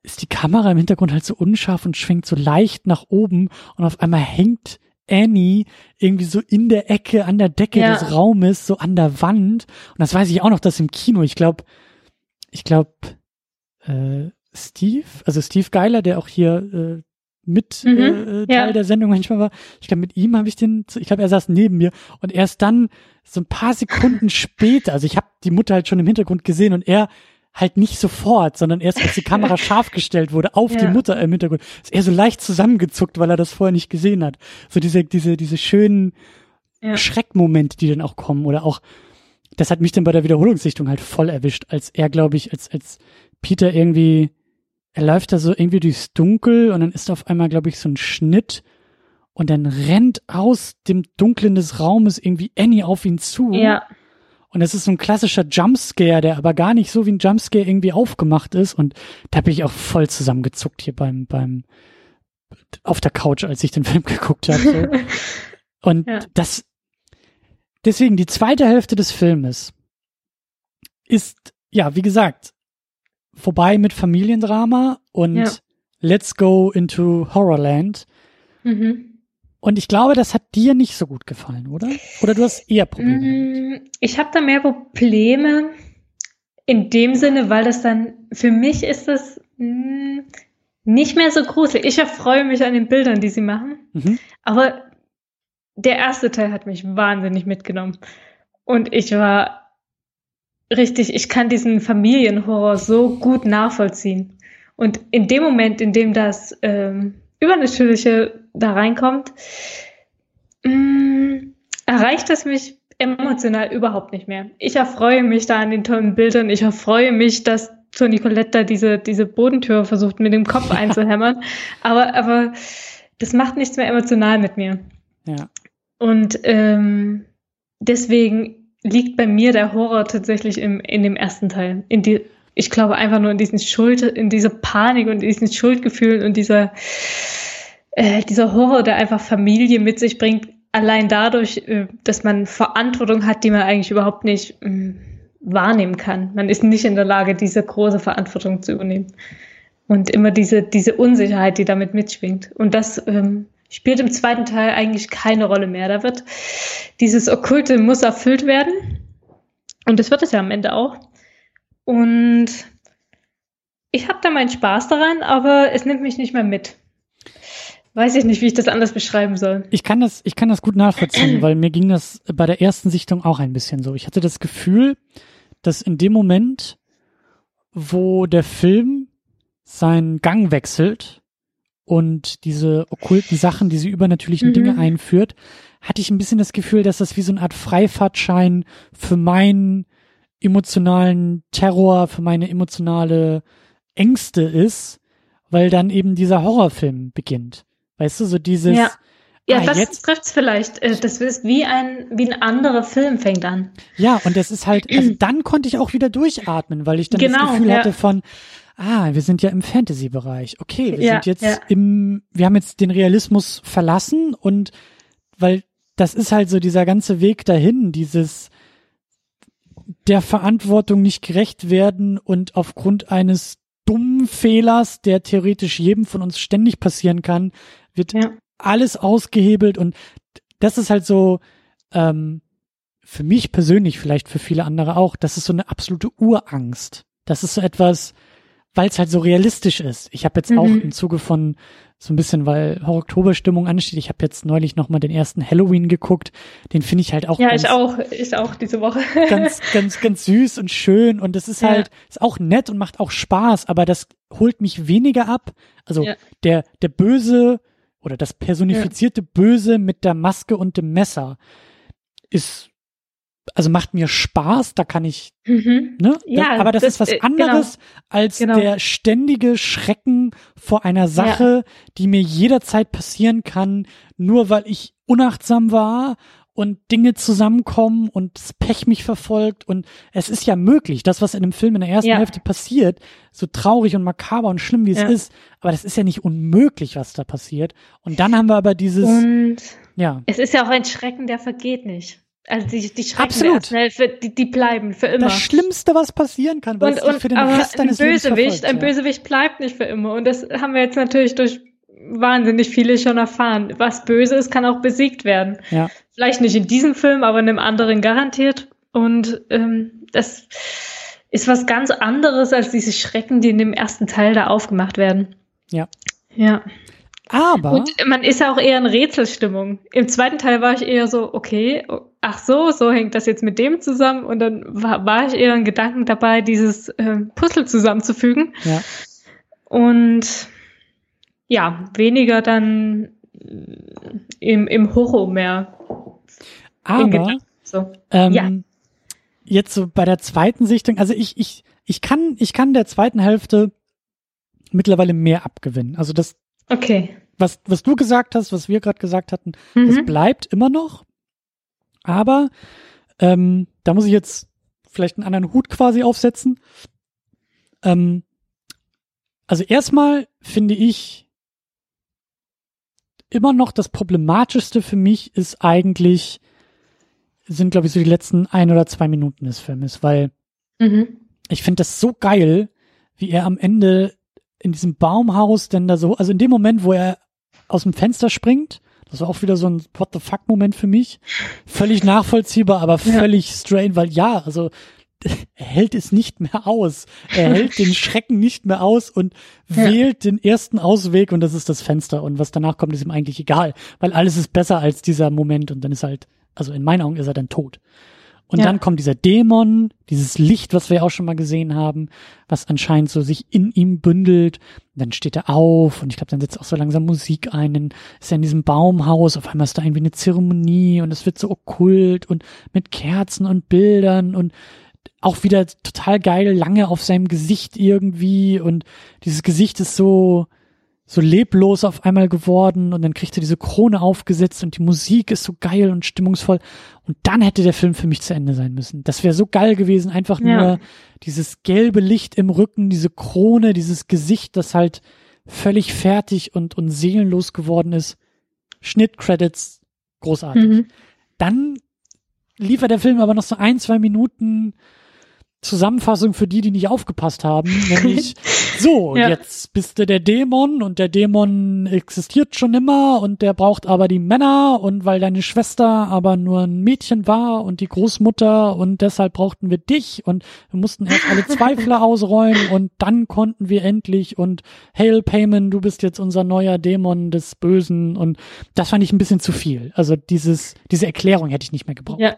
ist die Kamera im Hintergrund halt so unscharf und schwingt so leicht nach oben und auf einmal hängt Annie irgendwie so in der Ecke an der Decke Ja. des Raumes, so an der Wand. Und das weiß ich auch noch, dass im Kino, ich glaube, ich glaube, äh, Steve, also Steve Geiler, der auch hier äh, mit Mhm, äh, Teil ja. der Sendung manchmal war, ich glaube, mit ihm habe ich den, ich glaube, er saß neben mir und erst dann so ein paar Sekunden <laughs> später, also ich habe die Mutter halt schon im Hintergrund gesehen und er halt nicht sofort, sondern erst als die Kamera <laughs> scharf gestellt wurde auf die Ja. Mutter im Hintergrund, ist er so leicht zusammengezuckt, weil er das vorher nicht gesehen hat. So diese, diese, diese schönen Ja. Schreckmomente, die dann auch kommen oder auch, das hat mich dann bei der Wiederholungssichtung halt voll erwischt, als er, glaube ich, als, als Peter irgendwie, er läuft da so irgendwie durchs Dunkel und dann ist auf einmal, glaube ich, so ein Schnitt und dann rennt aus dem Dunklen des Raumes irgendwie Annie auf ihn zu ja, Und es ist so ein klassischer Jumpscare, der aber gar nicht so wie ein Jumpscare irgendwie aufgemacht ist. Und da bin ich auch voll zusammengezuckt hier beim, beim, auf der Couch, als ich den <laughs> Film geguckt habe. So. <laughs> Und ja. das, deswegen die zweite Hälfte des Filmes ist, ja, wie gesagt, vorbei mit Familiendrama und ja. let's go into Horrorland. Mhm. Und ich glaube, das hat dir nicht so gut gefallen, oder? Oder du hast eher Probleme? Mm, ich habe da mehr Probleme in dem Sinne, weil das dann, für mich ist das mh, mm, nicht mehr so gruselig. Ich erfreue mich an den Bildern, die sie machen. Mhm. Aber der erste Teil hat mich wahnsinnig mitgenommen. Und ich war richtig, ich kann diesen Familienhorror so gut nachvollziehen. Und in dem Moment, in dem das ähm, Übernatürliche da reinkommt, mh, mm, erreicht es mich emotional überhaupt nicht mehr. Ich erfreue mich da an den tollen Bildern. Ich erfreue mich, dass zur Nicoletta diese, diese Bodentür versucht, mit dem Kopf <laughs> einzuhämmern. aber, aber das macht nichts mehr emotional mit mir. Ja. Und ähm, deswegen liegt bei mir der Horror tatsächlich im, in dem ersten Teil. In die, ich glaube einfach nur in diesen Schuld, in dieser Panik und diesen Schuldgefühlen und dieser, äh, dieser Horror, der einfach Familie mit sich bringt, allein dadurch, äh, dass man Verantwortung hat, die man eigentlich überhaupt nicht äh, wahrnehmen kann. Man ist nicht in der Lage, diese große Verantwortung zu übernehmen. Und immer diese, diese Unsicherheit, die damit mitschwingt. Und das ähm, spielt im zweiten Teil eigentlich keine Rolle mehr. Da wird dieses Okkulte muss erfüllt werden. Und das wird es ja am Ende auch. Und ich habe da meinen Spaß daran, aber es nimmt mich nicht mehr mit. Weiß ich nicht, wie ich das anders beschreiben soll. Ich kann das, ich kann das gut nachvollziehen, weil mir ging das bei der ersten Sichtung auch ein bisschen so. Ich hatte das Gefühl, dass in dem Moment, wo der Film seinen Gang wechselt und diese okkulten Sachen, diese übernatürlichen mhm. Dinge einführt, hatte ich ein bisschen das Gefühl, dass das wie so eine Art Freifahrtschein für meinen emotionalen Terror, für meine emotionale Ängste ist, weil dann eben dieser Horrorfilm beginnt. Weißt du, so dieses. Ja, ja ah, das trifft es vielleicht. Äh, das ist wie ein, wie ein anderer Film fängt an. Ja, und das ist halt, also <clears throat> dann konnte ich auch wieder durchatmen, weil ich dann genau, das Gefühl ja. hatte von, ah, wir sind ja im Fantasy-Bereich. Okay, wir ja, sind jetzt ja. im, wir haben jetzt den Realismus verlassen und weil das ist halt so dieser ganze Weg dahin, dieses der Verantwortung nicht gerecht werden und aufgrund eines dummen Fehlers, der theoretisch jedem von uns ständig passieren kann, wird ja. alles ausgehebelt und das ist halt so, ähm, für mich persönlich, vielleicht für viele andere auch, das ist so eine absolute Urangst. Das ist so etwas, weil es halt so realistisch ist. Ich habe jetzt mhm. auch im Zuge von so ein bisschen, weil Oktoberstimmung ansteht. Ich habe jetzt neulich noch mal den ersten Halloween geguckt. Den finde ich halt auch. Ja, ganz, ich auch, ich auch diese Woche. ganz, <laughs> ganz, ganz süß und schön und das ist ja. halt ist auch nett und macht auch Spaß. Aber das holt mich weniger ab. Also ja. der der böse oder das personifizierte ja. Böse mit der Maske und dem Messer ist also macht mir Spaß, da kann ich, mhm. ne? Ja, aber das, das, ist was äh, anderes genau. als genau. der ständige Schrecken vor einer Sache, ja. die mir jederzeit passieren kann, nur weil ich unachtsam war und Dinge zusammenkommen und das Pech mich verfolgt und es ist ja möglich, das, was in dem Film in der ersten ja. Hälfte passiert, so traurig und makaber und schlimm wie es ist, aber das ist ja nicht unmöglich, was da passiert. Und dann haben wir aber dieses, und ja. Es ist ja auch ein Schrecken, der vergeht nicht. Also die, die schrecken Absolut. Schnell, für, die, die bleiben für immer. Das Schlimmste, was passieren kann, weil und, und, für den Rest deines ein Bösewicht, ein Bösewicht bleibt nicht für immer. Und das haben wir jetzt natürlich durch wahnsinnig viele schon erfahren. Was böse ist, kann auch besiegt werden. Ja. Vielleicht nicht in diesem Film, aber in einem anderen garantiert. Und ähm, das ist was ganz anderes als diese Schrecken, die in dem ersten Teil da aufgemacht werden. Ja. Ja. Aber. Und man ist ja auch eher in Rätselstimmung. Im zweiten Teil war ich eher so, okay, ach so, so hängt das jetzt mit dem zusammen. Und dann war, war ich eher in Gedanken dabei, dieses äh, Puzzle zusammenzufügen. Ja. Und ja, weniger dann im, im Horror mehr. Aber so. ähm, ja. jetzt so bei der zweiten Sichtung, also ich, ich, ich kann, ich kann der zweiten Hälfte mittlerweile mehr abgewinnen. Also das, Okay. Was, was du gesagt hast, was wir gerade gesagt hatten, mhm. das bleibt immer noch. Aber ähm, da muss ich jetzt vielleicht einen anderen Hut quasi aufsetzen. Ähm, also erstmal finde ich immer noch das Problematischste für mich ist eigentlich, sind glaube ich so die letzten ein oder zwei Minuten des Filmes, weil mhm. ich finde das so geil, wie er am Ende in diesem Baumhaus denn da so, also in dem Moment, wo er aus dem Fenster springt, das war auch wieder so ein What the fuck Moment für mich. Völlig nachvollziehbar, aber völlig ja. strange, weil ja, also er hält es nicht mehr aus. Er hält den <laughs> Schrecken nicht mehr aus und ja. wählt den ersten Ausweg und das ist das Fenster. Und was danach kommt, ist ihm eigentlich egal, weil alles ist besser als dieser Moment und dann ist halt, also in meinen Augen ist er dann tot. Und ja. dann kommt dieser Dämon, dieses Licht, was wir auch schon mal gesehen haben, was anscheinend so sich in ihm bündelt. Und dann steht er auf und ich glaube, dann setzt auch so langsam Musik ein. Dann ist er in diesem Baumhaus. Auf einmal ist da irgendwie eine Zeremonie und es wird so okkult und mit Kerzen und Bildern und auch wieder total geil, lange auf seinem Gesicht irgendwie und dieses Gesicht ist so, so leblos auf einmal geworden und dann kriegt er diese Krone aufgesetzt und die Musik ist so geil und stimmungsvoll und dann hätte der Film für mich zu Ende sein müssen. Das wäre so geil gewesen, einfach ja. nur dieses gelbe Licht im Rücken, diese Krone, dieses Gesicht, das halt völlig fertig und, und seelenlos geworden ist. Schnittcredits, großartig. Mhm. Dann liefert der Film aber noch so ein, zwei Minuten Zusammenfassung für die, die nicht aufgepasst haben, <laughs> nämlich so, ja. jetzt bist du der Dämon und der Dämon existiert schon immer und der braucht aber die Männer und weil deine Schwester aber nur ein Mädchen war und die Großmutter und deshalb brauchten wir dich und wir mussten erst alle Zweifler <laughs> ausräumen und dann konnten wir endlich und Hail Payman, du bist jetzt unser neuer Dämon des Bösen und das fand ich ein bisschen zu viel. Also dieses, diese Erklärung hätte ich nicht mehr gebraucht. Ja.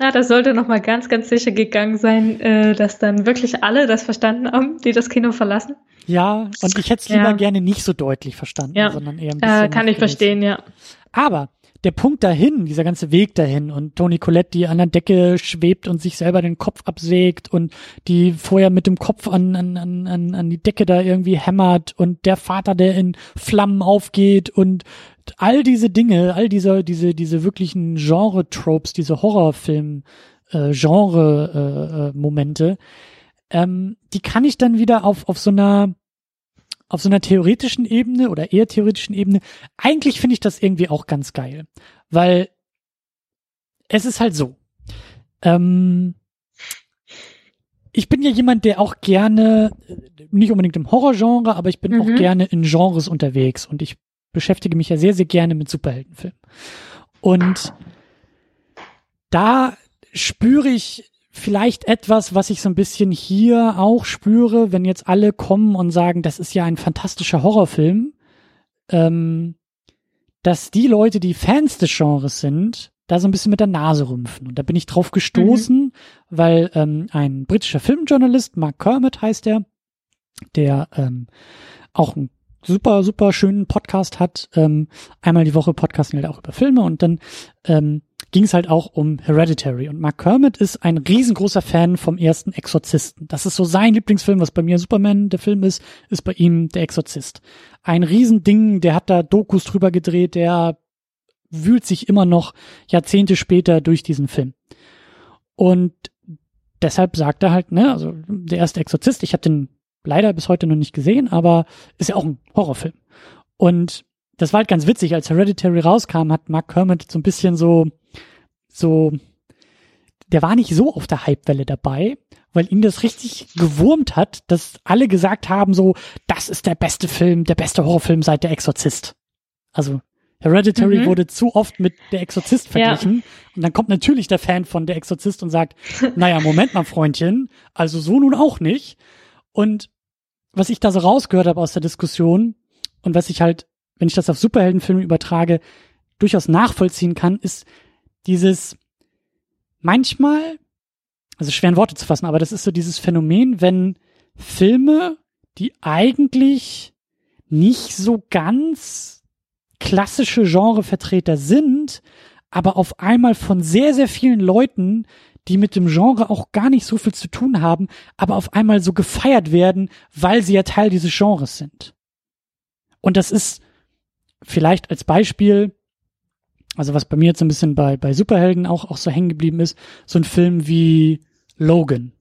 Ja, das sollte nochmal ganz, ganz sicher gegangen sein, äh, dass dann wirklich alle das verstanden haben, die das Kino verlassen. Ja, und ich hätte es lieber ja. gerne nicht so deutlich verstanden, ja. sondern eher ein bisschen. Äh, kann ich verstehen, ja. Aber der Punkt dahin, dieser ganze Weg dahin und Toni Colette, die an der Decke schwebt und sich selber den Kopf absägt und die vorher mit dem Kopf an, an, an, an die Decke da irgendwie hämmert und der Vater, der in Flammen aufgeht und all diese Dinge, all diese, diese, diese wirklichen Genre-Tropes, diese Horrorfilm, äh, Genre-Momente, äh, äh, ähm, die kann ich dann wieder auf, auf so einer auf so einer theoretischen Ebene oder eher theoretischen Ebene, eigentlich finde ich das irgendwie auch ganz geil, weil es ist halt so. Ähm, ich bin ja jemand, der auch gerne, nicht unbedingt im Horrorgenre, aber ich bin mhm. auch gerne in Genres unterwegs und ich beschäftige mich ja sehr, sehr gerne mit Superheldenfilmen. Und da spüre ich vielleicht etwas, was ich so ein bisschen hier auch spüre, wenn jetzt alle kommen und sagen, das ist ja ein fantastischer Horrorfilm, ähm, dass die Leute, die Fans des Genres sind, da so ein bisschen mit der Nase rümpfen. Und da bin ich drauf gestoßen, mhm. weil ähm, ein britischer Filmjournalist, Mark Kermit heißt er, der ähm, auch ein super, super schönen Podcast hat. Ähm, einmal die Woche podcasten halt auch über Filme und dann ähm, ging es halt auch um Hereditary. Und Mark Kermit ist ein riesengroßer Fan vom ersten Exorzisten. Das ist so sein Lieblingsfilm, was bei mir Superman der Film ist, ist bei ihm der Exorzist. Ein Riesending, der hat da Dokus drüber gedreht, der wühlt sich immer noch Jahrzehnte später durch diesen Film. Und deshalb sagt er halt, ne, also der erste Exorzist, ich habe den leider bis heute noch nicht gesehen, aber ist ja auch ein Horrorfilm. Und das war halt ganz witzig, als Hereditary rauskam, hat Mark Kermit so ein bisschen so, so, der war nicht so auf der Hypewelle dabei, weil ihn das richtig gewurmt hat, dass alle gesagt haben so, das ist der beste Film, der beste Horrorfilm seit der Exorzist. Also Hereditary mhm. wurde zu oft mit Der Exorzist verglichen. Ja. Und dann kommt natürlich der Fan von Der Exorzist und sagt, <laughs> naja, Moment mal, Freundchen, also so nun auch nicht. Und was ich da so rausgehört habe aus der Diskussion und was ich halt wenn ich das auf Superheldenfilme übertrage, durchaus nachvollziehen kann, ist dieses manchmal, also schwer in Worte zu fassen, aber das ist so dieses Phänomen, wenn Filme, die eigentlich nicht so ganz klassische Genrevertreter sind, aber auf einmal von sehr, sehr vielen Leuten, die mit dem Genre auch gar nicht so viel zu tun haben, aber auf einmal so gefeiert werden, weil sie ja Teil dieses Genres sind. Und das ist vielleicht als Beispiel also was bei mir jetzt ein bisschen bei, bei Superhelden auch, auch so hängen geblieben ist, so ein Film wie Logan,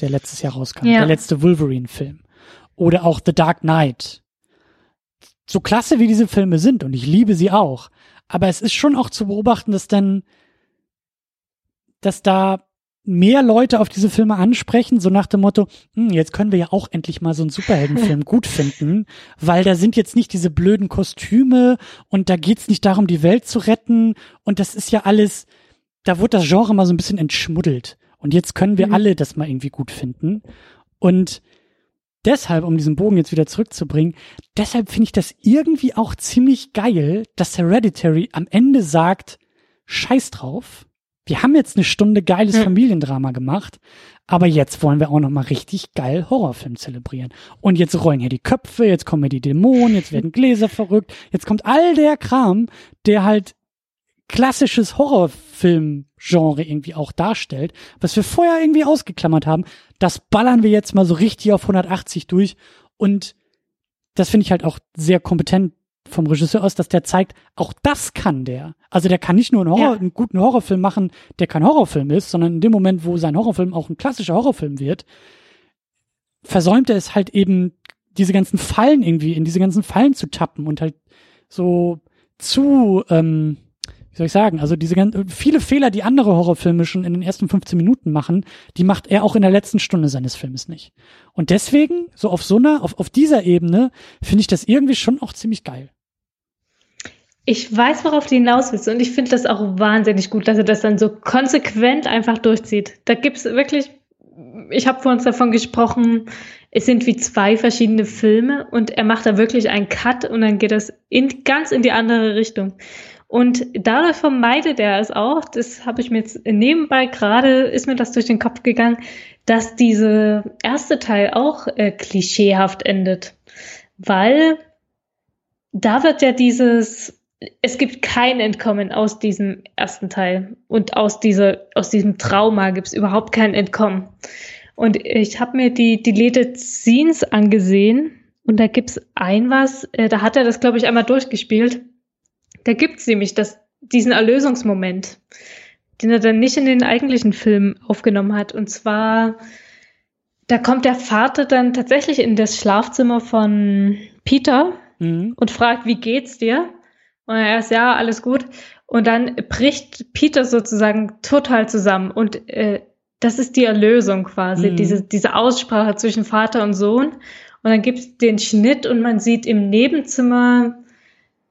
der letztes Jahr rauskam, ja. der letzte Wolverine-Film. Oder auch The Dark Knight. So klasse wie diese Filme sind, und ich liebe sie auch, aber es ist schon auch zu beobachten, dass dann, dass da mehr Leute auf diese Filme ansprechen, so nach dem Motto, hm, jetzt können wir ja auch endlich mal so einen Superheldenfilm <laughs> gut finden, weil da sind jetzt nicht diese blöden Kostüme und da geht's nicht darum, die Welt zu retten. Und das ist ja alles, da wurde das Genre mal so ein bisschen entschmuddelt. Und jetzt können wir mhm. alle das mal irgendwie gut finden. Und deshalb, um diesen Bogen jetzt wieder zurückzubringen, deshalb finde ich das irgendwie auch ziemlich geil, dass Hereditary am Ende sagt, scheiß drauf, wir haben jetzt eine Stunde geiles hm. Familiendrama gemacht, aber jetzt wollen wir auch noch mal richtig geil Horrorfilm zelebrieren. Und jetzt rollen hier die Köpfe, jetzt kommen hier die Dämonen, jetzt werden Gläser verrückt, jetzt kommt all der Kram, der halt klassisches Horrorfilm-Genre irgendwie auch darstellt, was wir vorher irgendwie ausgeklammert haben, das ballern wir jetzt mal so richtig auf 180 durch und das finde ich halt auch sehr kompetent vom Regisseur aus, dass der zeigt, auch das kann der. Also der kann nicht nur einen, Horror, ja. einen guten Horrorfilm machen, der kein Horrorfilm ist, sondern in dem Moment, wo sein Horrorfilm auch ein klassischer Horrorfilm wird, versäumt er es halt eben, diese ganzen Fallen irgendwie, in diese ganzen Fallen zu tappen und halt so zu, ähm, wie soll ich sagen, also diese ganzen, viele Fehler, die andere Horrorfilme schon in den ersten 15 Minuten machen, die macht er auch in der letzten Stunde seines Filmes nicht. Und deswegen, so auf so einer, auf, auf dieser Ebene, finde ich das irgendwie schon auch ziemlich geil. Ich weiß, worauf du hinaus willst und ich finde das auch wahnsinnig gut, dass er das dann so konsequent einfach durchzieht. Da gibt's wirklich, ich habe vor uns davon gesprochen, es sind wie zwei verschiedene Filme und er macht da wirklich einen Cut und dann geht das in, ganz in die andere Richtung. Und dadurch vermeidet er es auch, das habe ich mir jetzt nebenbei gerade, ist mir das durch den Kopf gegangen, dass diese erste Teil auch äh, klischeehaft endet. Weil da wird ja dieses es gibt kein Entkommen aus diesem ersten Teil und aus dieser aus diesem Trauma gibt es überhaupt kein Entkommen. Und ich habe mir die Deleted Scenes angesehen und da gibt's ein was, äh, da hat er das glaube ich einmal durchgespielt. Da gibt's nämlich das diesen Erlösungsmoment, den er dann nicht in den eigentlichen Film aufgenommen hat und zwar da kommt der Vater dann tatsächlich in das Schlafzimmer von Peter mhm. und fragt, wie geht's dir? Und er ist, ja, alles gut. Und dann bricht Peter sozusagen total zusammen. Und äh, das ist die Erlösung quasi, mhm. diese, diese Aussprache zwischen Vater und Sohn. Und dann gibt es den Schnitt und man sieht im Nebenzimmer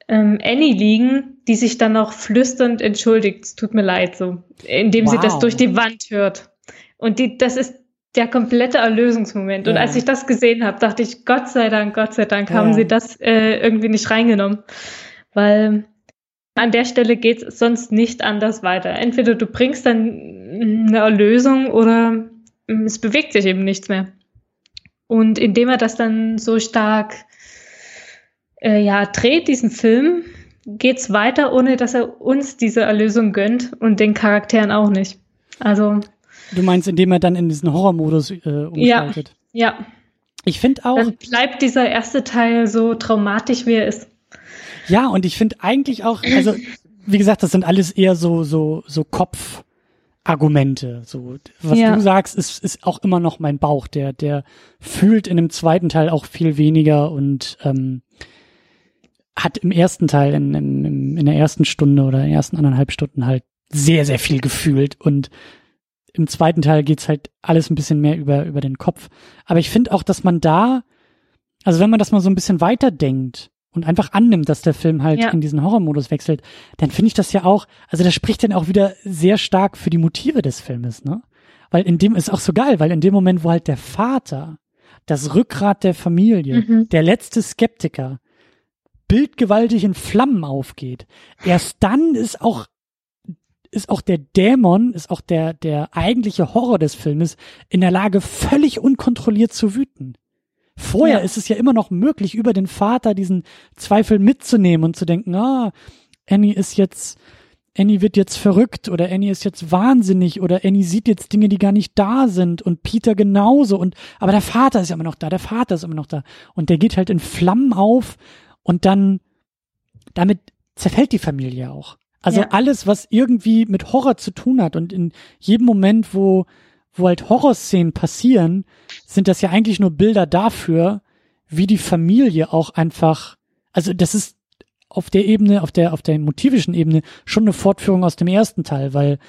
ähm, Annie liegen, die sich dann noch flüsternd entschuldigt, es tut mir leid, so, indem wow. sie das durch die Wand hört. Und die, das ist der komplette Erlösungsmoment. Und ja. als ich das gesehen habe, dachte ich, Gott sei Dank, Gott sei Dank haben ja. sie das äh, irgendwie nicht reingenommen weil an der Stelle geht es sonst nicht anders weiter. Entweder du bringst dann eine Erlösung oder es bewegt sich eben nichts mehr. Und indem er das dann so stark äh, ja, dreht, diesen Film, geht es weiter, ohne dass er uns diese Erlösung gönnt und den Charakteren auch nicht. Also. Du meinst, indem er dann in diesen Horrormodus äh, umschaltet? Ja, ja. Ich finde auch. Dann bleibt dieser erste Teil so traumatisch, wie er ist. Ja, und ich finde eigentlich auch, also wie gesagt, das sind alles eher so so so Kopfargumente. So was ja. du sagst, ist ist auch immer noch mein Bauch. Der der fühlt in dem zweiten Teil auch viel weniger und ähm, hat im ersten Teil in, in, in der ersten Stunde oder in den ersten anderthalb Stunden halt sehr sehr viel gefühlt und im zweiten Teil geht's halt alles ein bisschen mehr über über den Kopf. Aber ich finde auch, dass man da also wenn man das mal so ein bisschen weiterdenkt, und einfach annimmt, dass der Film halt ja. in diesen Horrormodus wechselt, dann finde ich das ja auch, also das spricht dann auch wieder sehr stark für die Motive des Filmes, ne? Weil in dem ist auch so geil, weil in dem Moment, wo halt der Vater, das Rückgrat der Familie, mhm. der letzte Skeptiker, bildgewaltig in Flammen aufgeht, erst dann ist auch ist auch der Dämon, ist auch der, der eigentliche Horror des Filmes in der Lage, völlig unkontrolliert zu wüten. Vorher ja. ist es ja immer noch möglich, über den Vater diesen Zweifel mitzunehmen und zu denken, ah, Annie ist jetzt, Annie wird jetzt verrückt oder Annie ist jetzt wahnsinnig oder Annie sieht jetzt Dinge, die gar nicht da sind und Peter genauso und, aber der Vater ist ja immer noch da, der Vater ist immer noch da und der geht halt in Flammen auf und dann, damit zerfällt die Familie auch. Also Ja. alles, was irgendwie mit Horror zu tun hat und in jedem Moment, wo, wo halt Horrorszenen passieren, sind das ja eigentlich nur Bilder dafür, wie die Familie auch einfach, also das ist auf der Ebene, auf der, auf der motivischen Ebene schon eine Fortführung aus dem ersten Teil, weil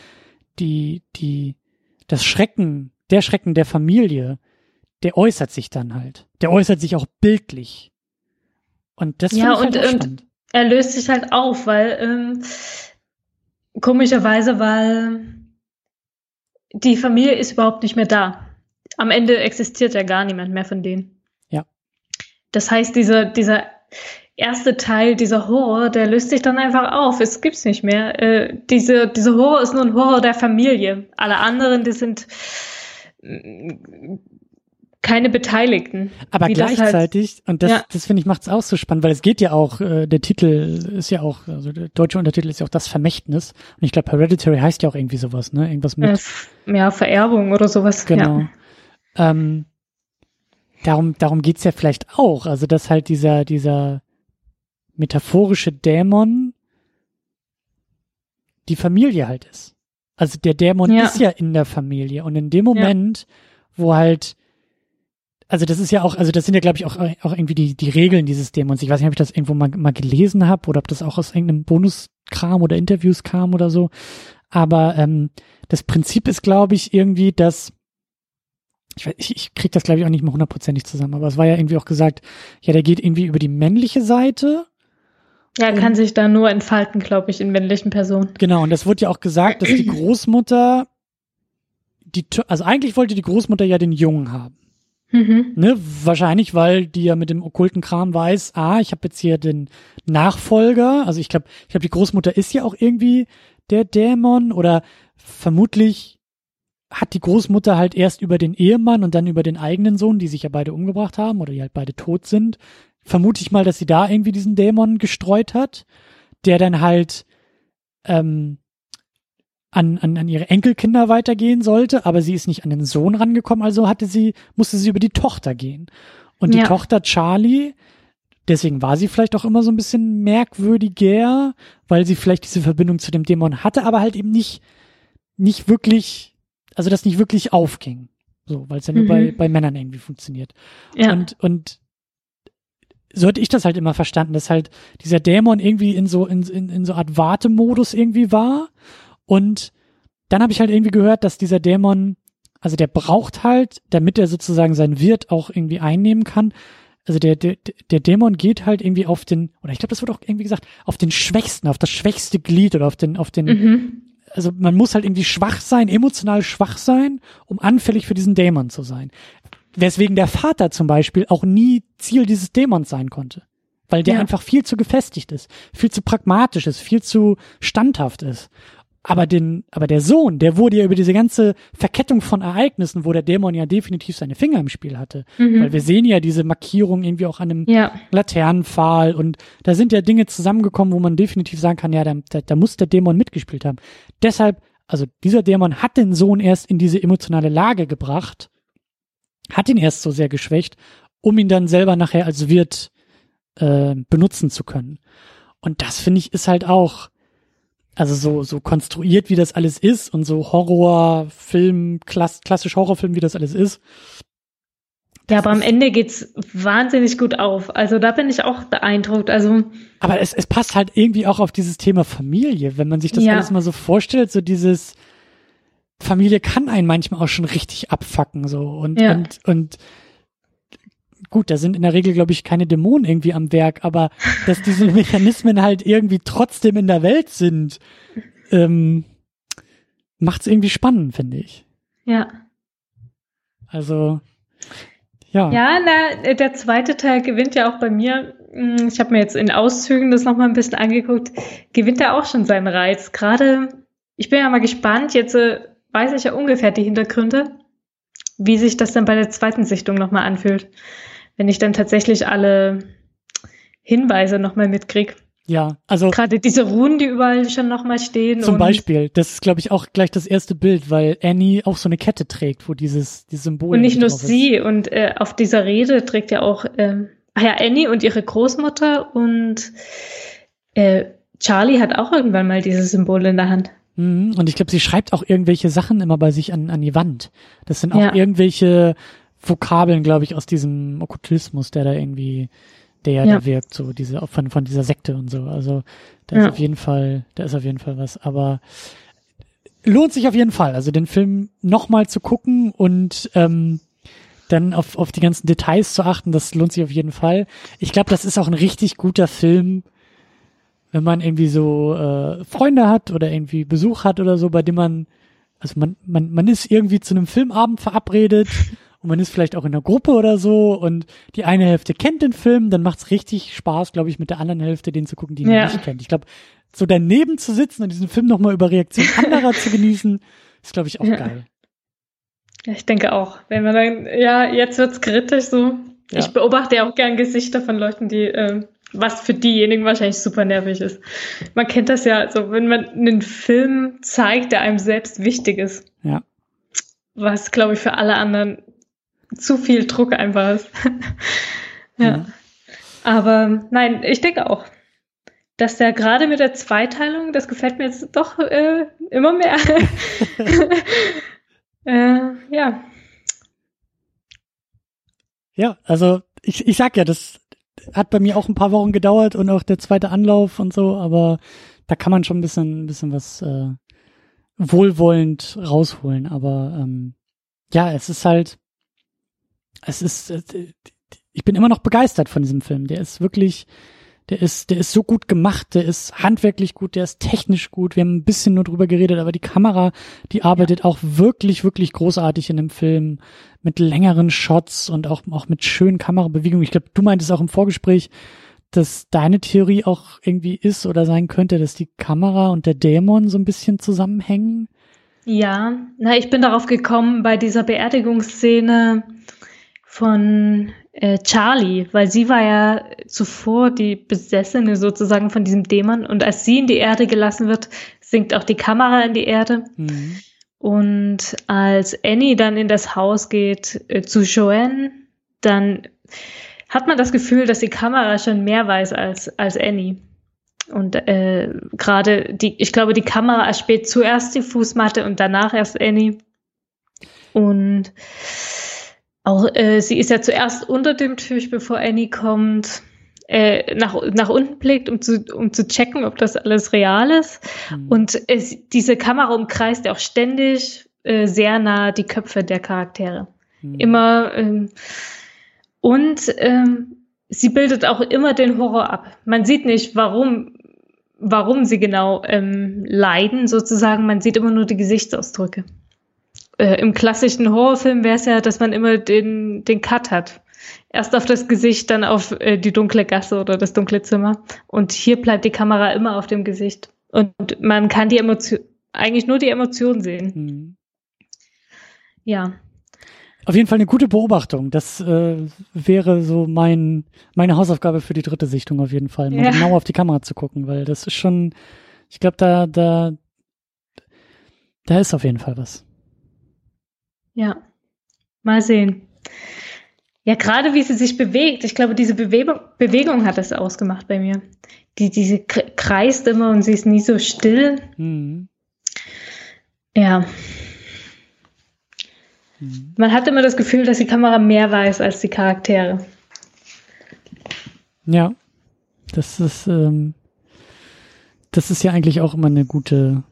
die, die, das Schrecken, der Schrecken der Familie, der äußert sich dann halt. Der äußert sich auch bildlich. Und das Ja, ich halt und- und-. Er löst sich halt auf, weil ähm, komischerweise, weil die Familie ist überhaupt nicht mehr da. Am Ende existiert ja gar niemand mehr von denen. Ja. Das heißt, dieser, dieser erste Teil, dieser Horror, der löst sich dann einfach auf. Es gibt's nicht mehr. Äh, diese, dieser Horror ist nur ein Horror der Familie. Alle anderen, die sind keine Beteiligten. Aber wie das halt- gleichzeitig, und das, Ja. das finde ich, macht es auch so spannend, weil es geht ja auch, äh, der Titel ist ja auch, also der deutsche Untertitel ist ja auch das Vermächtnis. Und ich glaube, Hereditary heißt ja auch irgendwie sowas, ne? Irgendwas mit. Äh, ja, Vererbung oder sowas. Genau. Ja. Ähm, darum, darum geht's ja vielleicht auch. Also, dass halt dieser, dieser metaphorische Dämon die Familie halt ist. Also der Dämon Ja. ist ja in der Familie. Und in dem Moment, wo halt, also das ist ja auch, also das sind ja, glaube ich, auch, auch irgendwie die, die Regeln dieses Dämons. Ich weiß nicht, ob ich das irgendwo mal, mal gelesen habe oder ob das auch aus irgendeinem Bonuskram oder Interviews kam oder so. Aber ähm, das Prinzip ist, glaube ich, irgendwie, dass ich, weiß- ich, ich krieg das glaube ich auch nicht mehr hundertprozentig zusammen, aber es war ja irgendwie auch gesagt, ja, der geht irgendwie über die männliche Seite. Ja, kann sich da nur entfalten, glaube ich, in männlichen Personen. Genau, und das wurde ja auch gesagt, dass die Großmutter, die, also eigentlich wollte die Großmutter ja den Jungen haben. Mhm. Ne? Wahrscheinlich, weil die ja mit dem okkulten Kram weiß, ah, ich habe jetzt hier den Nachfolger. Also ich glaube, ich glaube, die Großmutter ist ja auch irgendwie der Dämon oder vermutlich hat die Großmutter halt erst über den Ehemann und dann über den eigenen Sohn, die sich ja beide umgebracht haben oder die halt beide tot sind, vermute ich mal, dass sie da irgendwie diesen Dämon gestreut hat, der dann halt ähm, an, an, an ihre Enkelkinder weitergehen sollte, aber sie ist nicht an den Sohn rangekommen, also hatte sie, musste sie über die Tochter gehen. Und die Ja. Tochter Charlie, deswegen war sie vielleicht auch immer so ein bisschen merkwürdiger, weil sie vielleicht diese Verbindung zu dem Dämon hatte, aber halt eben nicht, nicht wirklich, also das nicht wirklich aufging. So, weil es ja nur Mhm. bei, bei Männern irgendwie funktioniert. Ja. Und, und so hatte ich das halt immer verstanden, dass halt dieser Dämon irgendwie in so, in, in, in so Art Wartemodus irgendwie war. Und dann habe ich halt irgendwie gehört, dass dieser Dämon, also der braucht halt, damit er sozusagen sein Wirt auch irgendwie einnehmen kann. Also der, der, der Dämon geht halt irgendwie auf den, oder ich glaube, das wird auch irgendwie gesagt, auf den Schwächsten, auf das schwächste Glied oder auf den, auf den, mhm. also man muss halt irgendwie schwach sein, emotional schwach sein, um anfällig für diesen Dämon zu sein. Weswegen der Vater zum Beispiel auch nie Ziel dieses Dämons sein konnte. Weil der Ja. einfach viel zu gefestigt ist, viel zu pragmatisch ist, viel zu standhaft ist. Aber den, aber der Sohn, der wurde ja über diese ganze Verkettung von Ereignissen, wo der Dämon ja definitiv seine Finger im Spiel hatte. Mhm. Weil wir sehen ja diese Markierung irgendwie auch an einem Ja. Laternenpfahl und da sind ja Dinge zusammengekommen, wo man definitiv sagen kann, ja, da, da, da muss der Dämon mitgespielt haben. Deshalb, also dieser Dämon hat den Sohn erst in diese emotionale Lage gebracht, hat ihn erst so sehr geschwächt, um ihn dann selber nachher als Wirt äh, benutzen zu können. Und das finde ich ist halt auch, also so, so konstruiert, wie das alles ist und so Horrorfilm, klass, klassisch Horrorfilm, wie das alles ist. Ja, aber am Ende geht's wahnsinnig gut auf. Also da bin ich auch beeindruckt. Also Aber es, es passt halt irgendwie auch auf dieses Thema Familie, wenn man sich das Ja. alles mal so vorstellt, so dieses Familie kann einen manchmal auch schon richtig abfacken, so und Ja. und und gut, da sind in der Regel glaube ich keine Dämonen irgendwie am Werk, aber dass diese <laughs> Mechanismen halt irgendwie trotzdem in der Welt sind, ähm, macht's irgendwie spannend, finde ich. ja. Also ja, Ja, na, der zweite Teil gewinnt ja auch bei mir. Hm, Ich habe mir jetzt in Auszügen das nochmal ein bisschen angeguckt. Gewinnt er auch schon seinen Reiz. Gerade, ich bin ja mal gespannt. Jetzt äh, weiß ich ja ungefähr die Hintergründe, wie sich das dann bei der zweiten Sichtung nochmal anfühlt. Wenn ich dann tatsächlich alle Hinweise nochmal mitkrieg. ja, also Gerade diese Runen, die überall schon nochmal stehen. Zum Beispiel, das ist, glaube ich, auch gleich das erste Bild, weil Annie auch so eine Kette trägt, wo dieses, dieses Symbol Und nicht nur sie. Und äh, auf dieser Rede trägt ja auch, ähm, ach ja, Annie und ihre Großmutter und äh, Charlie hat auch irgendwann mal dieses Symbol in der Hand. Mhm. Und ich glaube, sie schreibt auch irgendwelche Sachen immer bei sich an, an die Wand. Das sind auch Ja. irgendwelche Vokabeln, glaube ich, aus diesem Okkultismus, der da irgendwie, der ja, Ja. da wirkt, so diese, von, von dieser Sekte und so. Also da Ja. ist auf jeden Fall, da ist auf jeden Fall was. Aber lohnt sich auf jeden Fall, also den Film nochmal zu gucken und ähm, dann auf, auf die ganzen Details zu achten, das lohnt sich auf jeden Fall. Ich glaube, das ist auch ein richtig guter Film, wenn man irgendwie so äh, Freunde hat oder irgendwie Besuch hat oder so, bei dem man, also man, man, man ist irgendwie zu einem Filmabend verabredet <laughs> und man ist vielleicht auch in einer Gruppe oder so und die eine Hälfte kennt den Film, dann macht's richtig Spaß, glaube ich, mit der anderen Hälfte den zu gucken, die ihn Ja. nicht kennt. Ich glaube, so daneben zu sitzen und diesen Film nochmal über Reaktionen anderer zu genießen, ist, glaube ich, auch Ja. geil. Ja, ich denke auch. Wenn man dann, ja, jetzt wird's kritisch so. Ja. Ich beobachte ja auch gern Gesichter von Leuten, die, äh, was für diejenigen wahrscheinlich super nervig ist. Man kennt das ja, also wenn man einen Film zeigt, der einem selbst wichtig ist. Ja. Was, glaube ich, für alle anderen zu viel Druck einfach ist. <laughs> ja. Mhm. Aber nein, ich denke auch, dass der gerade mit der Zweiteilung, das gefällt mir jetzt doch äh, immer mehr. <laughs> <laughs> äh, ja. Ja, also ich, ich sag ja, das hat bei mir auch ein paar Wochen gedauert und auch der zweite Anlauf und so, aber da kann man schon ein bisschen, ein bisschen was äh, wohlwollend rausholen. Aber ähm, ja, es ist halt, es ist, äh, ich bin immer noch begeistert von diesem Film. Der ist wirklich, der ist, der ist so gut gemacht, der ist handwerklich gut, der ist technisch gut. Wir haben ein bisschen nur drüber geredet, aber die Kamera, die arbeitet auch wirklich, wirklich großartig in dem Film mit längeren Shots und auch, auch mit schönen Kamerabewegungen. Ich glaube, du meintest auch im Vorgespräch, dass deine Theorie auch irgendwie ist oder sein könnte, dass die Kamera und der Dämon so ein bisschen zusammenhängen. Ja, na, ich bin darauf gekommen bei dieser Beerdigungsszene von äh, Charlie, weil sie war ja zuvor die Besessene sozusagen von diesem Dämon und als sie in die Erde gelassen wird, sinkt auch die Kamera in die Erde Mhm. und als Annie dann in das Haus geht äh, zu Joanne, dann hat man das Gefühl, dass die Kamera schon mehr weiß als, als Annie. Und äh, gerade die, ich glaube, die Kamera erspäht zuerst die Fußmatte und danach erst Annie. Und auch äh, sie ist ja zuerst unter dem Tisch, bevor Annie kommt, äh, nach, nach unten blickt, um zu, um zu checken, ob das alles real ist. Mhm. Und es, diese Kamera umkreist ja auch ständig äh, sehr nah die Köpfe der Charaktere. Mhm. Immer ähm, und ähm, sie bildet auch immer den Horror ab. Man sieht nicht, warum, warum sie genau ähm, leiden, sozusagen. Man sieht immer nur die Gesichtsausdrücke. Äh, Im klassischen Horrorfilm wäre es ja, dass man immer den, den Cut hat. Erst auf das Gesicht, dann auf äh, die dunkle Gasse oder das dunkle Zimmer. Und hier bleibt die Kamera immer auf dem Gesicht. Und man kann die Emotion, eigentlich nur die Emotion sehen. Mhm. Ja. Auf jeden Fall eine gute Beobachtung. Das äh, wäre so mein meine Hausaufgabe für die dritte Sichtung auf jeden Fall, mal Ja. genau auf die Kamera zu gucken, weil das ist schon, ich glaube, da da da ist auf jeden Fall was. Ja, mal sehen. Ja, gerade wie sie sich bewegt. Ich glaube, diese Bewegung, Bewegung hat das ausgemacht bei mir. Die, diese kre- kreist immer und sie ist nie so still. Mhm. Ja, Mhm. man hat immer das Gefühl, dass die Kamera mehr weiß als die Charaktere. Ja, das ist ähm, das ist ja eigentlich auch immer eine gute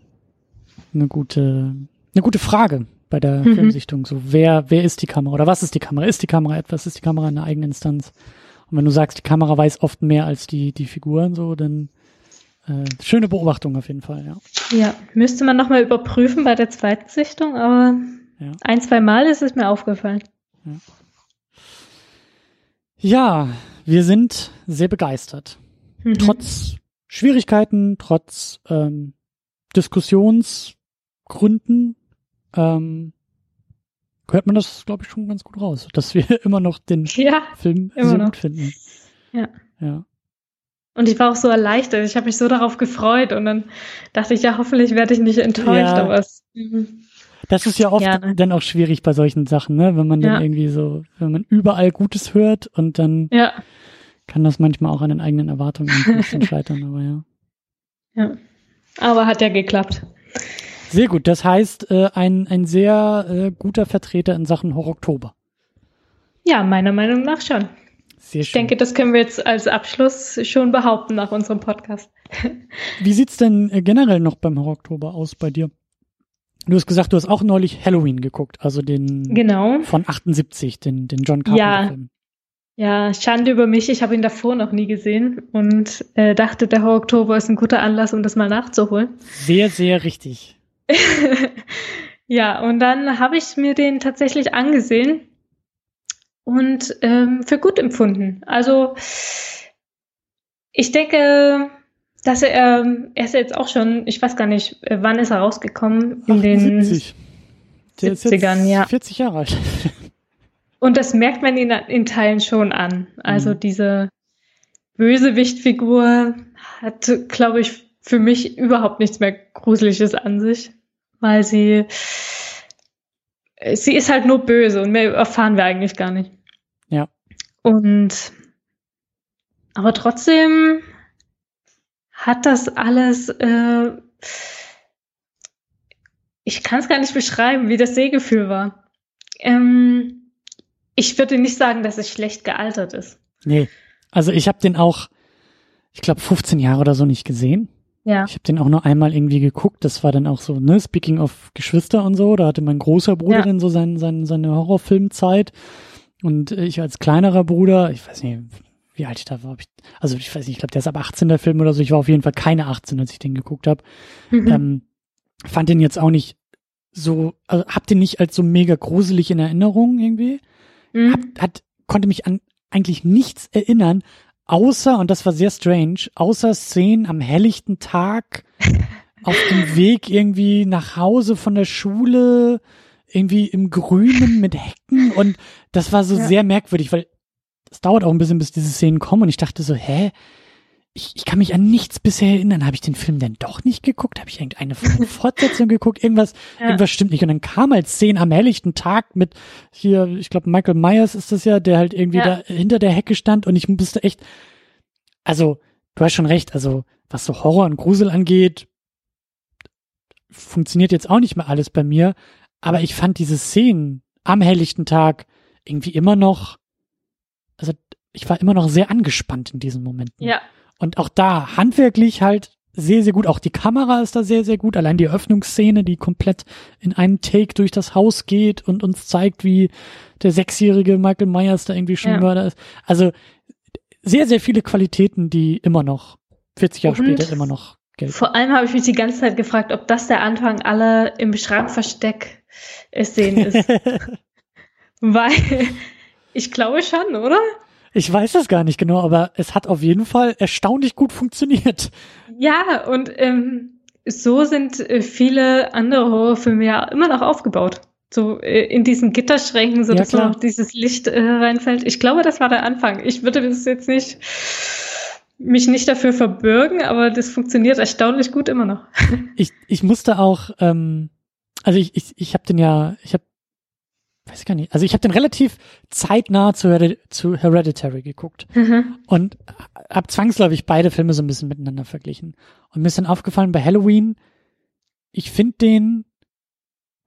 eine gute eine gute Frage bei der Mhm. Filmsichtung. So wer wer ist die Kamera oder was ist die Kamera? Ist die Kamera etwas? Ist die Kamera eine eigene Instanz? Und wenn du sagst, die Kamera weiß oft mehr als die die Figuren, so dann äh, schöne Beobachtung auf jeden Fall. Ja. Ja, müsste man nochmal überprüfen bei der zweiten Sichtung, aber Ja. ein, zwei Mal ist es mir aufgefallen. Ja, wir sind sehr begeistert. Mhm. Trotz Schwierigkeiten, trotz ähm, Diskussionsgründen ähm, hört man das, glaube ich, schon ganz gut raus, dass wir <laughs> immer noch den Ja, Film sehr noch. gut finden. Ja. Ja. und ich war auch so erleichtert. Ich habe mich so darauf gefreut und dann dachte ich, ja, hoffentlich werde ich nicht enttäuscht, Ja. aber es, mhm. Das ist ja oft Gerne. dann auch schwierig bei solchen Sachen, ne? Wenn man dann Ja. irgendwie so, wenn man überall Gutes hört und dann ja. kann das manchmal auch an den eigenen Erwartungen ein bisschen <laughs> scheitern, aber ja. Ja. Aber hat ja geklappt. Sehr gut. Das heißt, äh, ein, ein sehr äh, guter Vertreter in Sachen Horror-Oktober. Ja, meiner Meinung nach schon. Sehr schön. Ich denke, das können wir jetzt als Abschluss schon behaupten nach unserem Podcast. <laughs> Wie sieht's denn äh, generell noch beim Horror-Oktober aus bei dir? Du hast gesagt, du hast auch neulich Halloween geguckt, also den Genau. von 78, den, den John Ja. Carpenter-Film. Ja, Schande über mich. Ich habe ihn davor noch nie gesehen und äh, dachte, der Horror-Oktober ist ein guter Anlass, um das mal nachzuholen. Sehr, sehr richtig. <laughs> ja, und dann habe ich mir den tatsächlich angesehen und ähm, für gut empfunden. Also ich denke, dass er, ähm, er ist jetzt auch schon, ich weiß gar nicht, äh, wann ist er rausgekommen? In den 78. Der ist jetzt 70ern, ja. 40 Jahre alt. <laughs> Und das merkt man in, in Teilen schon an. Also Mhm. diese Bösewichtfigur hat, glaube ich, für mich überhaupt nichts mehr Gruseliges an sich, weil sie, sie ist halt nur böse und mehr erfahren wir eigentlich gar nicht. Ja. Und, aber trotzdem hat das alles, äh, ich kann es gar nicht beschreiben, wie das Sehgefühl war. Ähm, ich würde nicht sagen, dass es schlecht gealtert ist. Nee. Also ich habe den auch, ich glaube, 15 Jahre oder so nicht gesehen. Ja. Ich habe den auch nur einmal irgendwie geguckt. Das war dann auch so, ne, speaking of Geschwister und so, da hatte mein großer Bruder Ja. dann so sein, sein, seine Horrorfilmzeit. Und ich als kleinerer Bruder, ich weiß nicht, wie alt ich da war, ich, also ich weiß nicht, ich glaube, der ist ab 18 der Film oder so. Ich war auf jeden Fall keine 18, als ich den geguckt habe. Mhm. Ähm, fand den jetzt auch nicht so, also hab den nicht als so mega gruselig in Erinnerung irgendwie. Mhm. Hab, hat, konnte mich an eigentlich nichts erinnern, außer, und das war sehr strange, außer Szenen am helllichten Tag, <laughs> auf dem Weg irgendwie nach Hause von der Schule, irgendwie im Grünen mit Hecken und das war so Ja. sehr merkwürdig, weil es dauert auch ein bisschen, bis diese Szenen kommen und ich dachte so, hä? Ich, ich kann mich an nichts bisher erinnern. Habe ich den Film denn doch nicht geguckt? Habe ich irgendeine <laughs> Fortsetzung geguckt? Irgendwas, Ja. irgendwas stimmt nicht. Und dann kam halt Szenen am helllichten Tag mit hier, ich glaube, Michael Myers ist das ja, der halt irgendwie Ja. da hinter der Hecke stand und ich musste echt, also, du hast schon recht, also, was so Horror und Grusel angeht, funktioniert jetzt auch nicht mehr alles bei mir, aber ich fand diese Szenen am helllichten Tag irgendwie immer noch, also, ich war immer noch sehr angespannt in diesen Momenten. ja. Und auch da handwerklich halt sehr, sehr gut. Auch die Kamera ist da sehr, sehr gut. Allein die Eröffnungsszene, die komplett in einem Take durch das Haus geht und uns zeigt, wie der sechsjährige Michael Myers da irgendwie schon Ja. Mörder ist. Also sehr, sehr viele Qualitäten, die immer noch, 40 Jahre Und später immer noch gelten. Vor allem habe ich mich die ganze Zeit gefragt, ob das der Anfang aller im Schrankversteck Szenen ist. <laughs> Weil ich glaube schon, oder? Ich weiß das gar nicht genau, aber es hat auf jeden Fall erstaunlich gut funktioniert. Ja, und ähm, so sind äh, viele andere Horrorfilme ja immer noch aufgebaut. So äh, in diesen Gitterschränken, so Ja, dass klar. noch dieses Licht äh, reinfällt. Ich glaube, das war der Anfang. Ich würde das jetzt nicht mich nicht dafür verbürgen, aber das funktioniert erstaunlich gut immer noch. <laughs> Ich, ich musste auch, ähm, also ich, ich, ich habe den ja, ich habe, weiß ich gar nicht, also ich habe den relativ zeitnah zu, Hered zu Hereditary geguckt und hab zwangsläufig beide Filme so ein bisschen miteinander verglichen. Und mir ist dann aufgefallen bei Halloween, ich finde den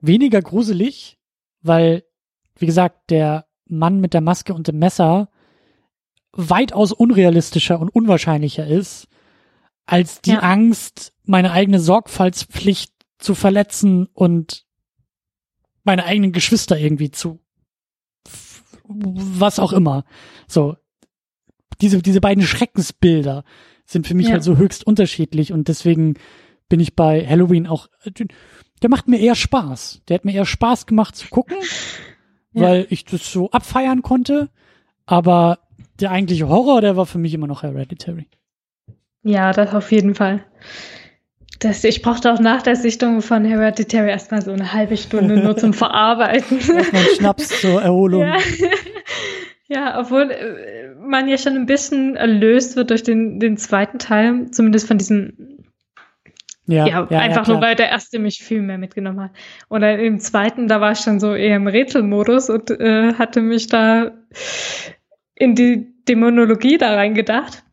weniger gruselig, weil, wie gesagt, der Mann mit der Maske und dem Messer weitaus unrealistischer und unwahrscheinlicher ist, als die Ja. Angst, meine eigene Sorgfaltspflicht zu verletzen und meine eigenen Geschwister irgendwie zu was auch immer. So, diese, diese beiden Schreckensbilder sind für mich Ja. halt so höchst unterschiedlich und deswegen bin ich bei Halloween auch, der macht mir eher Spaß. Der hat mir eher Spaß gemacht zu gucken, Ja. weil ich das so abfeiern konnte, aber der eigentliche Horror, der war für mich immer noch Hereditary. Ja, das auf jeden Fall. Das, ich brauchte auch nach der Sichtung von Hereditary erstmal so eine halbe Stunde nur zum <laughs> Verarbeiten. Erstmal einen Schnaps zur Erholung. Ja. <laughs> ja, obwohl äh, man ja schon ein bisschen erlöst wird durch den, den zweiten Teil, zumindest von diesem, Ja, ja, einfach klar. nur, weil der erste mich viel mehr mitgenommen hat. Und dann im zweiten, da war ich schon so eher im Rätselmodus und äh, hatte mich da in die Dämonologie da reingedacht.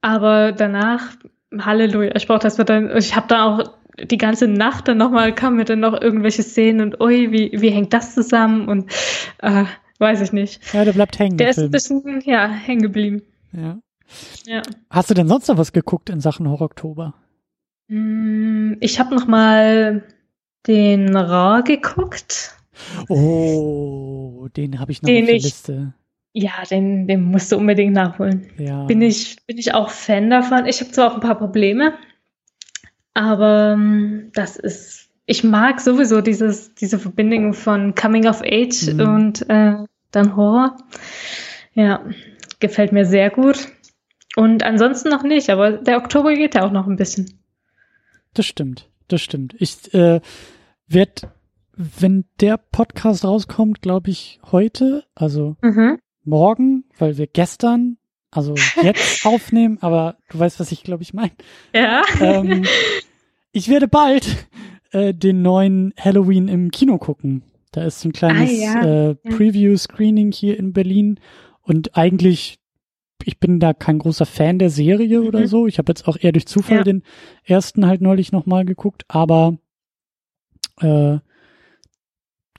Aber danach Halleluja. Ich brauche das dann. Ich habe da auch die ganze Nacht dann nochmal kam mir dann noch irgendwelche Szenen und ui, wie, wie hängt das zusammen und äh, weiß ich nicht. Ja, der bleibt hängen. Der ist ein bisschen, ja, hängen geblieben. Ja. ja. Hast du denn sonst noch was geguckt in Sachen Horror Oktober? Mm, ich habe noch mal den Ra geguckt. Oh, den habe ich noch den auf der ich, Liste. Ja, den, den musst du unbedingt nachholen. Ja. Bin ich, bin ich auch Fan davon. Ich habe zwar auch ein paar Probleme, aber ähm, das ist, ich mag sowieso dieses, diese Verbindung von Coming of Age mhm. und äh, dann Horror. Ja, gefällt mir sehr gut. Und ansonsten noch nicht, aber der Oktober geht ja auch noch ein bisschen. Das stimmt, das stimmt. Ich äh, werde, wenn der Podcast rauskommt, glaube ich, heute, also mhm. Morgen, weil wir gestern, also jetzt <laughs> aufnehmen, aber du weißt, was ich, glaube ich, meine. Ja. Ähm, ich werde bald äh, den neuen Halloween im Kino gucken. Da ist ein kleines ah, ja. äh, Preview-Screening hier in Berlin und eigentlich ich bin da kein großer Fan der Serie mhm. oder so. Ich habe jetzt auch eher durch Zufall ja. den ersten halt neulich nochmal geguckt, aber äh,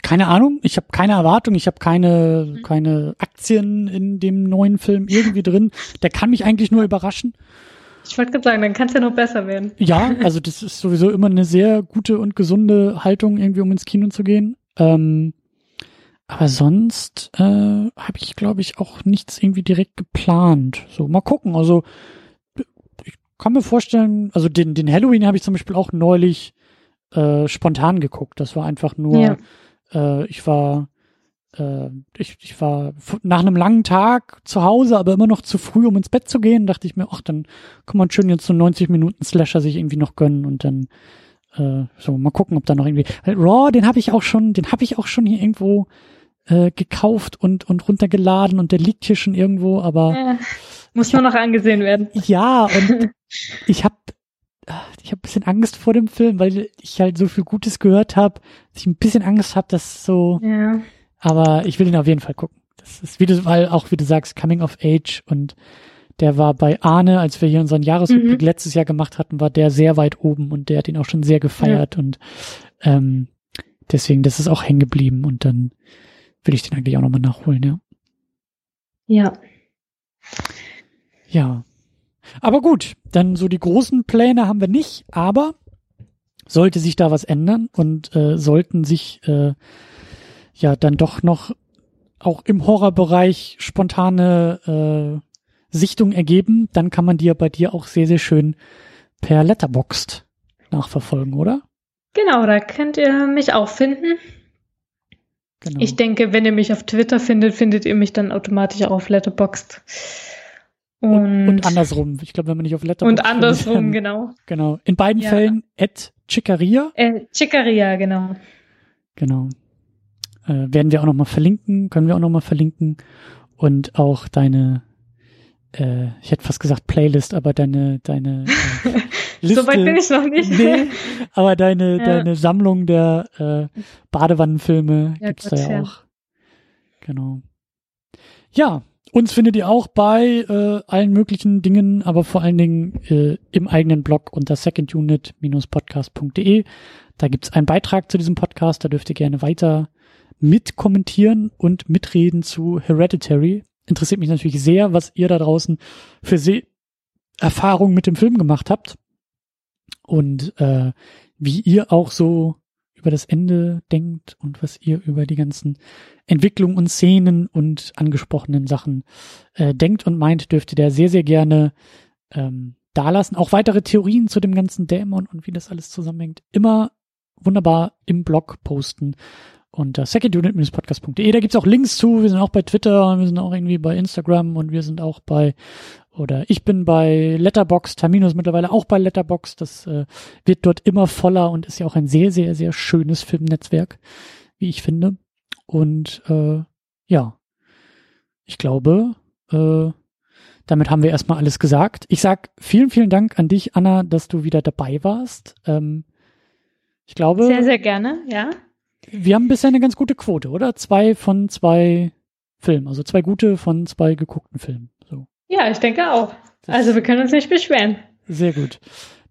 keine Ahnung, ich habe keine Erwartung, ich habe keine, mhm. keine Aktien in dem neuen Film irgendwie drin. Der kann mich eigentlich nur überraschen. Ich wollte gerade sagen, dann kann es ja noch besser werden. Ja, also das ist sowieso immer eine sehr gute und gesunde Haltung, irgendwie um ins Kino zu gehen. Ähm, aber sonst äh, habe ich, glaube ich, auch nichts irgendwie direkt geplant. So, mal gucken. Also ich kann mir vorstellen, also den, den Halloween habe ich zum Beispiel auch neulich äh, spontan geguckt. Das war einfach nur, ja. Äh, ich war äh, ich, ich war nach einem langen Tag zu Hause, aber immer noch zu früh, um ins Bett zu gehen, dachte ich mir, ach, dann kann man schön jetzt so 90 Minuten Slasher sich irgendwie noch gönnen und dann äh, so mal gucken, ob da noch irgendwie Raw, den habe ich auch schon, den habe ich auch schon hier irgendwo äh, gekauft und, und runtergeladen und der liegt hier schon irgendwo, aber. Äh, muss nur noch angesehen werden. Ja, und <laughs> ich habe ich habe ein bisschen Angst vor dem Film, weil ich halt so viel Gutes gehört habe, dass ich ein bisschen Angst habe, dass so. Ja. Aber ich will ihn auf jeden Fall gucken. Das ist wie du, weil auch wie du sagst, Coming of Age und der war bei Arne, als wir hier unseren Jahresrückblick mhm. letztes Jahr gemacht hatten, war der sehr weit oben und der hat ihn auch schon sehr gefeiert ja. und ähm, deswegen, das ist auch hängen geblieben und dann will ich den eigentlich auch nochmal nachholen, ja. Ja. Ja. Aber gut, dann so die großen Pläne haben wir nicht, aber sollte sich da was ändern und äh, sollten sich äh, ja dann doch noch auch im Horrorbereich spontane äh, Sichtung ergeben, dann kann man die ja bei dir auch sehr, sehr schön per Letterboxd nachverfolgen, oder? Genau, da könnt ihr mich auch finden. Genau. Ich denke, wenn ihr mich auf Twitter findet, findet ihr mich dann automatisch auch auf Letterboxd. Und, und, und andersrum. Ich glaube, wenn man nicht auf Letterboxd Und andersrum, findet, <laughs> genau. Genau. In beiden ja. Fällen at Chicaria. Äh, Chicaria, genau. Genau. Äh, werden wir auch nochmal verlinken, können wir auch nochmal verlinken. Und auch deine, äh, ich hätte fast gesagt Playlist, aber deine, deine äh, <laughs> Liste. So weit bin ich noch nicht. Nee, <laughs> aber deine, ja. deine Sammlung der äh, Badewannenfilme ja, gibt's Gott, da ja, ja auch. Genau. Ja, uns findet ihr auch bei äh, allen möglichen Dingen, aber vor allen Dingen äh, im eigenen Blog unter secondunit-podcast.de. Da gibt's einen Beitrag zu diesem Podcast, da dürft ihr gerne weiter mitkommentieren und mitreden zu Hereditary. Interessiert mich natürlich sehr, was ihr da draußen für Se Erfahrungen mit dem Film gemacht habt und äh, wie ihr auch so über das Ende denkt und was ihr über die ganzen Entwicklungen und Szenen und angesprochenen Sachen äh, denkt und meint, dürft ihr da sehr, sehr gerne ähm, dalassen. Auch weitere Theorien zu dem ganzen Dämon und wie das alles zusammenhängt, immer wunderbar im Blog posten unter secondunit-podcast.de. Da gibt's auch Links zu. Wir sind auch bei Twitter, wir sind auch irgendwie bei Instagram und wir sind auch bei oder ich bin bei Letterbox, Terminus mittlerweile auch bei Letterbox. Das äh, wird dort immer voller und ist ja auch ein sehr, sehr, sehr schönes Filmnetzwerk, wie ich finde. Und äh, ja, ich glaube, äh, damit haben wir erstmal alles gesagt. Ich sag vielen, vielen Dank an dich, Anna, dass du wieder dabei warst. Ähm, ich glaube. Sehr, sehr gerne, ja. Wir haben bisher eine ganz gute Quote, oder? Zwei von zwei Filmen, also zwei gute von zwei geguckten Filmen. Ja, ich denke auch. Das also wir können uns nicht beschweren. Sehr gut.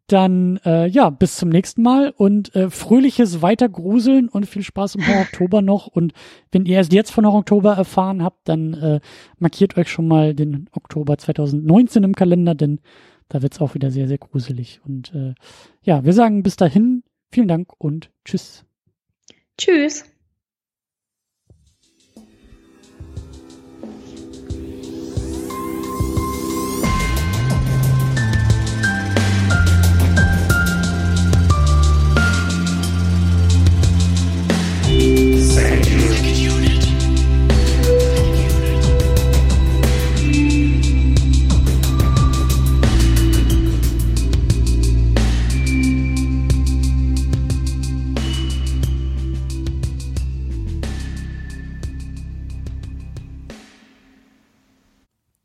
Dann äh, ja, bis zum nächsten Mal und äh, fröhliches Weitergruseln und viel Spaß im Horror Oktober noch. Und wenn ihr erst jetzt von Horror Oktober erfahren habt, dann äh, markiert euch schon mal den Oktober 2019 im Kalender, denn da wird's auch wieder sehr, sehr gruselig. Und äh, ja, wir sagen bis dahin, vielen Dank und tschüss. Tschüss.